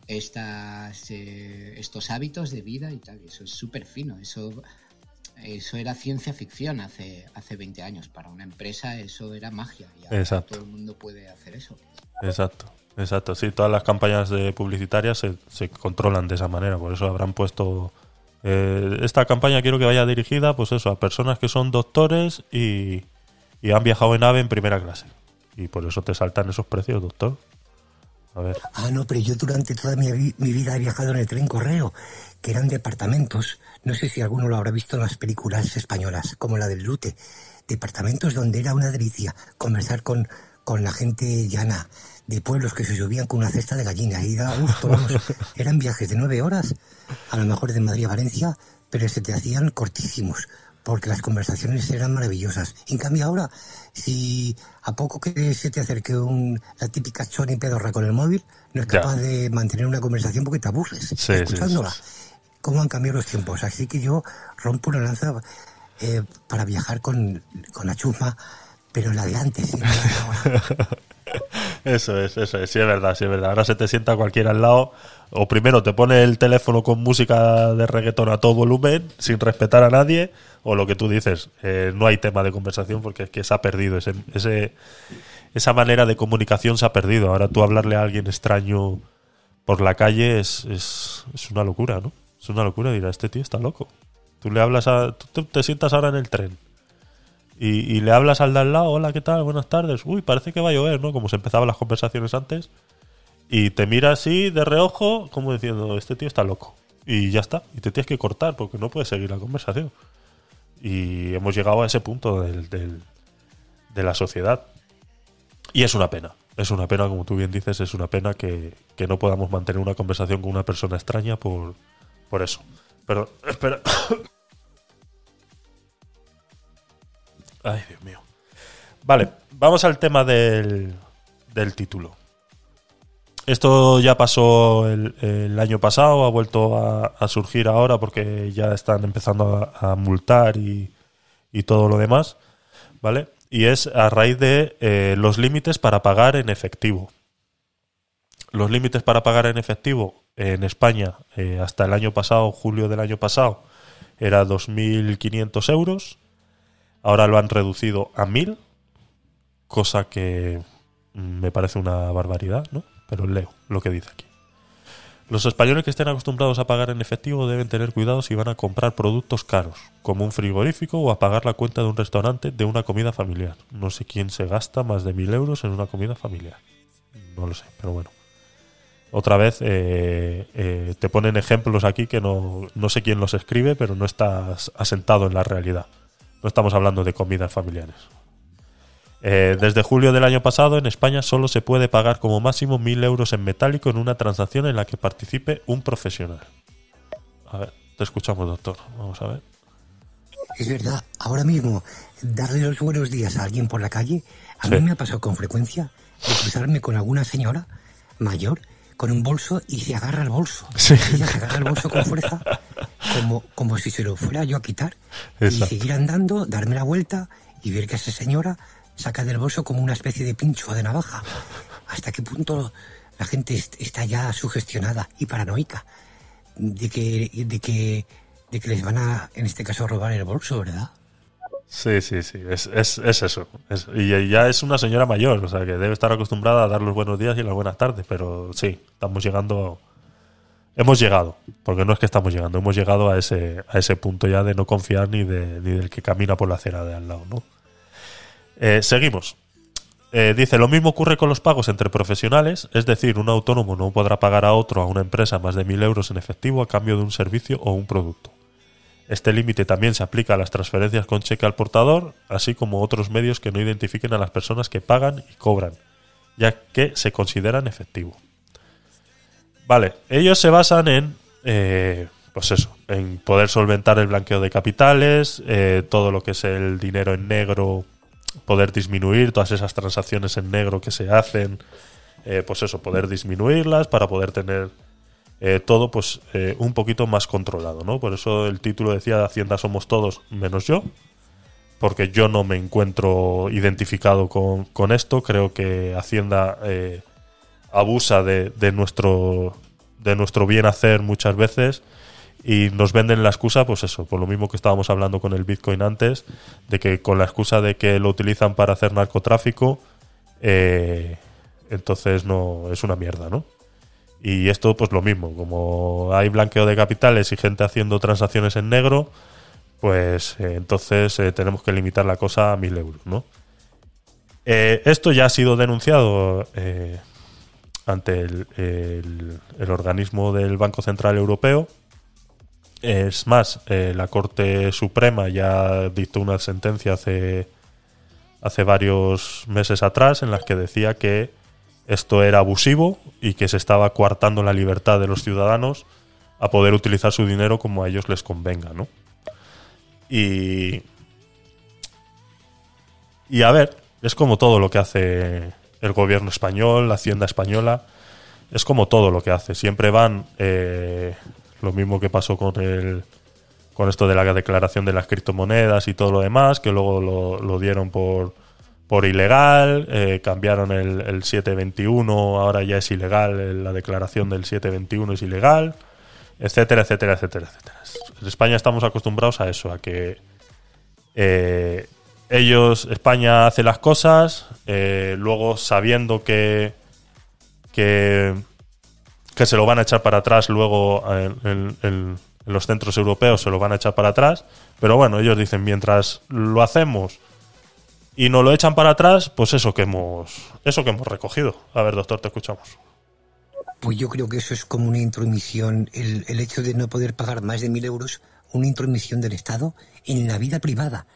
estas, eh, estos hábitos de vida y tal. Eso es súper fino. Eso, eso era ciencia ficción hace, hace 20 años. Para una empresa eso era magia. Y ahora Exacto. todo el mundo puede hacer eso. Exacto, exacto. Sí, todas las campañas de publicitarias se, se controlan de esa manera. Por eso habrán puesto... eh, esta campaña quiero que vaya dirigida, pues eso, a personas que son doctores y, y han viajado en ave en primera clase. Y por eso te saltan esos precios, doctor. A ver. Ah, no, pero yo durante toda mi, mi vida he viajado en el tren correo, que eran departamentos. No sé si alguno lo habrá visto en las películas españolas, como la del Lute. Departamentos donde era una delicia conversar con, con la gente llana, de pueblos que se subían con una cesta de gallinas y daba gusto, vamos. Eran viajes de nueve horas, a lo mejor de Madrid a Valencia, pero se te hacían cortísimos, porque las conversaciones eran maravillosas. En cambio ahora, si a poco que se te acerque un, la típica choni pedorra con el móvil, no es Ya. capaz de mantener una conversación porque te aburres Sí, sí, escuchándola. sí, ¿Cómo han cambiado los tiempos? Así que yo rompo una lanza eh, para viajar con, con la chusma, pero la de antes. Eso es, eso es, sí es verdad, sí es verdad. Ahora se te sienta cualquiera al lado, o primero te pone el teléfono con música de reggaetón a todo volumen, sin respetar a nadie, o lo que tú dices, eh, no hay tema de conversación porque es que se ha perdido, ese, esa manera de comunicación se ha perdido. Ahora tú hablarle a alguien extraño por la calle es, es una locura, ¿no? Es una locura, dirá, este tío está loco. Tú le hablas a... Tú te, sientas ahora en el tren y, y le hablas al de al lado, hola, ¿qué tal? Buenas tardes. Uy, parece que va a llover, ¿no? Como se empezaban las conversaciones antes. Y te mira así de reojo, como diciendo, este tío está loco. Y ya está. Y te tienes que cortar porque no puedes seguir la conversación. Y hemos llegado a ese punto del, del- de la sociedad. Y es una pena. Es una pena, como tú bien dices, es una pena que, que no podamos mantener una conversación con una persona extraña por, por eso. Pero, espera. Ay, Dios mío. Vale, vamos al tema del, del título. Esto ya pasó el, año pasado, ha vuelto a, surgir ahora porque ya están empezando a, a multar y, y todo lo demás, ¿vale? Y es a raíz de eh, los límites para pagar en efectivo. Los límites para pagar en efectivo en España eh, hasta el año pasado, julio del año pasado, era 2.500 euros. Ahora lo han reducido a 1.000, cosa que mm, me parece una barbaridad, ¿no? Pero leo lo que dice aquí. Los españoles que estén acostumbrados a pagar en efectivo deben tener cuidado si van a comprar productos caros, como un frigorífico o a pagar la cuenta de un restaurante de una comida familiar. No sé quién se gasta más de 1.000 euros en una comida familiar. No lo sé, pero bueno. Otra vez eh, eh, te ponen ejemplos aquí que no, no sé quién los escribe, pero no estás asentado en la realidad. No estamos hablando de comidas familiares. Eh, desde julio del año pasado, en España solo se puede pagar como máximo 1.000 euros en metálico en una transacción en la que participe un profesional. A ver, te escuchamos, doctor. Vamos a ver. Es verdad, ahora mismo darle los buenos días a alguien por la calle, a Sí. mí me ha pasado con frecuencia de cruzarme con alguna señora mayor con un bolso y se agarra el bolso. Sí. Ella se agarra el bolso con fuerza, como, como si se lo fuera yo a quitar. Exacto. Y seguir andando, darme la vuelta y ver que esa señora saca del bolso como una especie de pincho de navaja. ¿Hasta qué punto la gente est- está ya sugestionada y paranoica de que, de que, de que les van a, en este caso, robar el bolso, verdad? Sí, sí, sí, es, es, es eso. Es- y ya es una señora mayor, o sea que debe estar acostumbrada a dar los buenos días y las buenas tardes, pero sí, estamos llegando. Hemos llegado, porque no es que estamos llegando, hemos llegado a ese, a ese punto ya de no confiar ni, de, ni del que camina por la acera de al lado, ¿no? Eh, seguimos. Eh, dice, lo mismo ocurre con los pagos entre profesionales, es decir, un autónomo no podrá pagar a otro, a una empresa, más de mil euros en efectivo a cambio de un servicio o un producto. Este límite también se aplica a las transferencias con cheque al portador, así como otros medios que no identifiquen a las personas que pagan y cobran, ya que se consideran efectivo. Vale, ellos se basan en, eh, pues eso, en poder solventar el blanqueo de capitales, eh, todo lo que es el dinero en negro, poder disminuir todas esas transacciones en negro que se hacen, eh, pues eso, poder disminuirlas para poder tener eh, todo pues eh, un poquito más controlado, ¿no? Por eso el título decía Hacienda somos todos menos yo, porque yo no me encuentro identificado con, con esto, creo que Hacienda eh, abusa de, de nuestro de nuestro bien hacer muchas veces y nos venden la excusa, pues eso, por lo mismo que estábamos hablando con el Bitcoin antes, de que con la excusa de que lo utilizan para hacer narcotráfico, entonces no es una mierda, ¿no? Y esto, pues lo mismo, como hay blanqueo de capitales y gente haciendo transacciones en negro, pues eh, entonces eh, tenemos que limitar la cosa a mil euros, ¿no? Eh, esto ya ha sido denunciado ante el, el- organismo del Banco Central Europeo. Es más, la Corte Suprema ya dictó una sentencia hace, hace varios meses atrás en las que decía que esto era abusivo y que se estaba coartando la libertad de los ciudadanos a poder utilizar su dinero como a ellos les convenga, ¿no? Y. Y a ver, es como todo lo que hace el gobierno español, la hacienda española, es como todo lo que hace. Siempre van eh, lo mismo que pasó con el con esto de la declaración de las criptomonedas y todo lo demás, que luego lo, lo dieron por, por ilegal, eh, cambiaron el, el 721, ahora ya es ilegal, eh, la declaración del 721 es ilegal, etcétera, etcétera, etcétera, etcétera. En España estamos acostumbrados a eso, a que eh, ellos, España hace las cosas, luego sabiendo que, que, que se lo van a echar para atrás luego en los centros europeos, se lo van a echar para atrás, pero bueno, ellos dicen, mientras lo hacemos y nos lo echan para atrás, pues eso que hemos, eso que hemos recogido. A ver, doctor, te escuchamos. Pues yo creo que eso es como una intromisión, el, el hecho de no poder pagar más de mil euros, una intromisión del Estado en la vida privada.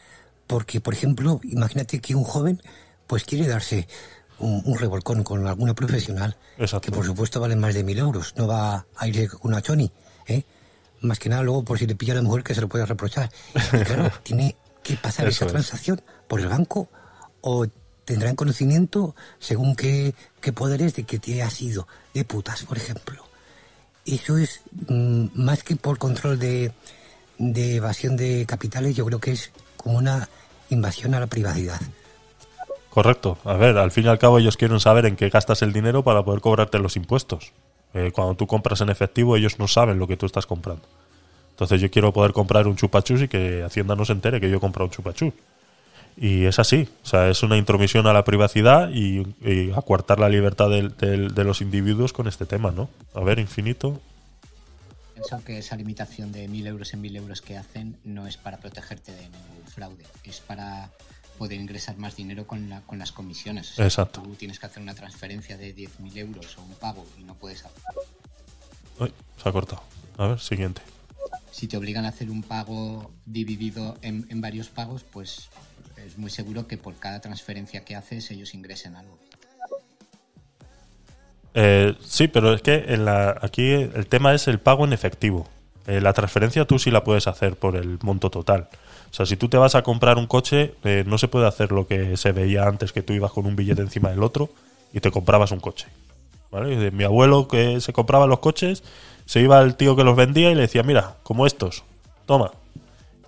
Porque, por ejemplo, imagínate que un joven pues quiere darse un, un revolcón con alguna profesional, Exacto. que por supuesto vale más de mil euros, no va a irse con una choni, ¿eh? Más que nada luego por si le pilla a la mujer que se lo puede reprochar. Y claro, tiene que pasar Eso esa es. Por el banco o tendrán conocimiento según qué, qué poderes de que te has ido, de putas, por ejemplo. Eso es mm, más que por control de, de evasión de capitales, yo creo que es como una invasión a la privacidad. Correcto. A ver, al fin y al cabo ellos quieren saber en qué gastas el dinero para poder cobrarte los impuestos. Eh, cuando tú compras en efectivo, ellos no saben lo que tú estás comprando. Entonces yo quiero poder comprar un chupachus y que Hacienda no se entere que yo he comprado un chupachus. Y es así. O sea, es una intromisión a la privacidad y, y acuartar la libertad de los individuos con este tema, ¿no? A ver, infinito. Pienso que esa limitación de 1.000 euros en 1.000 euros que hacen no es para protegerte de ningún fraude, es para poder ingresar más dinero con, la- con las comisiones. O sea, Exacto. Tú tienes que hacer una transferencia de 10.000 euros o un pago y no puedes hacer. Uy, se ha cortado. A ver, siguiente. Si te obligan a hacer un pago dividido en, en varios pagos, pues es muy seguro que por cada transferencia que haces ellos ingresen algo. Eh, sí, pero es que aquí el tema es el pago en efectivo. Eh, la transferencia tú sí la puedes hacer por el monto total. O sea, si tú te vas a comprar un coche, eh, no se puede hacer lo que se veía antes, que tú ibas con un billete encima del otro y te comprabas un coche. ¿Vale? Mi abuelo que se compraba los coches, se iba al tío que los vendía y le decía, mira, como estos, toma.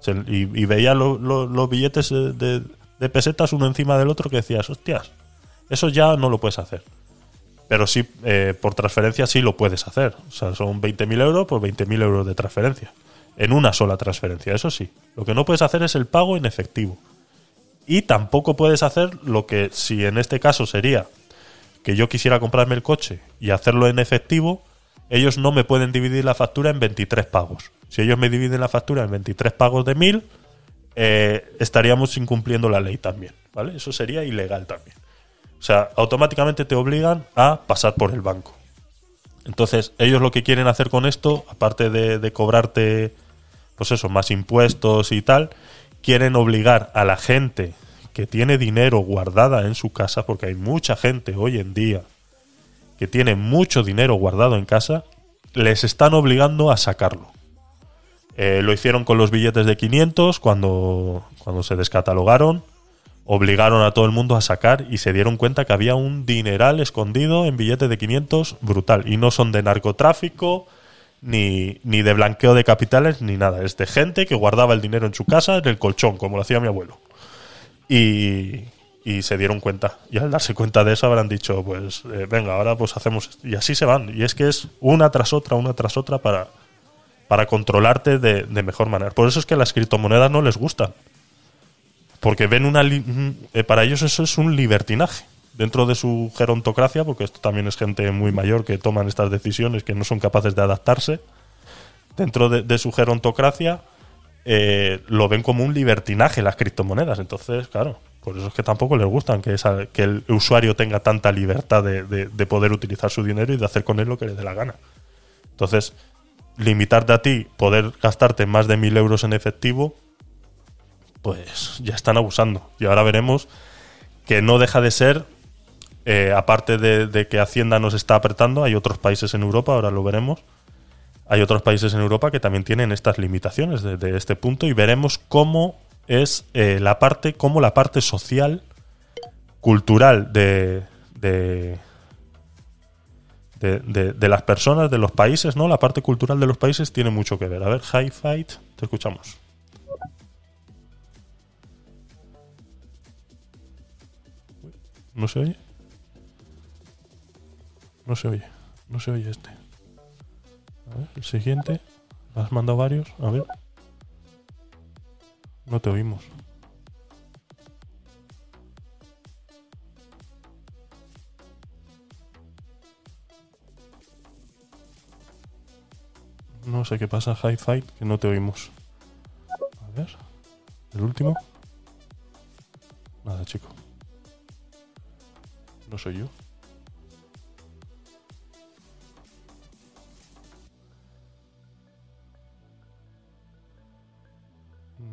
Se- y, veía lo- lo- los billetes de, pesetas uno encima del otro que decías, hostias, eso ya no lo puedes hacer. Pero sí, eh, por transferencia sí lo puedes hacer. O sea, son 20.000 euros por 20.000 euros de transferencia. En una sola transferencia, eso sí. Lo que no puedes hacer es el pago en efectivo. Y tampoco puedes hacer lo que, si en este caso sería que yo quisiera comprarme el coche y hacerlo en efectivo, ellos no me pueden dividir la factura en 23 pagos. Si ellos me dividen la factura en 23 pagos de 1000, eh, estaríamos incumpliendo la ley también. ¿vale? Eso sería ilegal también. O sea, automáticamente te obligan a pasar por el banco. Entonces, ellos lo que quieren hacer con esto, aparte de, de cobrarte, pues eso, más impuestos y tal, quieren obligar a la gente que tiene dinero guardada en su casa, porque hay mucha gente hoy en día que tiene mucho dinero guardado en casa, les están obligando a sacarlo. Eh, lo hicieron con los billetes de 500 cuando, cuando se descatalogaron obligaron a todo el mundo a sacar y se dieron cuenta que había un dineral escondido en billetes de 500 brutal. Y no son de narcotráfico, ni, ni de blanqueo de capitales, ni nada. Es de gente que guardaba el dinero en su casa, en el colchón, como lo hacía mi abuelo. Y, y se dieron cuenta. Y al darse cuenta de eso habrán dicho, pues eh, venga, ahora pues hacemos. Y así se van. Y es que es una tras otra, una tras otra para, para controlarte de, mejor manera. Por eso es que las criptomonedas no les gustan. Porque ven una. eh, para ellos eso es un libertinaje. Dentro de su gerontocracia, porque esto también es gente muy mayor que toman estas decisiones, que no son capaces de adaptarse. Dentro de, su gerontocracia, eh, lo ven como un libertinaje las criptomonedas. Entonces, claro, por eso es que tampoco les gustan que, esa- que el usuario tenga tanta libertad de- de poder utilizar su dinero y de hacer con él lo que le dé la gana. Entonces, limitarte a ti, poder gastarte más de mil euros en efectivo, pues ya están abusando. Y ahora veremos que no deja de ser, eh, aparte de, que Hacienda nos está apretando, hay otros países en Europa, ahora lo veremos, hay otros países en Europa que también tienen estas limitaciones de, de este punto y veremos cómo es eh, la parte, cómo la parte social, cultural de, de, de- de las personas, de los países, ¿no? La parte cultural de los países tiene mucho que ver. A ver, High Fight, te escuchamos. ¿No se oye? No se oye. No se oye este. A ver, el siguiente. ¿Has mandado varios? A ver. No te oímos. No sé qué pasa, High Fight, que no te oímos. A ver. ¿El último? Nada, chico. No soy yo.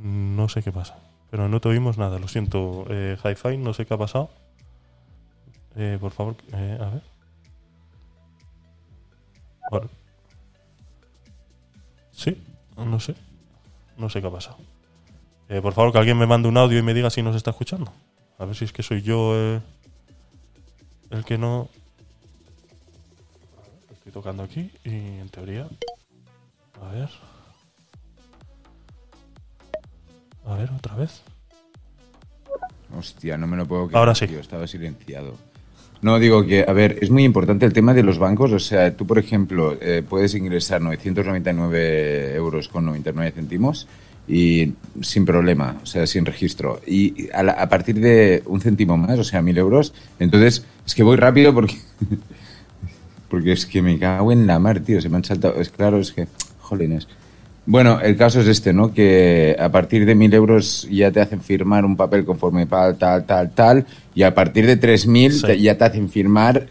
No sé qué pasa. Pero no te oímos nada, lo siento. Eh, Hi-Fi, no sé qué ha pasado. Eh, por favor, eh, a ver. Vale. Sí, no sé. No sé qué ha pasado. Eh, por favor, que alguien me mande un audio y me diga si nos está escuchando. A ver si es que soy yo eh, el que no. Estoy tocando aquí y en teoría. A ver. A ver, otra vez. Hostia, no me lo puedo creer. Ahora sí. tío, estaba silenciado. No, digo que, a ver, es muy importante el tema de los bancos. O sea, tú, por ejemplo, eh, puedes ingresar 999 euros con 99 céntimos y sin problema, o sea, sin registro. Y a, la- a partir de un céntimo más, o sea, mil euros, entonces es que voy rápido porque. porque es que me cago en la mar, tío. Se me han saltado. Es claro, es que. Jolines. Bueno, el caso es este, ¿no? Que a partir de mil euros ya te hacen firmar un papel conforme tal, tal, tal, tal, y a partir de tres mil Sí. te- ya te hacen firmar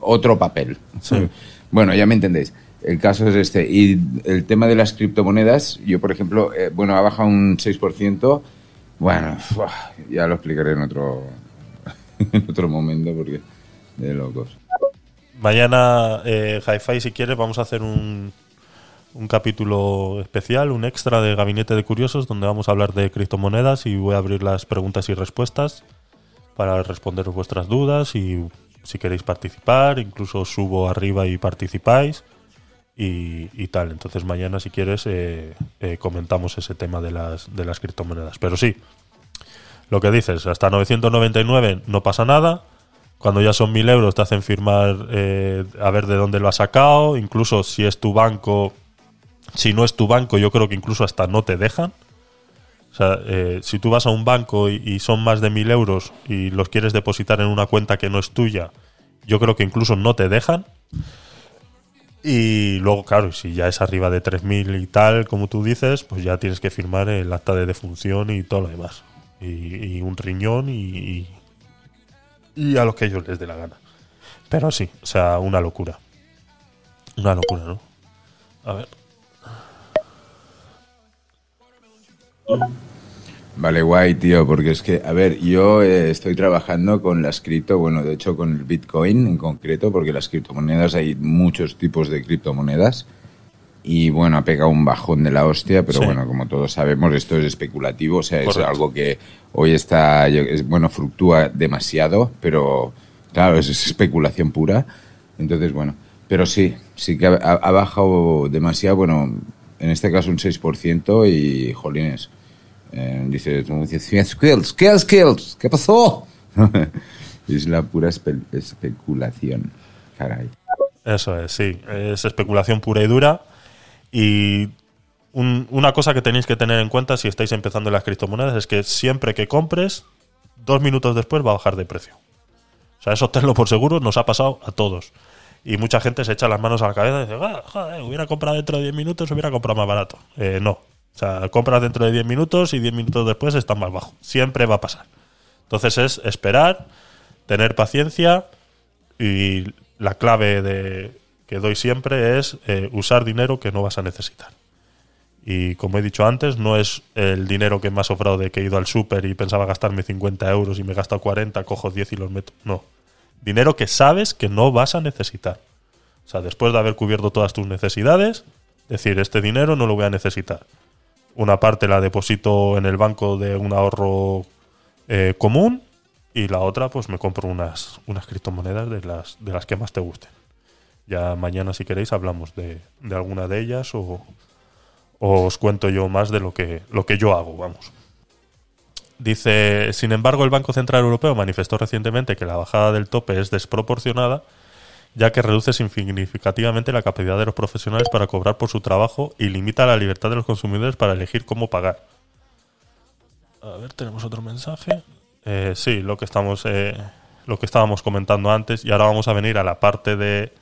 otro papel. Sí. Bueno, ya me entendéis. El caso es este. Y el tema de las criptomonedas, yo, por ejemplo, eh, bueno, ha bajado un 6%. Bueno, ya lo explicaré en otro, en otro momento porque de locos. Mañana, eh, Hi-Fi, si quieres, vamos a hacer un, un capítulo especial, un extra de Gabinete de Curiosos, donde vamos a hablar de criptomonedas y voy a abrir las preguntas y respuestas para responder vuestras dudas y si queréis participar, incluso subo arriba y participáis y, y tal. Entonces mañana, si quieres, eh, eh, comentamos ese tema de las, de las criptomonedas. Pero sí, lo que dices, hasta 999 no pasa nada. Cuando ya son 1000 euros te hacen firmar eh, a ver de dónde lo has sacado. Incluso si es tu banco, si no es tu banco, yo creo que incluso hasta no te dejan. O sea, eh, si tú vas a un banco y, son más de 1000 euros y los quieres depositar en una cuenta que no es tuya, yo creo que incluso no te dejan. Y luego, claro, si ya es arriba de 3000 y tal, como tú dices, pues ya tienes que firmar el acta de defunción y todo lo demás. Y, y un riñón y, y a los que ellos les dé la gana. Pero sí, o sea, una locura. Una locura, ¿no? A ver. Vale, guay, tío, porque es que, a ver, yo eh, estoy trabajando con las cripto, bueno, de hecho con el Bitcoin en concreto, porque las criptomonedas hay muchos tipos de criptomonedas. Y bueno, ha pegado un bajón de la hostia, pero Sí. bueno, como todos sabemos, esto es especulativo, o sea, es algo que hoy está, bueno, fluctúa demasiado, pero claro, es, es especulación pura. Entonces, bueno, pero sí, sí que ha, ha bajado demasiado, bueno, en este caso un 6% y, jolines, eh, dice, skills, skills, skills, ¿qué pasó? es la pura espe- especulación, caray. Eso es, sí. Es especulación pura y dura. Y un- una cosa que tenéis que tener en cuenta si estáis empezando en las criptomonedas es que siempre que compres, dos minutos después va a bajar de precio. O sea, eso tenlo por seguro, nos ha pasado a todos. Y mucha gente se echa las manos a la cabeza y dice, "Ah, joder, hubiera comprado dentro de 10 minutos, hubiera comprado más barato. Eh, no. O sea, compras dentro de 10 minutos y 10 minutos después está más bajo. Siempre va a pasar. Entonces es esperar, tener paciencia y la clave de, que doy siempre es eh, usar dinero que no vas a necesitar. Y como he dicho antes, no es el dinero que me ha sobrado de que he ido al súper y pensaba gastarme 50 euros y me he gastado 40, cojo 10 y los meto. No. Dinero que sabes que no vas a necesitar. O sea, después de haber cubierto todas tus necesidades, decir, este dinero no lo voy a necesitar. Una parte la deposito en el banco de un ahorro eh, común y la otra pues me compro unas, unas criptomonedas de las, de las que más te gusten. Ya mañana si queréis hablamos de, de alguna de ellas o, o os cuento yo más de lo que, lo que yo hago, vamos. Dice, sin embargo, el Banco Central Europeo manifestó recientemente que la bajada del tope es desproporcionada, ya que reduce significativamente la capacidad de los profesionales para cobrar por su trabajo y limita la libertad de los consumidores para elegir cómo pagar. A ver, tenemos otro mensaje. Eh, sí, lo que estamos, eh, lo que estábamos comentando antes, y ahora vamos a venir a la parte de,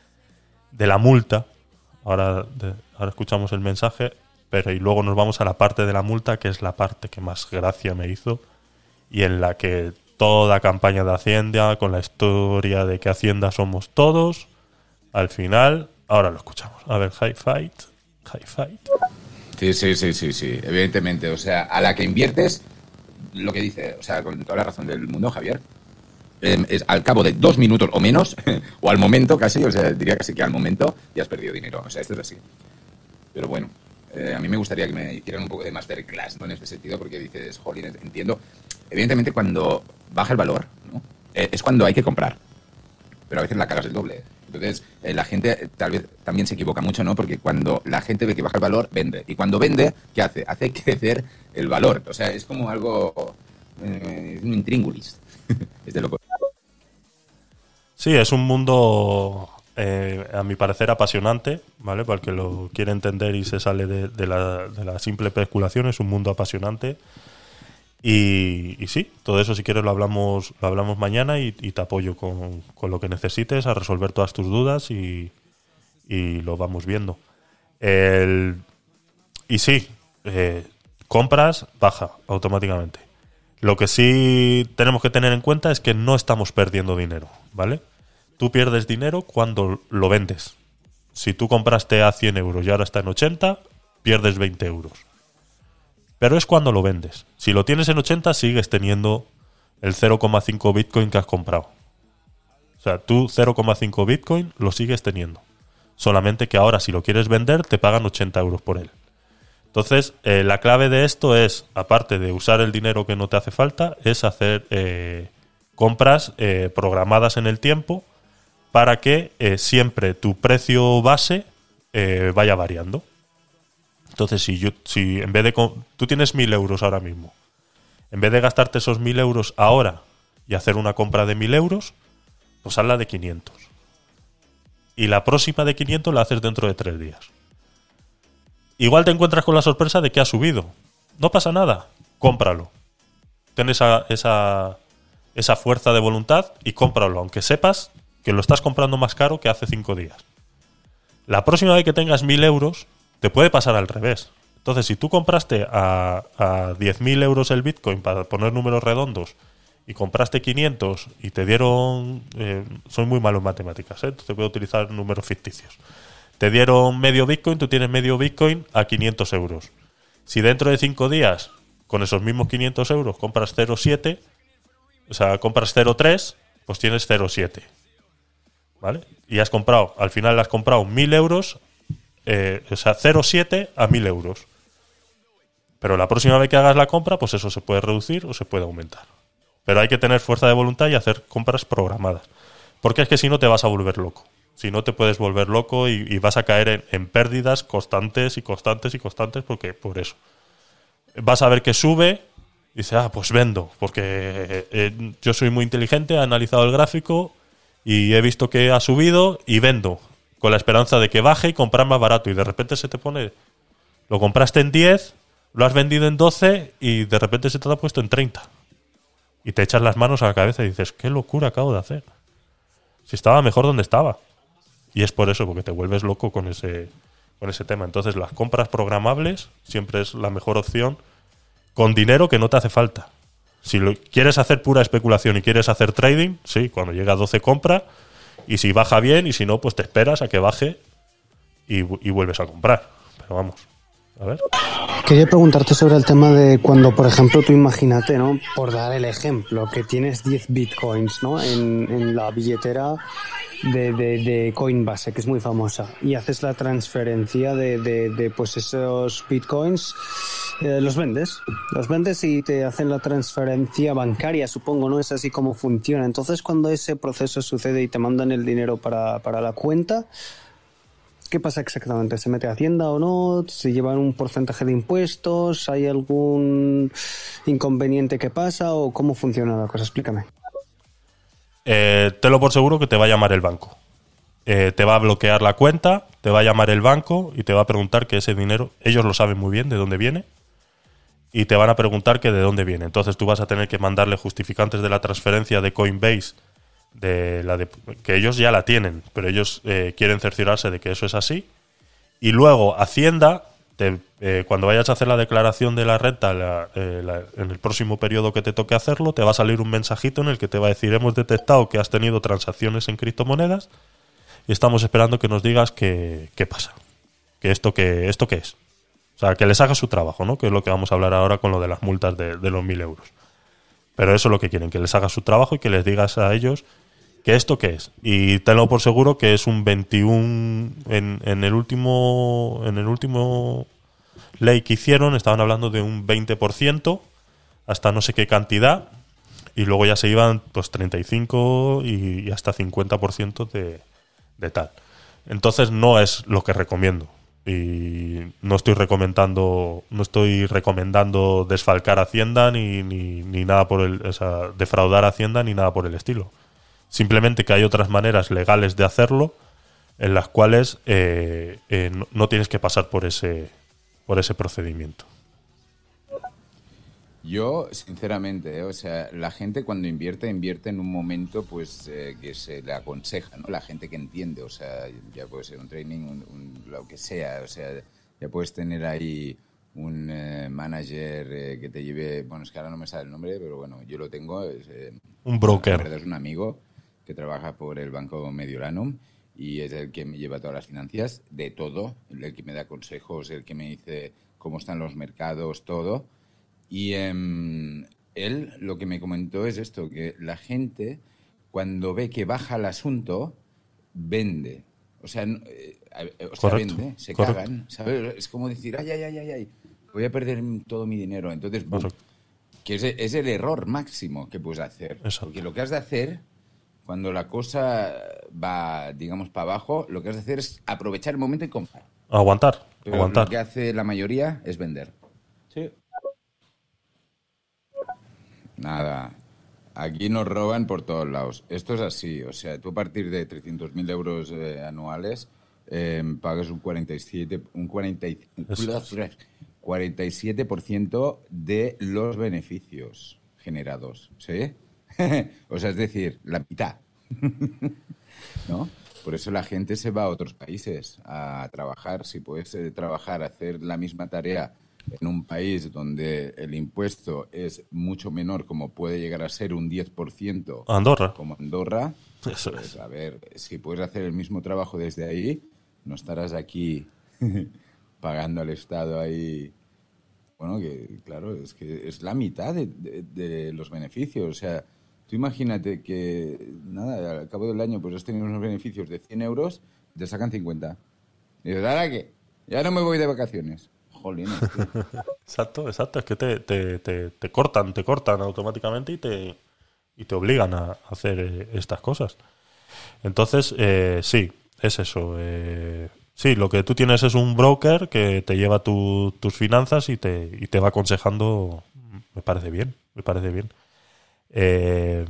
de la multa. Ahora, de- ahora escuchamos el mensaje, pero y luego nos vamos a la parte de la multa, que es la parte que más gracia me hizo y en la que toda campaña de Hacienda, con la historia de que Hacienda somos todos, al final, ahora lo escuchamos. A ver, High Fight, High Fight. Sí, sí, sí, sí, sí, evidentemente. O sea, a la que inviertes, lo que dice, o sea, con toda la razón del mundo, Javier, eh, es al cabo de dos minutos o menos, o al momento casi, o sea, diría casi que al momento, ya has perdido dinero. O sea, esto es así. Pero bueno, eh, a mí me gustaría que me hicieran un poco de masterclass ¿no? en este sentido, porque dices, jolín, entiendo. Evidentemente, cuando baja el valor, ¿no? Eh, es cuando hay que comprar. Pero a veces la cagas el doble. Entonces, eh, la gente tal vez también se equivoca mucho, ¿no? Porque cuando la gente ve que baja el valor, vende. Y cuando vende, ¿qué hace? Hace crecer el valor. O sea, es como algo... es un intríngulis. es de loco. Sí, es un mundo, eh, a mi parecer, apasionante, ¿vale? Para el que lo quiere entender y se sale de, la, simple especulación, es un mundo apasionante. Y, sí, todo eso si quieres lo hablamos, lo hablamos mañana y, te apoyo con, lo que necesites a resolver todas tus dudas y, y lo vamos viendo. El, y sí, eh, compras, baja automáticamente. Lo que sí tenemos que tener en cuenta es que no estamos perdiendo dinero, ¿vale? Tú pierdes dinero cuando lo vendes. Si tú compraste a 100 euros y ahora está en 80, pierdes 20 euros. Pero es cuando lo vendes. Si lo tienes en 80, sigues teniendo el 0,5 Bitcoin que has comprado. O sea, tú 0,5 Bitcoin lo sigues teniendo. Solamente que ahora si lo quieres vender te pagan 80 euros por él. Entonces, eh, la clave de esto es, aparte de usar el dinero que no te hace falta, es hacer eh, compras eh, programadas en el tiempo para que eh, siempre tu precio base eh, vaya variando. Entonces, si, yo, en vez de... Tú tienes 1000 euros ahora mismo. En vez de gastarte esos 1000 euros ahora y hacer una compra de 1000 euros, pues hazla de 500. Y la próxima de 500 la haces dentro de 3 días. Igual te encuentras con la sorpresa de que ha subido. No pasa nada, cómpralo. Ten esa fuerza de voluntad y cómpralo, aunque sepas que lo estás comprando más caro que hace 5 días. La próxima vez que tengas 1000 euros, te puede pasar al revés. Entonces, si tú compraste a, a 10.000 euros el Bitcoin para poner números redondos y compraste 500 y te dieron. eh, soy muy malo en matemáticas, ¿eh? Entonces voy a utilizar números ficticios. Te dieron medio Bitcoin, tú tienes medio Bitcoin a 500 euros. Si dentro de 5 días, con esos mismos 500 euros, compras 0,7, o sea, compras 0,3, pues tienes 0,7. ¿Vale? Y has comprado, al final has comprado 1000 euros, eh, o sea, 0,7 a 1000 euros. Pero la próxima vez que hagas la compra, pues eso se puede reducir o se puede aumentar. Pero hay que tener fuerza de voluntad y hacer compras programadas. Porque es que si no te vas a volver loco. Si no te puedes volver loco y, vas a caer en, pérdidas constantes y constantes y constantes porque por eso. Vas a ver que sube y dices, ah, pues vendo. Porque eh, eh, yo soy muy inteligente, he analizado el gráfico y he visto que ha subido y vendo. Con la esperanza de que baje y comprar más barato. Y de repente se te pone lo compraste en 10, lo has vendido en 12 y de repente se te ha puesto en 30. Y te echas las manos a la cabeza y dices, qué locura acabo de hacer. Si estaba mejor donde estaba. Y es por eso, porque te vuelves loco con ese, con ese tema. Entonces las compras programables siempre es la mejor opción con dinero que no te hace falta. Si lo, quieres hacer pura especulación y quieres hacer trading, sí, cuando llega a 12 compra. Y si baja bien, y si no, pues te esperas a que baje y, y vuelves a comprar. Pero vamos, a ver. Quería preguntarte sobre el tema de cuando, por ejemplo, tú imagínate, ¿no? Por dar el ejemplo, que tienes 10 bitcoins, ¿no? En, la billetera de, de, de Coinbase, que es muy famosa, y haces la transferencia de, de, de, pues esos bitcoins, eh, los vendes, los vendes y te hacen la transferencia bancaria, supongo, ¿no? Es así como funciona. Entonces, cuando ese proceso sucede y te mandan el dinero para, para la cuenta, ¿Qué pasa exactamente? ¿Se mete a Hacienda o no? ¿Se llevan un porcentaje de impuestos? ¿Hay algún inconveniente que pasa? ¿O cómo funciona la cosa? Explícame. Eh, lo por seguro que te va a llamar el banco. Eh, te va a bloquear la cuenta, te va a llamar el banco y te va a preguntar que ese dinero, ellos lo saben muy bien de dónde viene, y te van a preguntar que de dónde viene. Entonces tú vas a tener que mandarle justificantes de la transferencia de Coinbase, de la de- que ellos ya la tienen, pero ellos eh, quieren cerciorarse de que eso es así. Y luego Hacienda, eh, cuando vayas a hacer la declaración de la renta la- eh, la- en el próximo periodo que te toque hacerlo, te va a salir un mensajito en el que te va a decir hemos detectado que has tenido transacciones en criptomonedas y estamos esperando que nos digas qué, qué pasa. Que esto, que, esto qué es. O sea, que les haga su trabajo, ¿no? Que es lo que vamos a hablar ahora con lo de las multas de, de los mil euros. Pero eso es lo que quieren, que les haga su trabajo y que les digas a ellos que esto qué es. Y tenlo por seguro que es un 21 en, en el último en el último ley que hicieron estaban hablando de un 20% hasta no sé qué cantidad y luego ya se iban pues 35 y, y hasta 50% de, de tal. Entonces no es lo que recomiendo. Y no estoy recomendando, no estoy recomendando desfalcar Hacienda ni, ni, ni nada por el, o sea, defraudar Hacienda ni nada por el estilo. Simplemente que hay otras maneras legales de hacerlo en las cuales eh, eh, no, no tienes que pasar por ese, por ese procedimiento. Yo, sinceramente, eh, o sea, la gente cuando invierte, invierte en un momento pues eh, que se le aconseja, ¿no? La gente que entiende, o sea, ya puede ser un training, un- un- lo que sea, o sea, ya puedes tener ahí un eh, manager eh, que te lleve, bueno, es que ahora no me sale el nombre, pero bueno, yo lo tengo. Es, eh, Un broker. la verdad es un amigo que trabaja por el Banco Mediolanum y es el que me lleva todas las finanzas, de todo, el que me da consejos, el que me dice cómo están los mercados, todo. Y em, él lo que me comentó es esto, que la gente cuando ve que baja el asunto, vende. O sea, eh, eh, o sea, Correcto, vende, se correcto. cagan. ¿sabes? Es como decir, ay, ay, ay, ay, ay, voy a perder todo mi dinero. Entonces, que es, es el error máximo que puedes hacer. Exacto. Porque lo que has de hacer, cuando la cosa va, digamos, para abajo, lo que has de hacer es aprovechar el momento y comprar. Aguantar, Pero aguantar. lo que hace la mayoría es vender. Sí. Nada. Aquí nos roban por todos lados. Esto es así. O sea, tú a partir de 300.000 euros eh, anuales eh, pagas un 47, un 40, y- Eso 47% de los beneficios generados. ¿Sí? o sea, es decir, la mitad. ¿no? Por eso la gente se va a otros países a trabajar. Si puedes eh, trabajar, hacer la misma tarea en un país donde el impuesto es mucho menor, como puede llegar a ser un 10%, Andorra. como Andorra, Eso pues es. a ver, si puedes hacer el mismo trabajo desde ahí, no estarás aquí pagando al Estado ahí. Bueno, que claro, es que es la mitad de, de- de los beneficios. O sea, tú imagínate que, nada, al cabo del año pues has tenido unos beneficios de 100 euros te sacan 50. Y dices, ¿ahora qué? Ya no me voy de vacaciones. Tío. Exacto, exacto. Es que te, te, te, te cortan, te cortan automáticamente y te, y te obligan a hacer eh, estas cosas. Entonces, eh, sí, es eso. eh, sí, lo que tú tienes es un broker que te lleva tu- tus finanzas y te, y te va aconsejando. Me parece bien, me parece bien. Eh,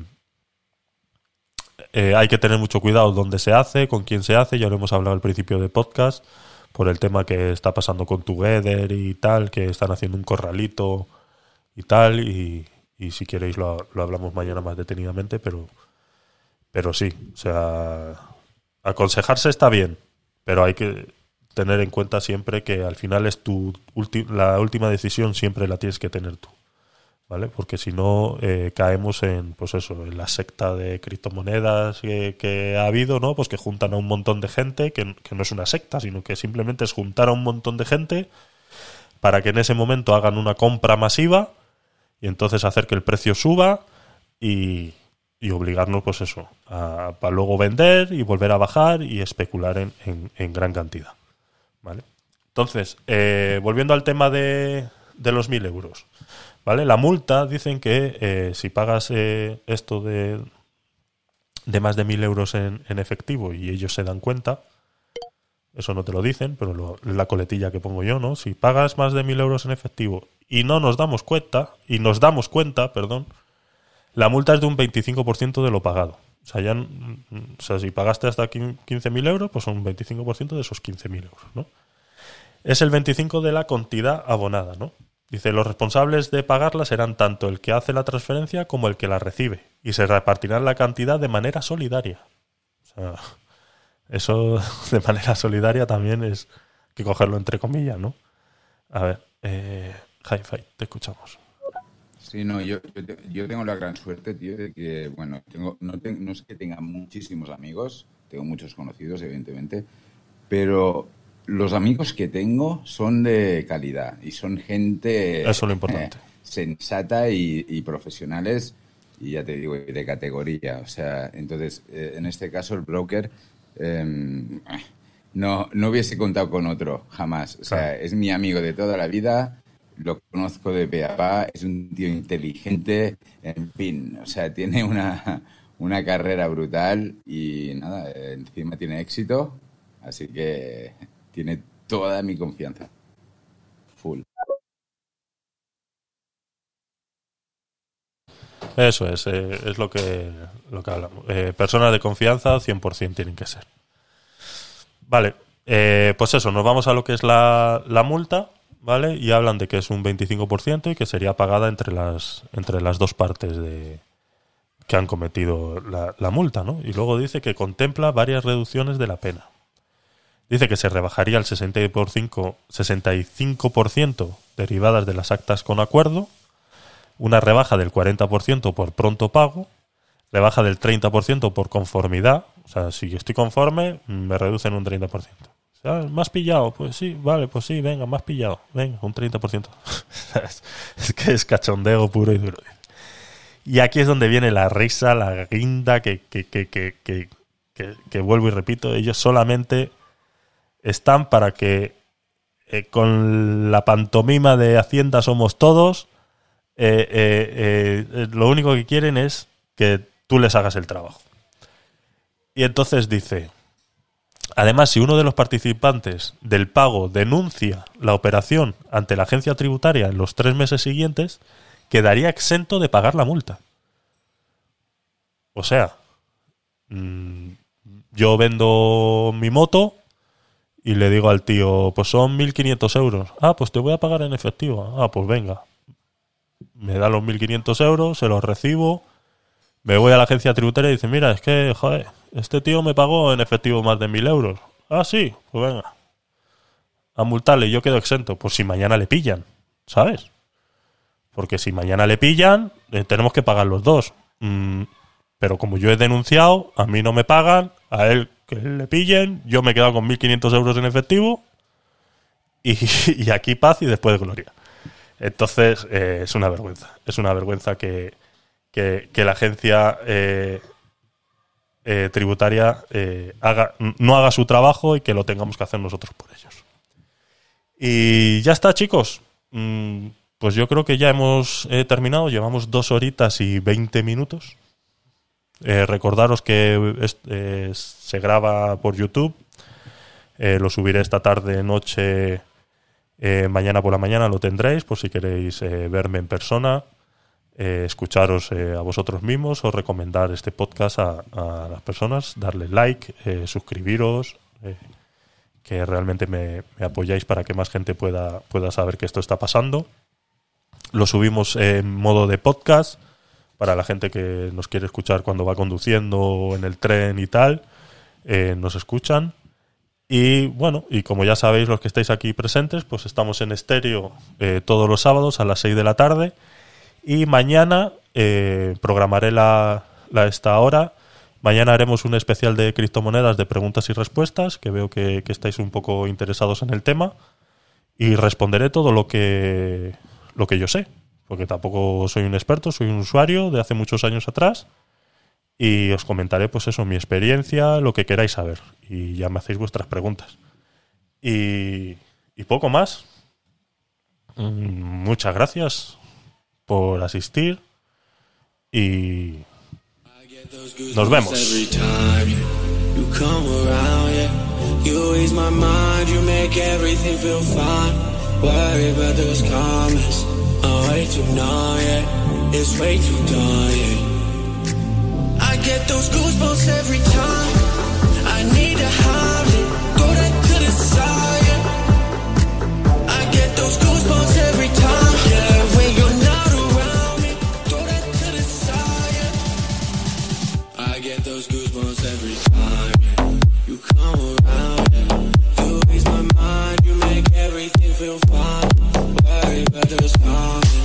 eh, hay que tener mucho cuidado dónde se hace, con quién se hace. Ya lo hemos hablado al principio del podcast, por el tema que está pasando con Together y tal, que están haciendo un corralito y tal. Y, si queréis lo, lo hablamos mañana más detenidamente, pero, pero sí, o sea, aconsejarse está bien, pero hay que tener en cuenta siempre que al final es tu la última decisión siempre la tienes que tener tú. ¿Vale? Porque si no eh, caemos en, pues eso, en la secta de criptomonedas que, ha habido, ¿no? Pues que juntan a un montón de gente, que, que no es una secta, sino que simplemente es juntar a un montón de gente para que en ese momento hagan una compra masiva y entonces hacer que el precio suba y, y obligarnos, pues eso, a, para luego vender y volver a bajar y especular en, en- gran cantidad. ¿Vale? Entonces, eh, volviendo al tema de, de los 1.000 euros. ¿Vale? La multa, dicen que eh, si pagas eh, esto de, de más de 1.000 euros en, en efectivo y ellos se dan cuenta, eso no te lo dicen, pero la coletilla que pongo yo, ¿no? Si pagas más de 1.000 euros en efectivo y no nos damos cuenta, y nos damos cuenta, perdón, la multa es de un 25% de lo pagado. O sea, ya, mm, o sea, si pagaste hasta 15.000 euros, pues son un 25% de esos 15.000 euros, ¿no? Es el 25% de la cantidad abonada, ¿no? Dice, los responsables de pagarla serán tanto el que hace la transferencia como el que la recibe, y se repartirán la cantidad de manera solidaria. O sea, eso de manera solidaria también es que cogerlo entre comillas, ¿no? A ver, eh, Hi-Fi, te escuchamos. Sí, no, yo, yo tengo la gran suerte, tío, de que, bueno, tengo, no, te- no es que tenga muchísimos amigos, tengo muchos conocidos, evidentemente, pero los amigos que tengo son de calidad y son gente Eso es lo importante. eh, sensata y, y profesionales y ya te digo, de categoría. O sea, entonces, eh, en este caso el broker eh, no, no hubiese contado con otro, jamás. O sea, Claro. es mi amigo de toda la vida, lo conozco de pe a pa, es un tío inteligente, en fin, o sea, tiene una, una carrera brutal y nada, encima tiene éxito, así que tiene toda mi confianza. Full. Eso es, eh, es lo que, lo que hablamos. Eh, personas de confianza 100% tienen que ser. Vale, eh, pues eso, nos vamos a lo que es la, la multa, ¿vale? Y hablan de que es un 25% y que sería pagada entre las, entre las dos partes de que han cometido la, la multa, ¿no? Y luego dice que contempla varias reducciones de la pena. Dice que se rebajaría el 65%, 65% derivadas de las actas con acuerdo, una rebaja del 40% por pronto pago, rebaja del 30% por conformidad, o sea, si estoy conforme, me reducen un 30%. O sea, ¿Más pillado? Pues sí, vale, pues sí, venga, más pillado, venga, un 30%. es, que es cachondeo puro y duro. Y aquí es donde viene la risa, la guinda, que, que, que- que vuelvo y repito, ellos solamente están para que eh, con la pantomima de Hacienda somos todos, eh, eh, lo único que quieren es que tú les hagas el trabajo. Y entonces dice, además, si uno de los participantes del pago denuncia la operación ante la agencia tributaria en los tres meses siguientes, quedaría exento de pagar la multa. O sea, mm, yo vendo mi moto y le digo al tío, pues son 1.500 euros. Ah, pues te voy a pagar en efectivo. Ah, pues venga. Me da los 1.500 euros, se los recibo, me voy a la agencia tributaria y dice, mira, es que, joder, este tío me pagó en efectivo más de 1.000 euros. Ah, sí, pues venga. A multarle, yo quedo exento. Pues si mañana le pillan, ¿sabes? Porque si mañana le pillan, eh, tenemos que pagar los dos. Mm, pero como yo he denunciado, a mí no me pagan, a él que le pillen, yo me he quedado con 1.500 euros en efectivo y, aquí paz y después de gloria. Entonces, eh, es una vergüenza. Es una vergüenza que, que, la agencia eh, eh, tributaria haga, no haga su trabajo y que lo tengamos que hacer nosotros por ellos. Y ya está, chicos. Mm, Pues yo creo que ya hemos terminado. Llevamos dos horitas y 20 minutos. Eh, recordaros que eh, se graba por YouTube. Eh, lo subiré esta tarde, noche, mañana por la mañana lo tendréis, por si queréis verme en persona, escucharos a vosotros mismos o recomendar este podcast a, las personas, darle like, suscribiros, que realmente me, me apoyáis para que más gente pueda, pueda saber que esto está pasando. Lo subimos en modo de podcast para la gente que nos quiere escuchar cuando va conduciendo en el tren y tal. eh, nos escuchan. Y bueno, y como ya sabéis los que estáis aquí presentes, pues estamos en estéreo eh, todos los sábados a las 6 de la tarde. Y mañana eh, programaré la, la esta hora. Mañana haremos un especial de criptomonedas de preguntas y respuestas, que veo que, que estáis un poco interesados en el tema. Y responderé todo lo que, lo que yo sé, porque tampoco soy un experto, soy un usuario de hace muchos años atrás. Y os comentaré, pues eso, mi experiencia, lo que queráis saber. Y ya me hacéis vuestras preguntas. Y, y poco más. Mm, Muchas gracias por asistir. Y nos vemos. I'm way too numb. It's way too done. I get those goosebumps every time. I need to hide it. Go that to the side, yeah. I get those goosebumps every time, yeah. When you're not around me, go that to the side, yeah. I get those goosebumps every time yeah. you come around. Yeah. You ease my mind, you make everything feel fine there's nothing